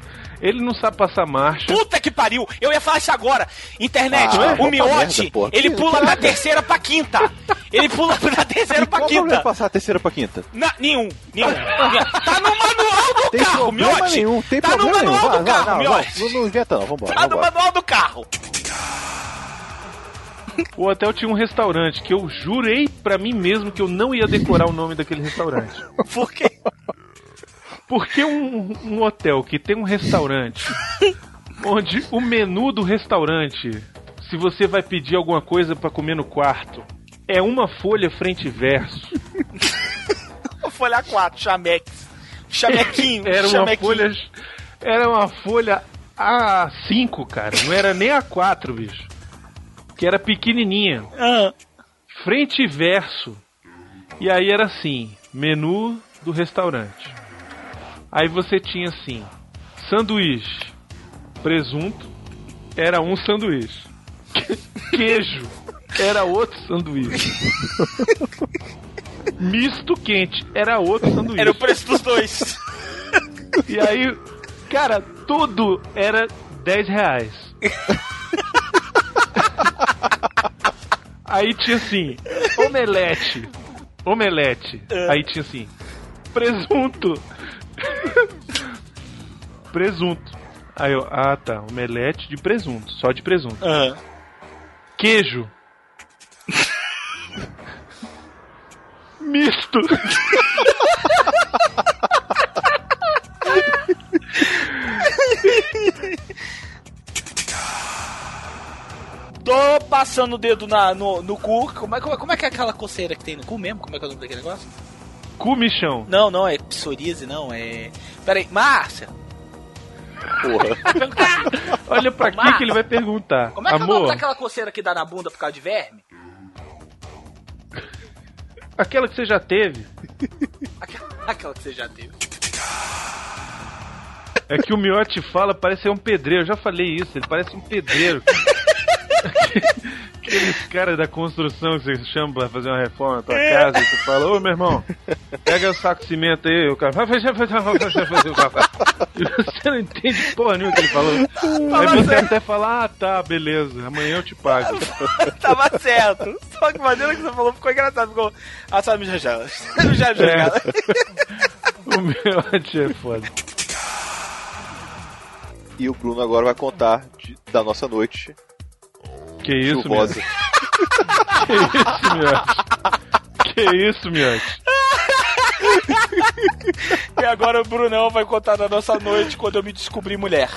S8: ele não sabe passar marcha.
S7: Puta que pariu! Eu ia falar isso agora. Internet,
S5: Ah,
S7: o miote,
S5: merda,
S7: ele pula da terceira pra quinta. Ele pula da [LAUGHS] terceira
S5: E
S7: pra
S5: qual o problema
S7: quinta.
S5: de passar a terceira pra quinta?
S7: Na, nenhum, nenhum. Tá no manual do
S5: Tem
S7: carro,
S5: problema
S7: miote.
S5: nenhum, tem
S7: tá no
S5: nenhum.
S7: manual
S5: Vai,
S7: do
S5: vai,
S7: carro,
S5: não,
S7: miote.
S5: não, não, não inventa não, vambora,
S7: Tá no
S5: vambora.
S7: manual do carro.
S8: O hotel tinha um restaurante que eu jurei pra mim mesmo que eu não ia decorar o nome daquele restaurante. [LAUGHS]
S7: Por quê?
S8: Porque um, um hotel que tem um restaurante onde o menu do restaurante, se você vai pedir alguma coisa pra comer no quarto, é uma folha frente e verso. [LAUGHS]
S7: Folha 4, chamex. Chamequinho, [LAUGHS]
S8: Era uma folha. Era uma folha A5, cara. Não era nem A4, bicho. Que era pequenininha.
S7: Ah,
S8: Frente e verso. E aí era assim: menu do restaurante. Aí você tinha assim: sanduíche, presunto, era um sanduíche. [LAUGHS] Queijo, era outro sanduíche. [LAUGHS] Misto quente, era outro sanduíche.
S7: era o preço dos dois.
S8: E aí Cara, tudo era 10 reais. [LAUGHS] Aí tinha assim, omelete. Omelete. Aí tinha assim, presunto. presunto. Aí eu, ah tá, omelete de presunto, só de presunto.
S7: Aham.
S8: Queijo. Misto. [LAUGHS]
S7: Tô passando o dedo na, no, no cu. Como é, como, é, como é que é aquela coceira que tem no cu mesmo? Como é que é o nome daquele negócio?
S8: Comichão.
S7: Não, não, é psoríase, não, é. Pera aí, Márcia!
S5: Porra. [LAUGHS]
S8: Olha pra
S7: Márcia.
S8: que que ele vai perguntar.
S7: Como é que é o nome
S8: Amor,
S7: daquela coceira que dá na bunda por causa de verme?
S8: aquela que você já teve.
S7: Aquela, aquela que você já teve.
S8: É que o Miotti fala, parece ser um pedreiro. Eu já falei isso, ele parece um pedreiro. [LAUGHS] Aqueles caras da construção que você chama pra fazer uma reforma na tua casa e você fala, ô meu irmão, pega o saco de cimento aí, o cara vai fazer, fazer, fazer, fazer. E você não entende porra nenhuma que ele falou. Aí você até fala, ah tá, beleza, amanhã eu te pago. [LAUGHS]
S7: Tava certo. Só que a maneira que você falou ficou engraçado. Ficou. Ah, sabe, já já. [LAUGHS] Já já.
S8: É. [LAUGHS] O Miotti é foda.
S5: E o Bruno agora vai contar de- da nossa noite
S8: Que isso,
S5: chuvosa. [LAUGHS]
S8: Que isso, Miotti? Que isso, Miotti?
S7: E agora o Brunão vai contar da nossa noite quando eu me descobri mulher.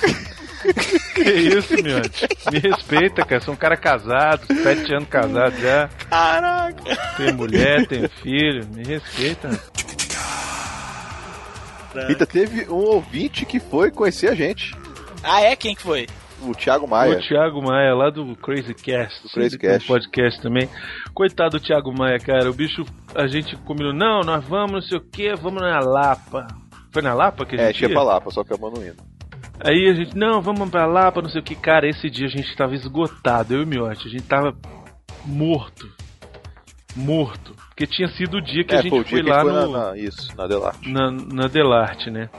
S8: Que isso, Miotti? Me respeita, cara. Sou um cara casado, sete anos casado já.
S7: Caraca.
S8: Tenho mulher, tenho filho. Me respeita.
S5: Ainda teve um ouvinte que foi conhecer a gente,
S7: Ah, é? Quem que foi?
S5: O Thiago Maia.
S8: O Thiago Maia, lá do Crazy Cast.
S5: Do Crazy
S8: Tem um
S5: Cast.
S8: podcast também. Coitado do Thiago Maia, cara. O bicho, a gente combinou, não, nós vamos, não sei o que, vamos na Lapa. Foi na Lapa que a
S5: É,
S8: gente
S5: tinha
S8: ia?
S5: pra lá, só que a mano indo.
S8: Aí a gente, não, vamos pra Lapa, não sei o que. Cara, esse dia a gente tava esgotado, eu e o Miotti. A gente tava morto. Morto. Porque tinha sido o dia que
S5: é,
S8: a gente
S5: foi
S8: foi lá
S5: foi
S8: no...
S5: na, na- Isso, na Delarte.
S8: na, na Delarte, né?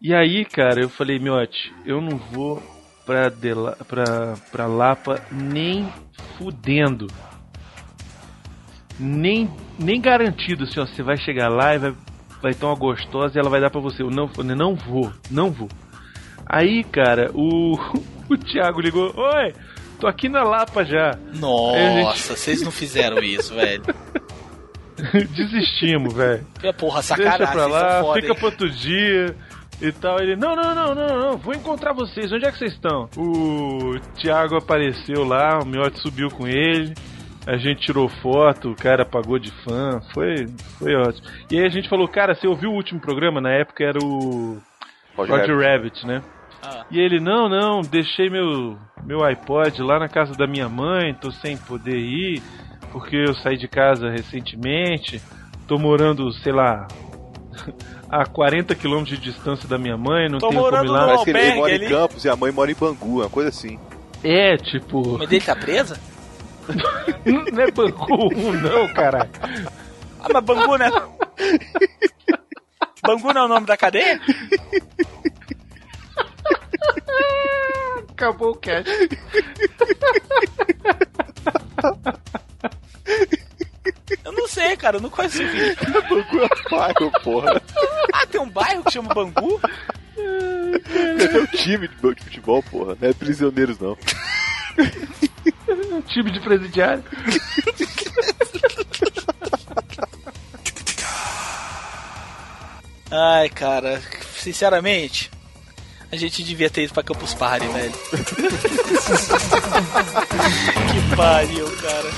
S8: E aí, cara, eu falei, Miotti, eu não vou pra, Dela, pra, pra Lapa nem fudendo. Nem, nem garantido, assim, ó, você vai chegar lá e vai, vai ter uma gostosa e ela vai dar pra você. Eu não, eu não vou, não vou. Aí, cara, o, [LAUGHS] o Thiago ligou, oi, tô aqui na Lapa já.
S7: Nossa, vocês não fizeram isso, velho.
S8: gente- [LAUGHS] Desistimos, velho.
S7: Porra, sacanagem.
S8: Deixa pra lá,
S7: foda,
S8: fica
S7: hein?
S8: pro outro dia e tal. Ele, não, não, não, não, não, vou encontrar vocês. Onde é que vocês estão? O Thiago apareceu lá, o Miotti subiu com ele. A gente tirou foto, o cara pagou de fã, foi, foi ótimo. E aí a gente falou, cara, você ouviu o último programa? Na época era o
S5: Roger
S8: Roger
S5: Rabbit.
S8: Rabbit, né?
S7: Ah.
S8: E ele, não, não, deixei meu, meu iPod lá na casa da minha mãe, tô sem poder ir, porque eu saí de casa recentemente, tô morando, sei lá, [LAUGHS] a 40 km de distância da minha mãe, não
S7: Tô
S8: tenho como ir lá.
S5: Parece que ele, ele mora em Campos e a mãe mora em Bangu, uma coisa assim.
S8: É, tipo,
S7: A mãe dele tá presa? [LAUGHS]
S8: não é Bangu 1 não, caralho.
S7: Ah, mas Bangu, né? Bangu não é o nome da cadeia?
S8: Acabou o cast. [LAUGHS]
S7: Eu não sei, cara, eu não conheço o vídeo. [LAUGHS]
S5: Bangu é bairro, porra.
S7: Ah, tem um bairro que chama Bangu?
S5: É um time de, de futebol, porra. Não é prisioneiros, não.
S8: Um [LAUGHS] time de presidiário.
S7: Ai, cara, sinceramente, a gente devia ter ido pra Campus Party, velho. [LAUGHS] que pariu, cara.